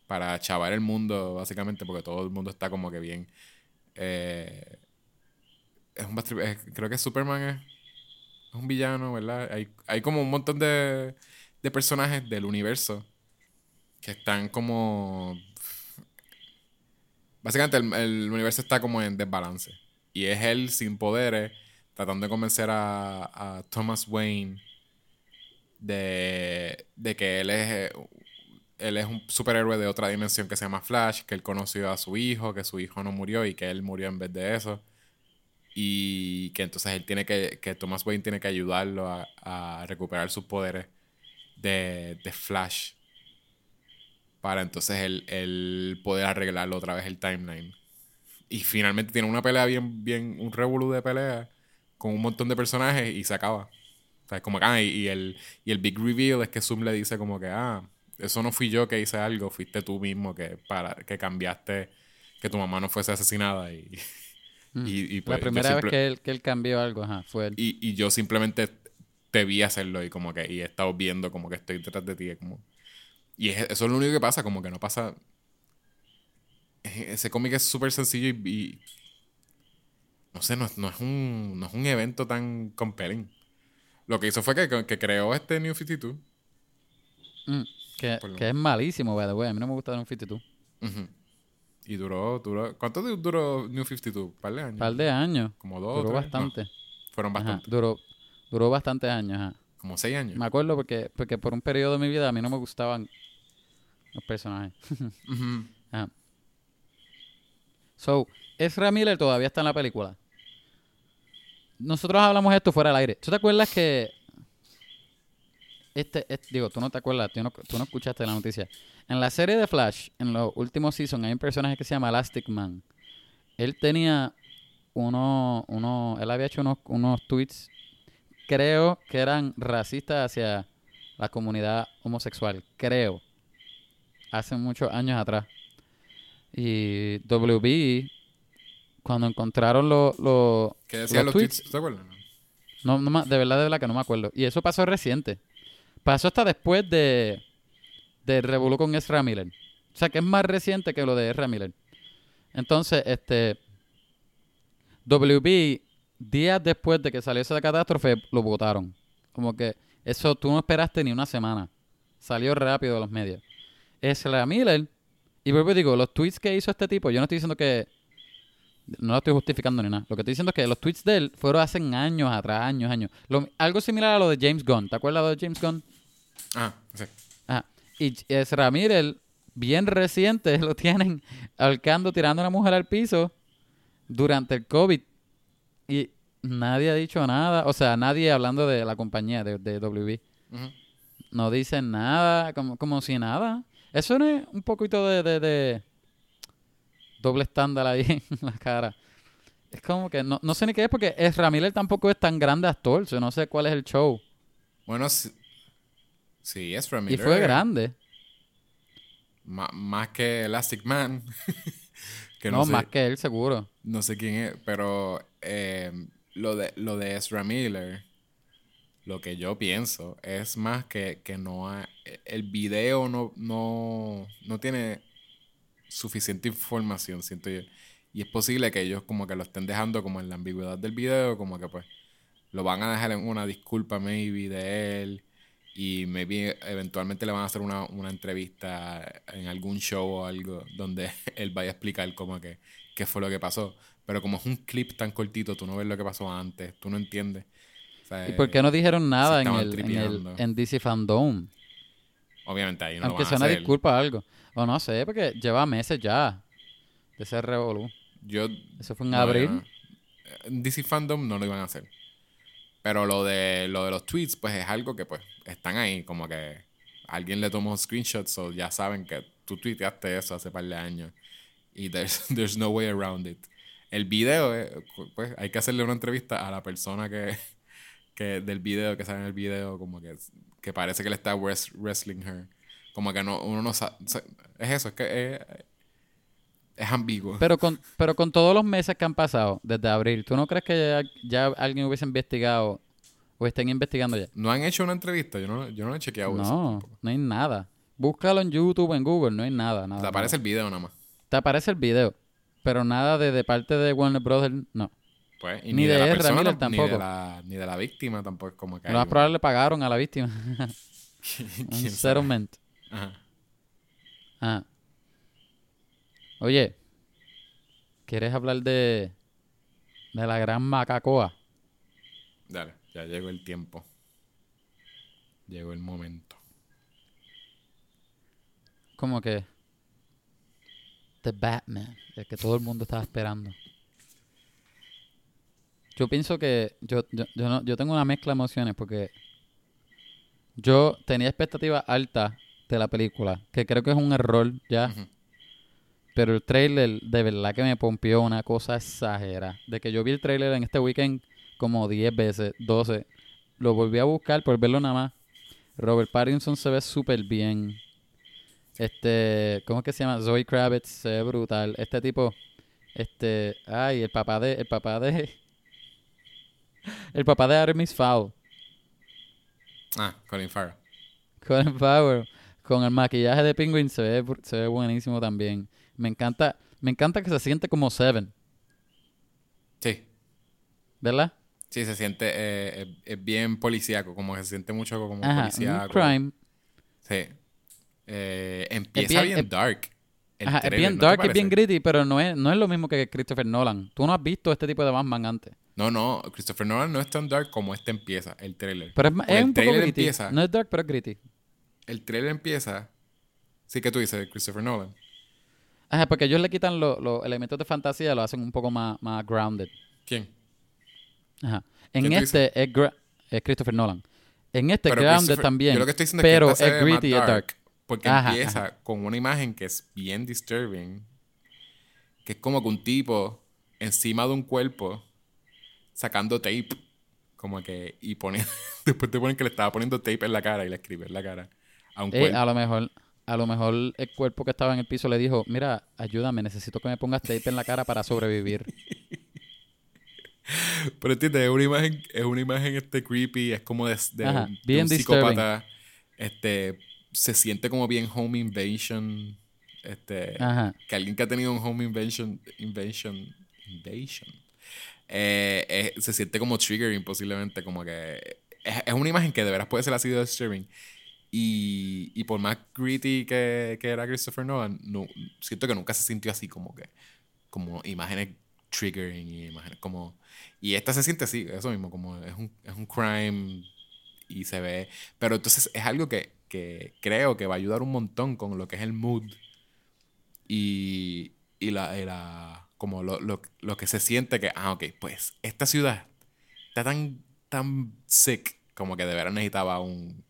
para chavar el mundo básicamente porque todo el mundo está como que bien eh, es un creo que Superman es, es un villano, ¿verdad? Hay, hay como un montón de, de personajes del universo que están como básicamente el, el universo está como en desbalance y es él sin poderes tratando de convencer a, a Thomas Wayne de, de que él es él es un superhéroe de otra dimensión que se llama Flash, que él conoció a su hijo, que su hijo no murió y que él murió en vez de eso. Y que entonces él tiene que, que Thomas Wayne tiene que ayudarlo a, a recuperar sus poderes de, de Flash. Para entonces él, poder arreglarlo otra vez el timeline. Y finalmente tiene una pelea bien, bien, un revolú de pelea con un montón de personajes y se acaba. O sea, es como que, ah, y, y el, y el big reveal es que Zoom le dice como que, ah, eso no fui yo que hice algo, fuiste tú mismo que, para, que cambiaste que tu mamá no fuese asesinada y, Mm. Y, y, La pues, yo primera vez simple- que él, que él cambió algo, ajá, fue él. y, y yo simplemente te vi hacerlo y como que y he estado viendo como que estoy detrás de ti. Como, y es- eso es lo único que pasa, como que no pasa... Ese cómic es súper sencillo y, No sé, no, es- no es un, no es un evento tan compelling. Lo que hizo fue que, que creó este New 52. Mm, que, Por lo- que es malísimo, by the way. A mí no me gusta New 52. Ujú. Y duró, duró... ¿Cuánto du- duró New 52? ¿Un par de años? Un par de años. Como dos. Duró tres? No, bastante. fueron Ajá, bastante. duró, duró bastantes años, ajá. Como seis años. Me acuerdo porque, porque por un periodo de mi vida a mí no me gustaban los personajes. Ajá. So, Ezra Miller todavía está en la película. Nosotros hablamos esto fuera del aire. ¿Tú te acuerdas que este, este- digo, tú no te acuerdas, tú no, tú no escuchaste la noticia. En la serie de Flash, en los últimos seasons, hay un personaje que se llama Elastic Man. Él tenía uno, uno, él había hecho unos, unos tweets, creo que eran racistas hacia la comunidad homosexual, creo, hace muchos años atrás. Y WB, cuando encontraron los los ¿Qué decían los los tweets, tweets? ¿Te acuerdas? no, no de verdad, de verdad que no me acuerdo. Y eso pasó reciente. Pasó hasta después de de Revolú con Ezra Miller. O sea, que es más reciente que lo de Ezra Miller. Entonces, este WB días después de que salió esa catástrofe lo votaron. Como que eso tú no esperaste ni una semana. Salió rápido de los medios. Ezra Miller y vuelvo digo, los tweets que hizo este tipo, yo no estoy diciendo que no lo estoy justificando ni nada. Lo que estoy diciendo es que los tweets de él fueron hace años atrás, años, años. Lo- algo similar a lo de James Gunn. ¿Te acuerdas de James Gunn? Ah, sí. Ajá. Y Ezra Miller, bien reciente, lo tienen ahorcando, tirando a una mujer al piso durante el COVID. Y nadie ha dicho nada. O sea, nadie hablando de la compañía, de, de WB. No dicen nada, como, como si nada. Eso no es un poquito de, de, de doble estándar ahí en la cara. Es como que no, no sé ni qué es porque Ezra Miller tampoco es tan grande actor. so no sé cuál es el show. Bueno, sí, sí es Y fue grande. Ma- más que Elastic Man. que no, no, sé, más que él, seguro. no sé quién es, pero eh, lo, de, lo de Ezra Miller, lo que yo pienso es más que, que no ha- el video no, no, no tiene suficiente información, siento yo. Y es posible que ellos como que lo estén dejando como en la ambigüedad del video, como que pues lo van a dejar en una disculpa maybe de él y maybe eventualmente le van a hacer una, una entrevista en algún show o algo donde él vaya a explicar como que qué fue lo que pasó. Pero como es un clip tan cortito, tú no ves lo que pasó antes, tú no entiendes. O sea, ¿Y por qué no dijeron nada en el, en el en DC Fandom? Obviamente ahí no Aunque lo sea van a una hacer. disculpa o algo. O no sé, porque lleva meses ya de ser revolú. Yo Eso fue en No, abril. no. En DC Fandom no lo iban a hacer. Pero lo de, lo de los tweets, pues es algo que pues están ahí. Como que alguien le tomó screenshots o ya saben que tú tuiteaste eso hace par de años. Y there's, there's no way around it. El video, eh, pues hay que hacerle una entrevista a la persona que, que del video, que sale en el video, como que, que parece que le está wres- wrestling her. Como que no, uno no sabe. Es eso, es que es, es ambiguo. Pero con, pero con todos los meses que han pasado desde abril, ¿tú no crees que ya, ya alguien hubiese investigado o estén investigando ya? No han hecho una entrevista, yo no, yo no he chequeado eso. No, tampoco. no hay nada. Búscalo en YouTube, en Google, no hay nada, nada. Te aparece nada. el video nada más. Te aparece el video, pero nada de, de parte de Warner Brothers, no. Pues, y Ni de Ezra persona, Miller Ni tampoco. de, la, ni de la víctima tampoco. Como que Lo más probable le pagaron a la víctima. un- settlement. Ajá. Ah. Oye, ¿quieres hablar de, de la gran macacoa? Dale, ya llegó el tiempo. Llegó el momento. Como que The Batman, el que todo el mundo estaba esperando. Yo pienso que yo, yo, yo, no- yo tengo una mezcla de emociones porque yo tenía expectativas altas de la película, que creo que es un error ya, pero el trailer de verdad que me pompió una cosa exagerada. De que yo vi el trailer en este weekend como 10 veces, 12, lo volví a buscar por verlo nada más. Robert Pattinson se ve súper bien. Este, ¿cómo es que se llama? Zoe Kravitz se ve brutal. Este tipo, Este, ay, el papá de, el papá de, el papá de Artemis Fowl, Ah, Colin Farrell. Colin Farrell, con el maquillaje de Penguin se ve, se ve buenísimo también. Me encanta, me encanta que se siente como Seven, Sí. ¿verdad? Sí, se siente, eh, es, es bien policíaco, como que se siente mucho como Ajá, policíaco. crime. Sí. Eh, empieza bien- dark. El Ajá, es bien ¿no te dark, es bien gritty, pero no es, no es lo mismo que Christopher Nolan. Tú no has visto este tipo de Batman antes. No, no, Christopher Nolan no es tan dark como este empieza, el trailer. Pero es, el un poco trailer gritty. empieza, No es dark, pero es gritty. El trailer empieza, sí que tú dices, Christopher Nolan. Ajá, porque ellos le quitan lo- los elementos de fantasía y lo hacen un poco más, más grounded. ¿Quién? Ajá. En ¿Quién tú este es, Christopher Nolan. En este Pero grounded también. Yo lo que estoy diciendo pero es que es gritty, es dark. Porque Ajá, empieza con una imagen que es bien disturbing. Que es como que un tipo encima de un cuerpo sacando tape. Como que. Y pone. después te ponen que le estaba poniendo tape en la cara y le escribe en la cara. A un Eh, a lo mejor, a lo mejor el cuerpo que estaba en el piso le dijo, mira, ayúdame, necesito que me pongas tape en la cara para sobrevivir. Pero entiendes, es una imagen, es una imagen este creepy, es como de, de Ajá, un- de bien un disturbing. psicópata. Este. Se siente como bien home invasion. Este. Ajá. que alguien que ha tenido un home invasion, invasion, invasion, eh, eh, se siente como triggering posiblemente, como que es, es una imagen que de veras puede ser así de disturbing. Y, y por más gritty que, que era Christopher Nolan, no, siento que nunca se sintió así como que, como imágenes triggering y imágenes como... Y esta se siente así, eso mismo, como es un, es un crime y se ve... Pero entonces es algo que, que creo que va a ayudar un montón con lo que es el mood y, y la, la- como lo, lo, lo que se siente que, ah, ok, pues esta ciudad está tan, tan sick como que de veras necesitaba un,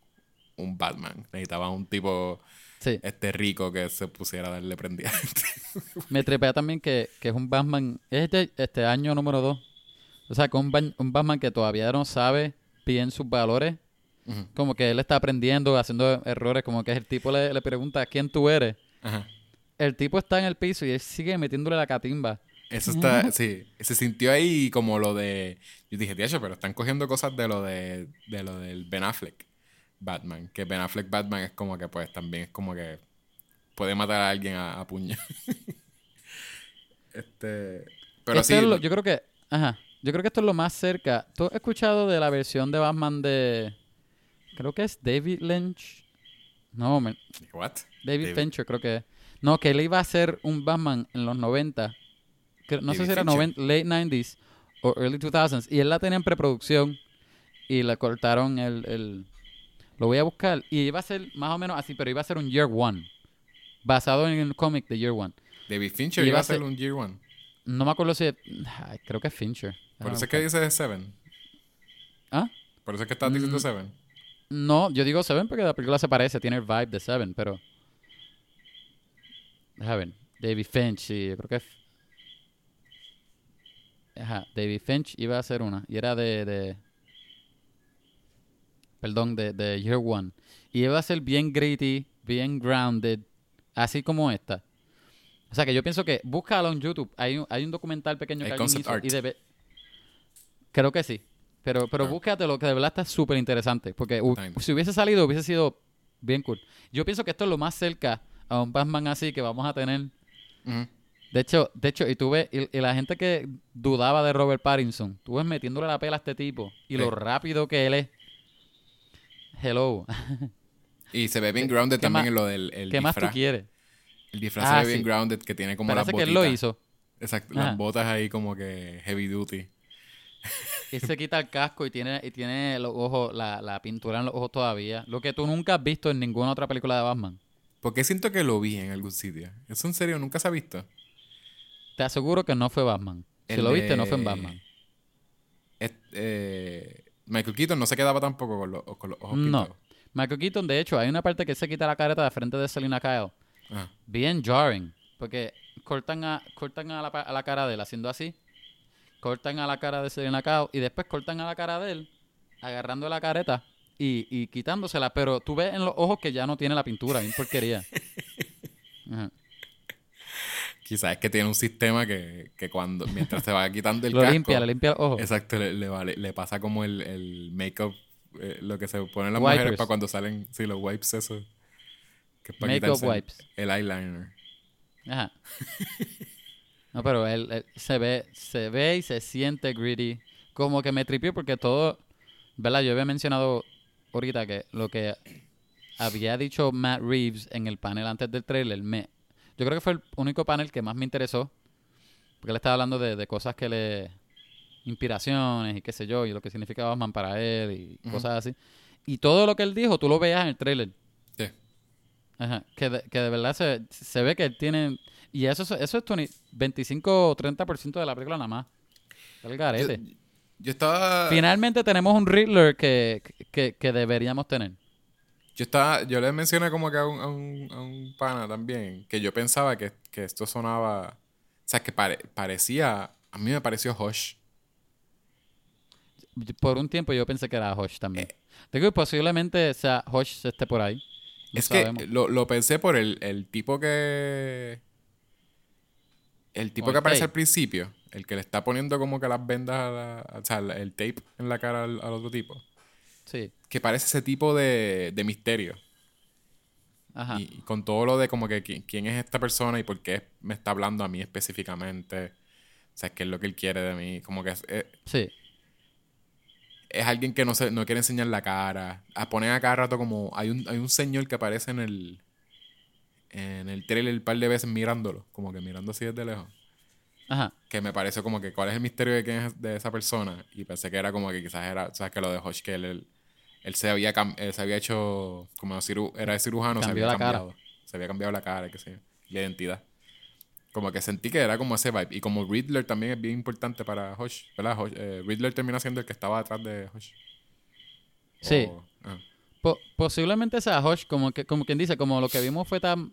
un Batman, necesitaba un tipo Sí. este rico que se pusiera a darle prendida. Me trepea también que, que es un Batman, es este, este año número 2. O sea, que un, un Batman que todavía no sabe bien sus valores. Como que él está aprendiendo, haciendo errores, como que el tipo le, le pregunta quién tú eres. Ajá. El tipo está en el piso y él sigue metiéndole la catimba. Eso está, sí, se sintió ahí como lo de, yo dije, tío, pero están cogiendo cosas de lo de, de lo del Ben Affleck Batman, que Ben Affleck Batman es como que pues también es como que puede matar a alguien a, a puño. este, pero Esto sí, lo- yo creo que, ajá, yo creo que esto es lo más cerca. ¿Tú has escuchado de la versión de Batman de, creo que es David Lynch? No, me- what? David, David- Fincher creo que es. No, que él iba a hacer un Batman en los 90. que no sé si era Fincher. 90, late 90s o early 2000s. Y él la tenía en preproducción y le cortaron el, el... Lo voy a buscar. Y iba a ser más o menos así, pero iba a ser un Year One. Basado en el cómic de Year One. David Fincher iba a ser- un Year One. No me acuerdo si... ay, creo que es Fincher. Por eso es que dice Seven. ¿Ah? Por eso es que estás diciendo Mm. Seven. No, yo digo Seven porque la película se parece, tiene el vibe de Seven, pero. Déjame ver. David Finch, sí, yo creo que es. Ajá, David Finch iba a hacer una. Y era de. de... Perdón, de, de Year One. Y iba a ser bien gritty, bien grounded, así como esta. O sea que yo pienso que búscalo en YouTube. Hay un, hay un documental pequeño Hay que alguien concept hizo art. y debe. Creo que sí. Pero, pero Ah. búscatelo, que de verdad está súper interesante. Porque si hubiese salido, hubiese sido bien cool. Yo pienso que esto es lo más cerca a un Batman así que vamos a tener. De hecho, de hecho, y tú ves, y, y la gente que dudaba de Robert Pattinson, tú ves metiéndole la pela a este tipo y Sí. lo rápido que él es. Hello. Y se ve bien grounded ¿Qué también en lo del el ¿Qué más tú disfraz. quieres? El disfraz Ah, se ve bien sí. grounded, que tiene como Parece las que él botitas. lo hizo. Exacto, Ajá. las botas ahí como que heavy duty. Él se quita el casco y tiene, y tiene los ojos, la, la pintura en los ojos todavía. Lo que tú nunca has visto en ninguna otra película de Batman. Porque siento que lo vi en algún sitio. ¿Eso en serio nunca se ha visto? Te aseguro que no fue Batman. Si El lo viste, no fue en Batman. Es- eh, Michael Keaton no se quedaba tampoco con los, con los ojos No. pintados. Michael Keaton, de hecho, hay una parte que se quita la careta de frente de Selena Kyle. Ajá. Bien jarring. Porque cortan a, cortan a la, pa- a la cara de él haciendo así. Cortan a la cara de Selena Kyle y después cortan a la cara de él agarrando la careta y, y quitándosela. Pero tú ves en los ojos que ya no tiene la pintura. Bien porquería. Ajá. Quizás es que tiene un sistema que, que cuando, mientras se va quitando el Lo casco... limpia, le limpia ojos. Exacto, le, le, vale- le pasa como el, el make-up, eh, lo que se ponen las Wipers. mujeres para cuando salen, sí, los wipes, eso. Que es para Make-up el- wipes. El eyeliner. Ajá. No, pero él, él se ve, se ve y se siente gritty. Como que me tripió porque todo, ¿verdad? Yo había mencionado ahorita que lo que había dicho Matt Reeves en el panel antes del trailer, me, yo creo que fue el único panel que más me interesó. Porque él estaba hablando de, de cosas que le... Inspiraciones y qué sé yo, y lo que significa Batman para él y cosas así. Y todo lo que él dijo, tú lo veías en el trailer. Sí. Ajá, que de, que de verdad se, se ve que él tiene... Y eso, es- eso es 20 25 o 30% de la película nada más. El Yo, garete. yo estaba... Finalmente tenemos un Riddler que, que, que deberíamos tener. Yo estaba, yo le mencioné como que a un, a un, a un pana también, que yo pensaba que, que esto sonaba, o sea, que pare- parecía, a mí me pareció Hush. Por un tiempo yo pensé que era Hush también. Digo, y posiblemente sea Hush esté por ahí. No es sabemos. que lo, lo pensé por el, el tipo que, el tipo O que aparece tape. al principio, el que le está poniendo como que las vendas, a la- o sea, el tape en la cara al, al otro tipo, Sí. Que parece ese tipo de, de misterio. Ajá. Y, y con todo lo de como que qui- quién es esta persona y por qué me está hablando a mí específicamente. O sea, qué es lo que él quiere de mí. Como que es, es, Sí. es alguien que no se, no quiere enseñar la cara. A poner a cada rato como... Hay un, hay un señor que aparece en el... En el trailer un par de veces mirándolo. Como que mirando así desde lejos. Ajá. Que me pareció como que cuál es el misterio de quién es de esa persona. Y pensé que era como que quizás era... O sea, que lo de Hodge, que él, él, él se, había él se había hecho... Como ciru- era de cirujano, se había la cara. cambiado. Se había cambiado la cara, qué sé yo. La identidad. Como que sentí que era como ese vibe. Y como Riddler también es bien importante para Hodge. ¿Verdad? Hodge- eh, Riddler termina siendo el que estaba detrás de Hodge. Sí. Po- posiblemente sea Hush, como que como quien dice, como lo que vimos fue tan...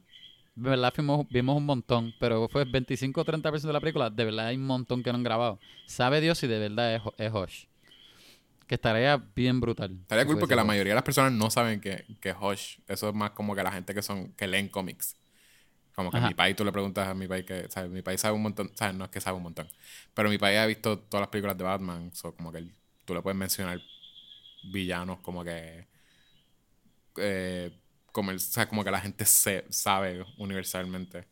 De verdad vimos, vimos un montón, pero fue 25 o 30% de la película, de verdad hay un montón que no han grabado. Sabe Dios si de verdad es, es Hush. Que estaría bien brutal. Estaría cool porque la Hush. mayoría de las personas no saben que, que Hodge. Eso es más como que la gente que son que leen cómics. Como que Ajá. mi país tú le preguntas a mi país que, ¿sabes? Mi país sabe un montón, ¿sabes? No es que sabe un montón. Pero mi país ha visto todas las películas de Batman. So, como que tú le puedes mencionar villanos como que. eh, como, el, o sea, como que la gente se, sabe universalmente.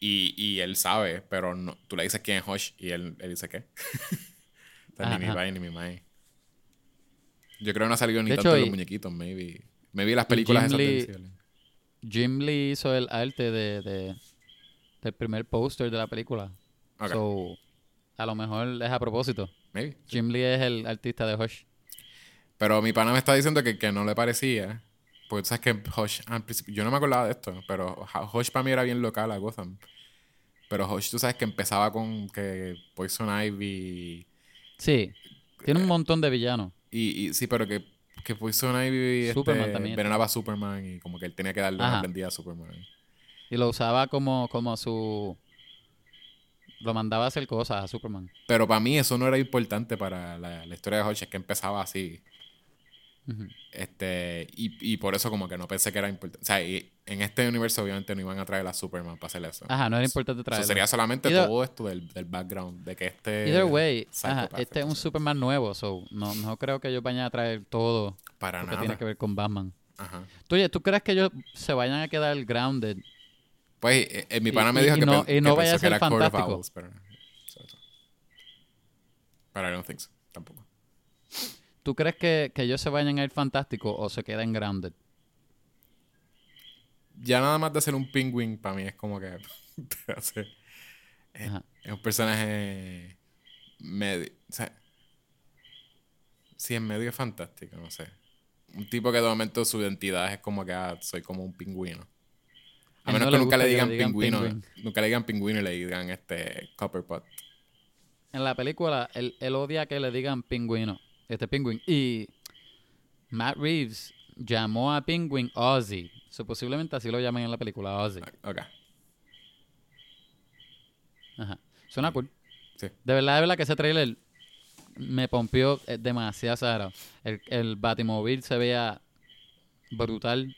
Y, y él sabe, pero no, tú le dices quién es Hodge y él, él dice qué. O sea, ni mi país ni mi maíz. Yo creo que no ha salido ni De tanto hecho, de los muñequitos, maybe. Maybe las películas Jim Lee-. Jim Lee hizo el arte de, de- del primer póster de la película. Ok, So, a lo mejor es a propósito. maybe. Jim Lee es el artista de Hush. Pero mi pana me está diciendo que, que no le parecía. Porque tú sabes que Hush, al principio- yo no me acordaba de esto, pero Hush para mí era bien local a Gotham. Pero Hush, tú sabes que empezaba con que Poison Ivy. Sí, tiene un montón de villanos. Y, y sí, pero que, que Poison Ivy Superman este, también. envenenaba a Superman y como que él tenía que darle una Ajá. prendida a Superman. Y lo usaba como, como su... Lo mandaba a hacer cosas a Superman. Pero para mí eso no era importante para la, la historia de Hush, es que empezaba así. Este, y, y por eso como que no pensé que era importante. O sea, y en este universo obviamente no iban a traer a Superman para hacer eso. Ajá, no era importante Eso traerlo. sería solamente Either- todo esto del, del background, de que este... Either way, ajá, este es un. Superman nuevo, so no, no creo que ellos vayan a traer todo Para lo que tiene que ver con Batman. Ajá. Tú, oye, ¿tú crees que ellos se vayan a quedar grounded? Pues eh, eh, mi Y- pana me dijo y que, no- y no que vaya a ser fantástico. Owls, pero no. So, so. But I don't think so, tampoco. ¿Tú crees que, que ellos se vayan a ir fantásticos o se queden grounded? Ya nada más de ser un penguin para mí es como que... te hace- es, un personaje medio... O sea, sí, es medio fantástico, no sé. Un tipo que de momento su identidad es como que ah, soy como un pingüino. A Él menos no que nunca le digan pingüino. Nunca le digan pingüino y le digan este Copperpot. En la película, él, él odia que le digan pingüino. Este pingüin. Y Matt Reeves llamó a Penguin Ozzy. So, posiblemente así lo llaman en la película, Ozzy. Ok. Ajá. Suena cool. Sí. De verdad, de verdad que ese trailer me pompió eh, demasiado exagerado. El, el Batimóvil se veía brutal.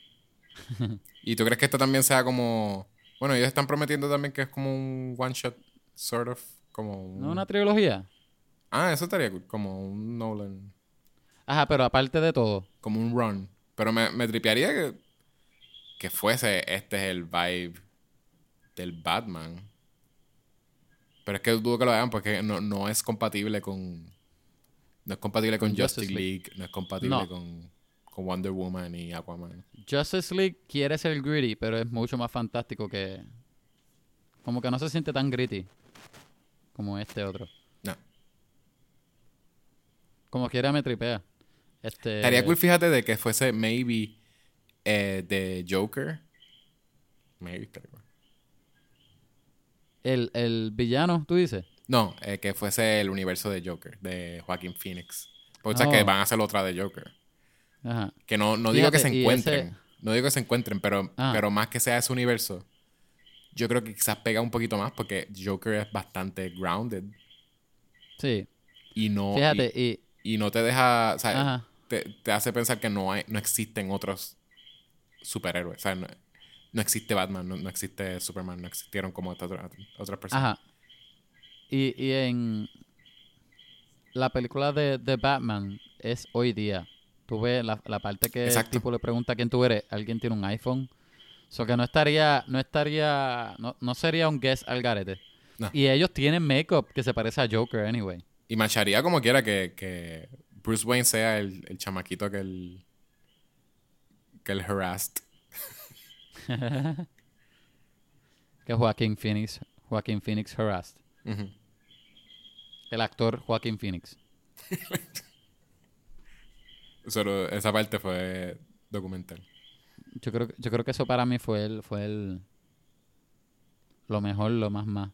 ¿Y tú crees que esto también sea como... Bueno, Bueno, ellos están prometiendo también que es como un one shot, sort of. Como un... ¿No una trilogía? Ah, eso estaría cool. Como un Nolan. Ajá, pero aparte de todo. Como un run. Pero me, me tripearía que, que fuese este es el vibe del Batman. Pero es que dudo que lo hagan porque no, no es compatible con. No es compatible con Justice Justice League. League. No es compatible No. con, con Wonder Woman y Aquaman. Justice League quiere ser gritty, pero es mucho más fantástico que. Como que no se siente tan gritty como este otro. Como quiera me tripea. Este. Estaría cool, fíjate, de que fuese maybe eh, de Joker. Maybe, cool. El, el villano, tú dices. No, eh, que fuese el universo de Joker, de Joaquin Phoenix. Porque sabes que Oh. van a hacer otra de Joker. Ajá. Que no, no digo que se encuentren. ese- No digo que se encuentren, pero, Ah. pero más que sea ese universo, yo creo que quizás pega un poquito más porque Joker es bastante grounded Sí. y no, Fíjate, y. y, no te deja, o sea, te, te hace pensar que no, hay, no existen otros superhéroes. O sea, no, no existe Batman, no, no existe Superman, no existieron como estas otras, otras personas. Ajá. Y, y en la película de, de Batman es hoy día. Tú ves la, la parte que Exacto. el tipo le pregunta quién tú eres. Alguien tiene un iPhone. So que no estaría, no estaría, no, no sería un guess al garete. No. Y ellos tienen makeup que se parece a Joker anyway. Y macharía como quiera que, que Bruce Wayne sea el, el chamaquito que el que el harassed. Que Joaquín Phoenix, Joaquín Phoenix harassed. El actor Joaquín Phoenix. Solo esa parte fue documental. Yo creo, que- yo creo que eso para mí fue el, fue el lo mejor, lo más más.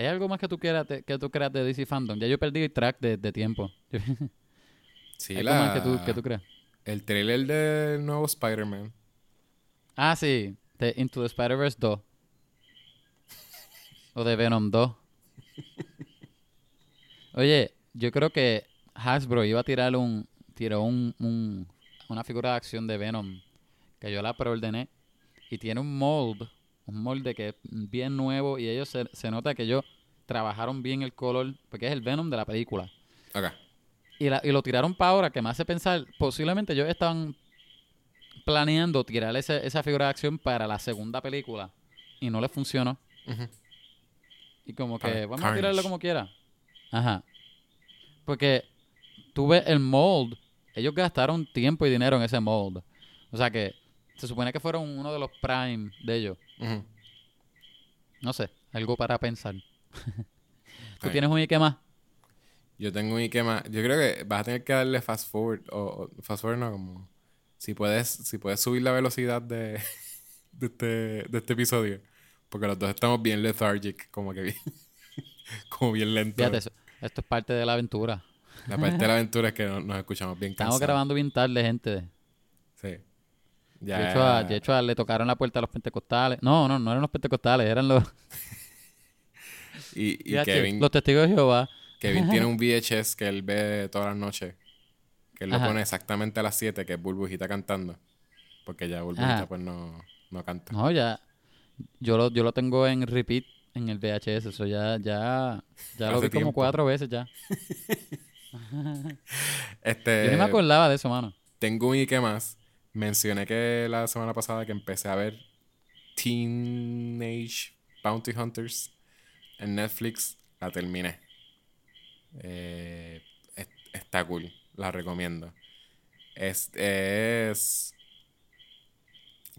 ¿Hay algo más que tú quieras que tú creas de DC Fandom? Ya yo perdí el track de, de tiempo. Sí, ¿Hay la, algo más que tú, que tú creas? el trailer del nuevo Spider-Man. Ah, sí. De Into the Spider-Verse 2. o de Venom 2. Oye, yo creo que Hasbro iba a tirar un... Tiró un, un- una figura de acción de Venom que yo la preordené y tiene un mold, un molde que es bien nuevo y ellos se, se nota que ellos trabajaron bien el color porque es el Venom de la película. Y, la- y lo tiraron para ahora, que me hace pensar, posiblemente ellos estaban planeando tirar ese- esa figura de acción para la segunda película y no les funcionó. Y como que vamos a tirarlo como quiera. Ajá. Porque tú ves el mold, ellos gastaron tiempo y dinero en ese mold. O sea que se supone que fueron uno de los prime de ellos. No sé, algo para pensar. ¿Tú tienes un Ike más? Yo tengo un Ikema. Yo creo que vas a tener que darle fast forward. O, o- fast forward no, como. Si puedes, si puedes subir la velocidad de, de, este, de este episodio. Porque los dos estamos bien lethargic, como que bien. como bien lento. Fíjate, eso- esto es parte de la aventura. La parte de la aventura es que no- nos escuchamos bien Estamos cansados. grabando bien tarde, gente. Sí. De hecho, a, de hecho, a- le tocaron la puerta a los pentecostales. No, no, no eran los pentecostales, eran los, y, y Kevin, los testigos de Jehová. Kevin tiene un VHS que él ve todas las noches. Que él lo pone exactamente a las 7, que es Burbujita cantando. Porque ya Burbujita Ajá. pues no, no canta. No, ya. Yo lo, yo lo tengo en repeat en el VHS. Eso ya, ya, ya lo vi como cuatro veces ya. Este, Yo ni me acordaba de eso, mano. Tengo un Ike más. Mencioné que la semana pasada que empecé a ver Teenage Bounty Hunters en Netflix. La terminé. Eh, es- está cool. La recomiendo. Es, es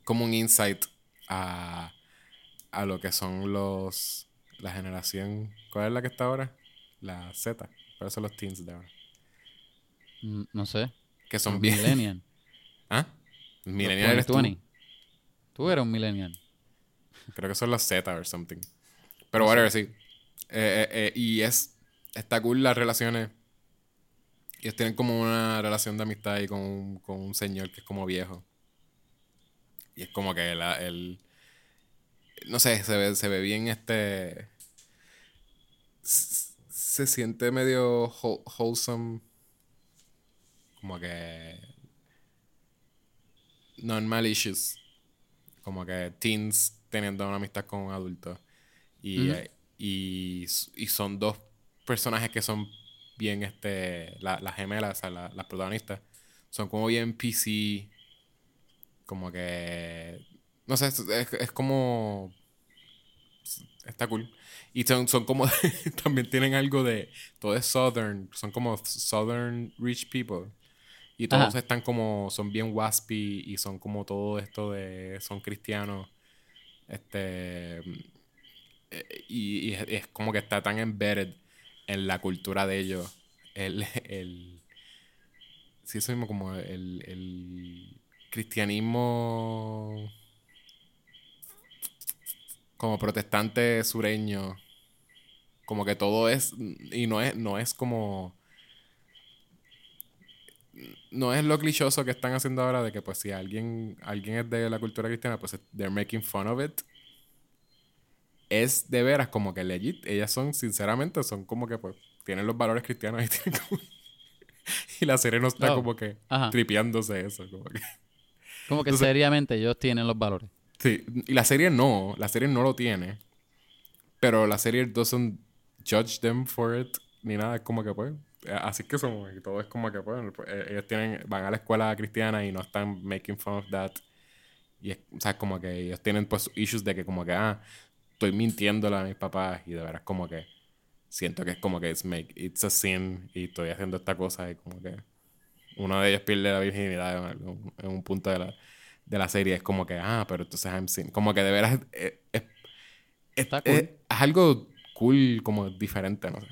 como un insight a, a lo que son los... La generación... ¿Cuál es la que está ahora? La Z. ¿Cuáles son los teens de ahora? Mm, No sé. Que son bien... Millennial. ¿Ah? Millennial eres tú. 2020. Tú eres un millennial. Creo que son los Z o something. Pero whatever, sí. Eh, eh, eh, y es... Está cool las relaciones. Ellos tienen como una relación de amistad ahí con un, con un señor que es como viejo. Y es como que el... No sé, se ve, se ve bien este... s- Se siente medio whole- wholesome. Como que... Non-malicious. Como que teens teniendo una amistad con un adulto. Y, eh, y, y son dos personajes que son bien, este, la- las gemelas, o sea, la- las protagonistas, son como bien PC, como que, no sé, es, es- es como, está cool. Y son, son como, también tienen algo de, todo es southern, son como southern rich people. Y todos Ajá. están como, son bien waspy y son como todo esto de, son cristianos. Este, eh, y, y es, es como que está tan embedded en la cultura de ellos. El, el, sí, eso mismo como el, el cristianismo como protestante sureño. Como que todo es, y no es, no es como no es lo clichoso que están haciendo ahora de que pues si alguien alguien es de la cultura cristiana pues they're making fun of it es de veras como que legit ellas son sinceramente son como que pues tienen los valores cristianos y tienen como- y la serie no está Oh, como que ajá. tripeándose eso como que Como que Entonces- seriamente ellos tienen los valores. sí y la serie no la serie no lo tiene pero la serie doesn't judge them for it ni nada es como que pues así que somos y todo es como que pues pues, eh, ellos tienen van a la escuela cristiana y no están making fun of that. Y es, o sea como que ellos tienen pues issues de que como que ah estoy mintiéndole a mis papás y de veras como que siento que es como que it's make it's a sin y estoy haciendo esta cosa y como que uno de ellos pierde la virginidad en, en un punto de la, de la serie. Es como que ah pero entonces I'm sin. Como que de veras eh, es, es, es- cool. es algo cool como diferente no sé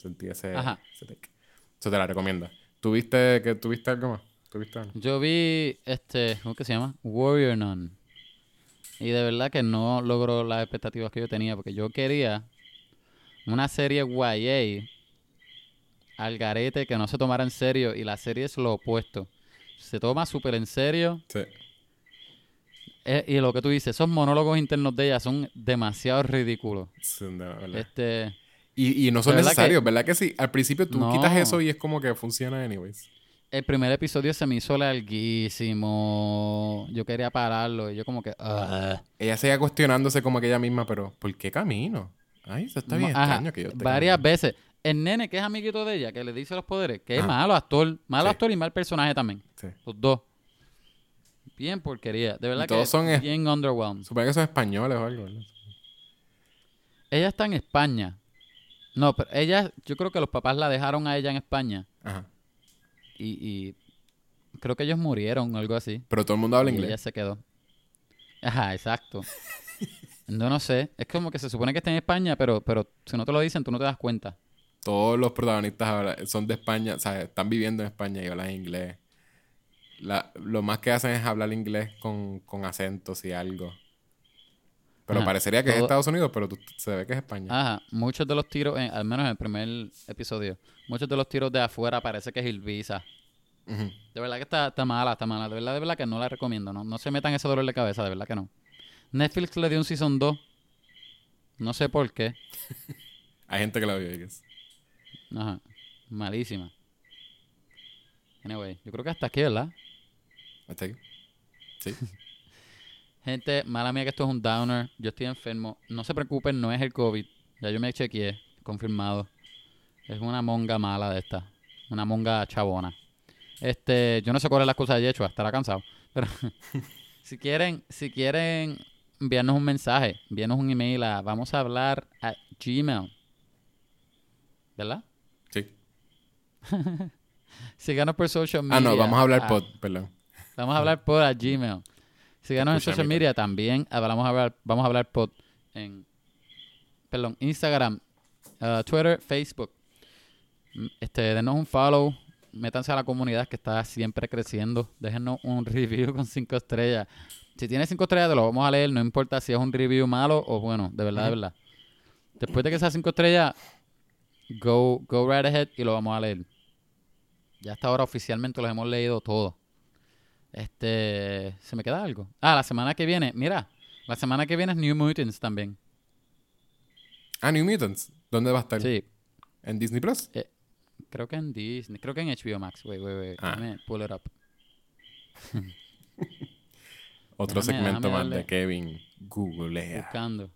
sentí ese, Ajá. ese take. eso te la recomiendo ¿tuviste que tuviste algo más? ¿tuviste algo? Yo vi este, ¿cómo que se llama? Warrior Nun. Y de verdad que no logró las expectativas que yo tenía, porque yo quería una serie YA al garete que no se tomara en serio, y la serie es lo opuesto. Se toma súper en serio, sí eh, y lo que tú dices, esos monólogos internos de ella son demasiado ridículos. Sí, verdad. Este, Y, y no son verdad necesarios, ¿verdad que sí? Al principio tú No. quitas eso y es como que funciona anyways. el primer episodio se me hizo larguísimo. Yo quería pararlo, y yo como que... Ella seguía cuestionándose como que ella misma, pero ¿por qué camino? Ay, eso está bien Ajá, extraño que yo esté Varias veces. El nene que es amiguito de ella, que le dice los poderes, que es malo actor, malo Sí. actor y mal personaje también. Sí. Los dos. Bien porquería. De verdad Y todos que son es- bien underwhelmed. Supongo que son españoles o algo, ¿verdad? Ella está en España. No, pero ella, yo creo que los papás la dejaron a ella en España. Ajá. Y, y creo que ellos murieron o algo así. Pero todo el mundo habla y inglés. ella se quedó. Ajá, exacto. No, no sé. Es como que se supone que está en España, pero, pero si no te lo dicen, tú no te das cuenta. Todos los protagonistas son de España, o sea, están viviendo en España y hablan inglés. La- lo más que hacen es hablar inglés con, con acentos y algo. Pero Ajá. parecería que es Estados Unidos, pero tú- se ve que es España. Ajá, muchos de los tiros, en- al menos en el primer episodio, muchos de los tiros de afuera parece que es Ilvisa. De verdad que está, está mala, está mala. De verdad, de verdad que no la recomiendo. No, no se metan ese dolor de cabeza, de verdad que no. Netflix le dio un Season 2. No sé por qué. Hay gente que la I guess. Ajá, malísima. Anyway, yo creo que hasta aquí, ¿verdad? ¿Hasta aquí? Sí. Gente, mala mía que esto es un downer. Yo estoy enfermo. No se preocupen, no es el COVID. Ya yo me chequeé, confirmado. Es una monga mala de esta. Una monga chabona. Este, yo no sé cuál es la excusa de Yechua, estará cansado. Pero si quieren, si quieren enviarnos un mensaje, envíanos un email a vamos a hablar a Gmail. ¿Verdad? Sí. Síganos por social media. Ah, no, vamos a hablar Ah, pod, perdón. Vamos a hablar por a Gmail. Síganos en social media también. Hablamos a hablar, vamos a hablar por en perdón, Instagram, uh, Twitter, Facebook. Mm, Este, denos un follow, métanse a la comunidad que está siempre creciendo. Déjenos un review con cinco estrellas. Si tiene cinco estrellas, te lo vamos a leer, no importa si es un review malo o bueno, de verdad, de verdad. Después de que sea cinco estrellas, go, go right ahead y lo vamos a leer. Ya hasta ahora oficialmente los hemos leído todos. Este, ¿se me queda algo? Ah, la semana que viene, mira, la semana que viene es New Mutants también. Ah, New Mutants. ¿Dónde va a estar? Sí, ¿En Disney Plus? creo que en Disney, creo que en HBO Max. Wait, wait, wait. Ah. Déjame pull it up. Otro Déjame- segmento déjame más de Kevin googlea. buscando.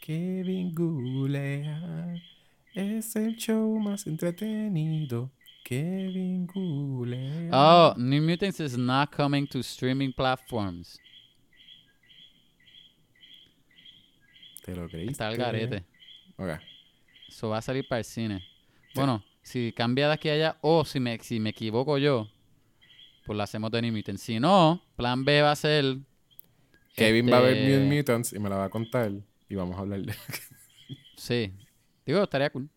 Kevin googlea. Es el show más entretenido. Kevin googlea. Oh, New Mutants is not coming to streaming platforms. ¿Te lo creíste? Está el garete. Ok. Eso va a salir para el cine. Bueno, si cambia de aquí a allá o si me, si me equivoco yo, pues lo hacemos de New Mutants. Si no, plan B va a ser... Kevin va a ver este, New Mutants y me la va a contar. Y vamos a hablar de. Sí. Digo, estaría cool.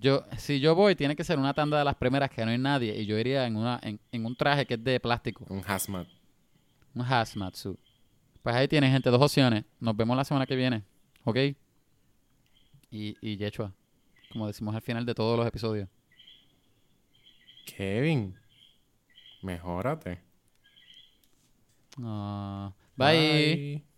Yo, si yo voy, tiene que ser una tanda de las primeras que no hay nadie. Y yo iría en, una, en, en un traje que es de plástico. Un hazmat. Un hazmat suit. Pues ahí tienen, gente, dos opciones. Nos vemos la semana que viene. ¿Ok? Y, y Yechua. Como decimos al final de todos los episodios. Kevin. Mejórate. Ah, bye. Bye.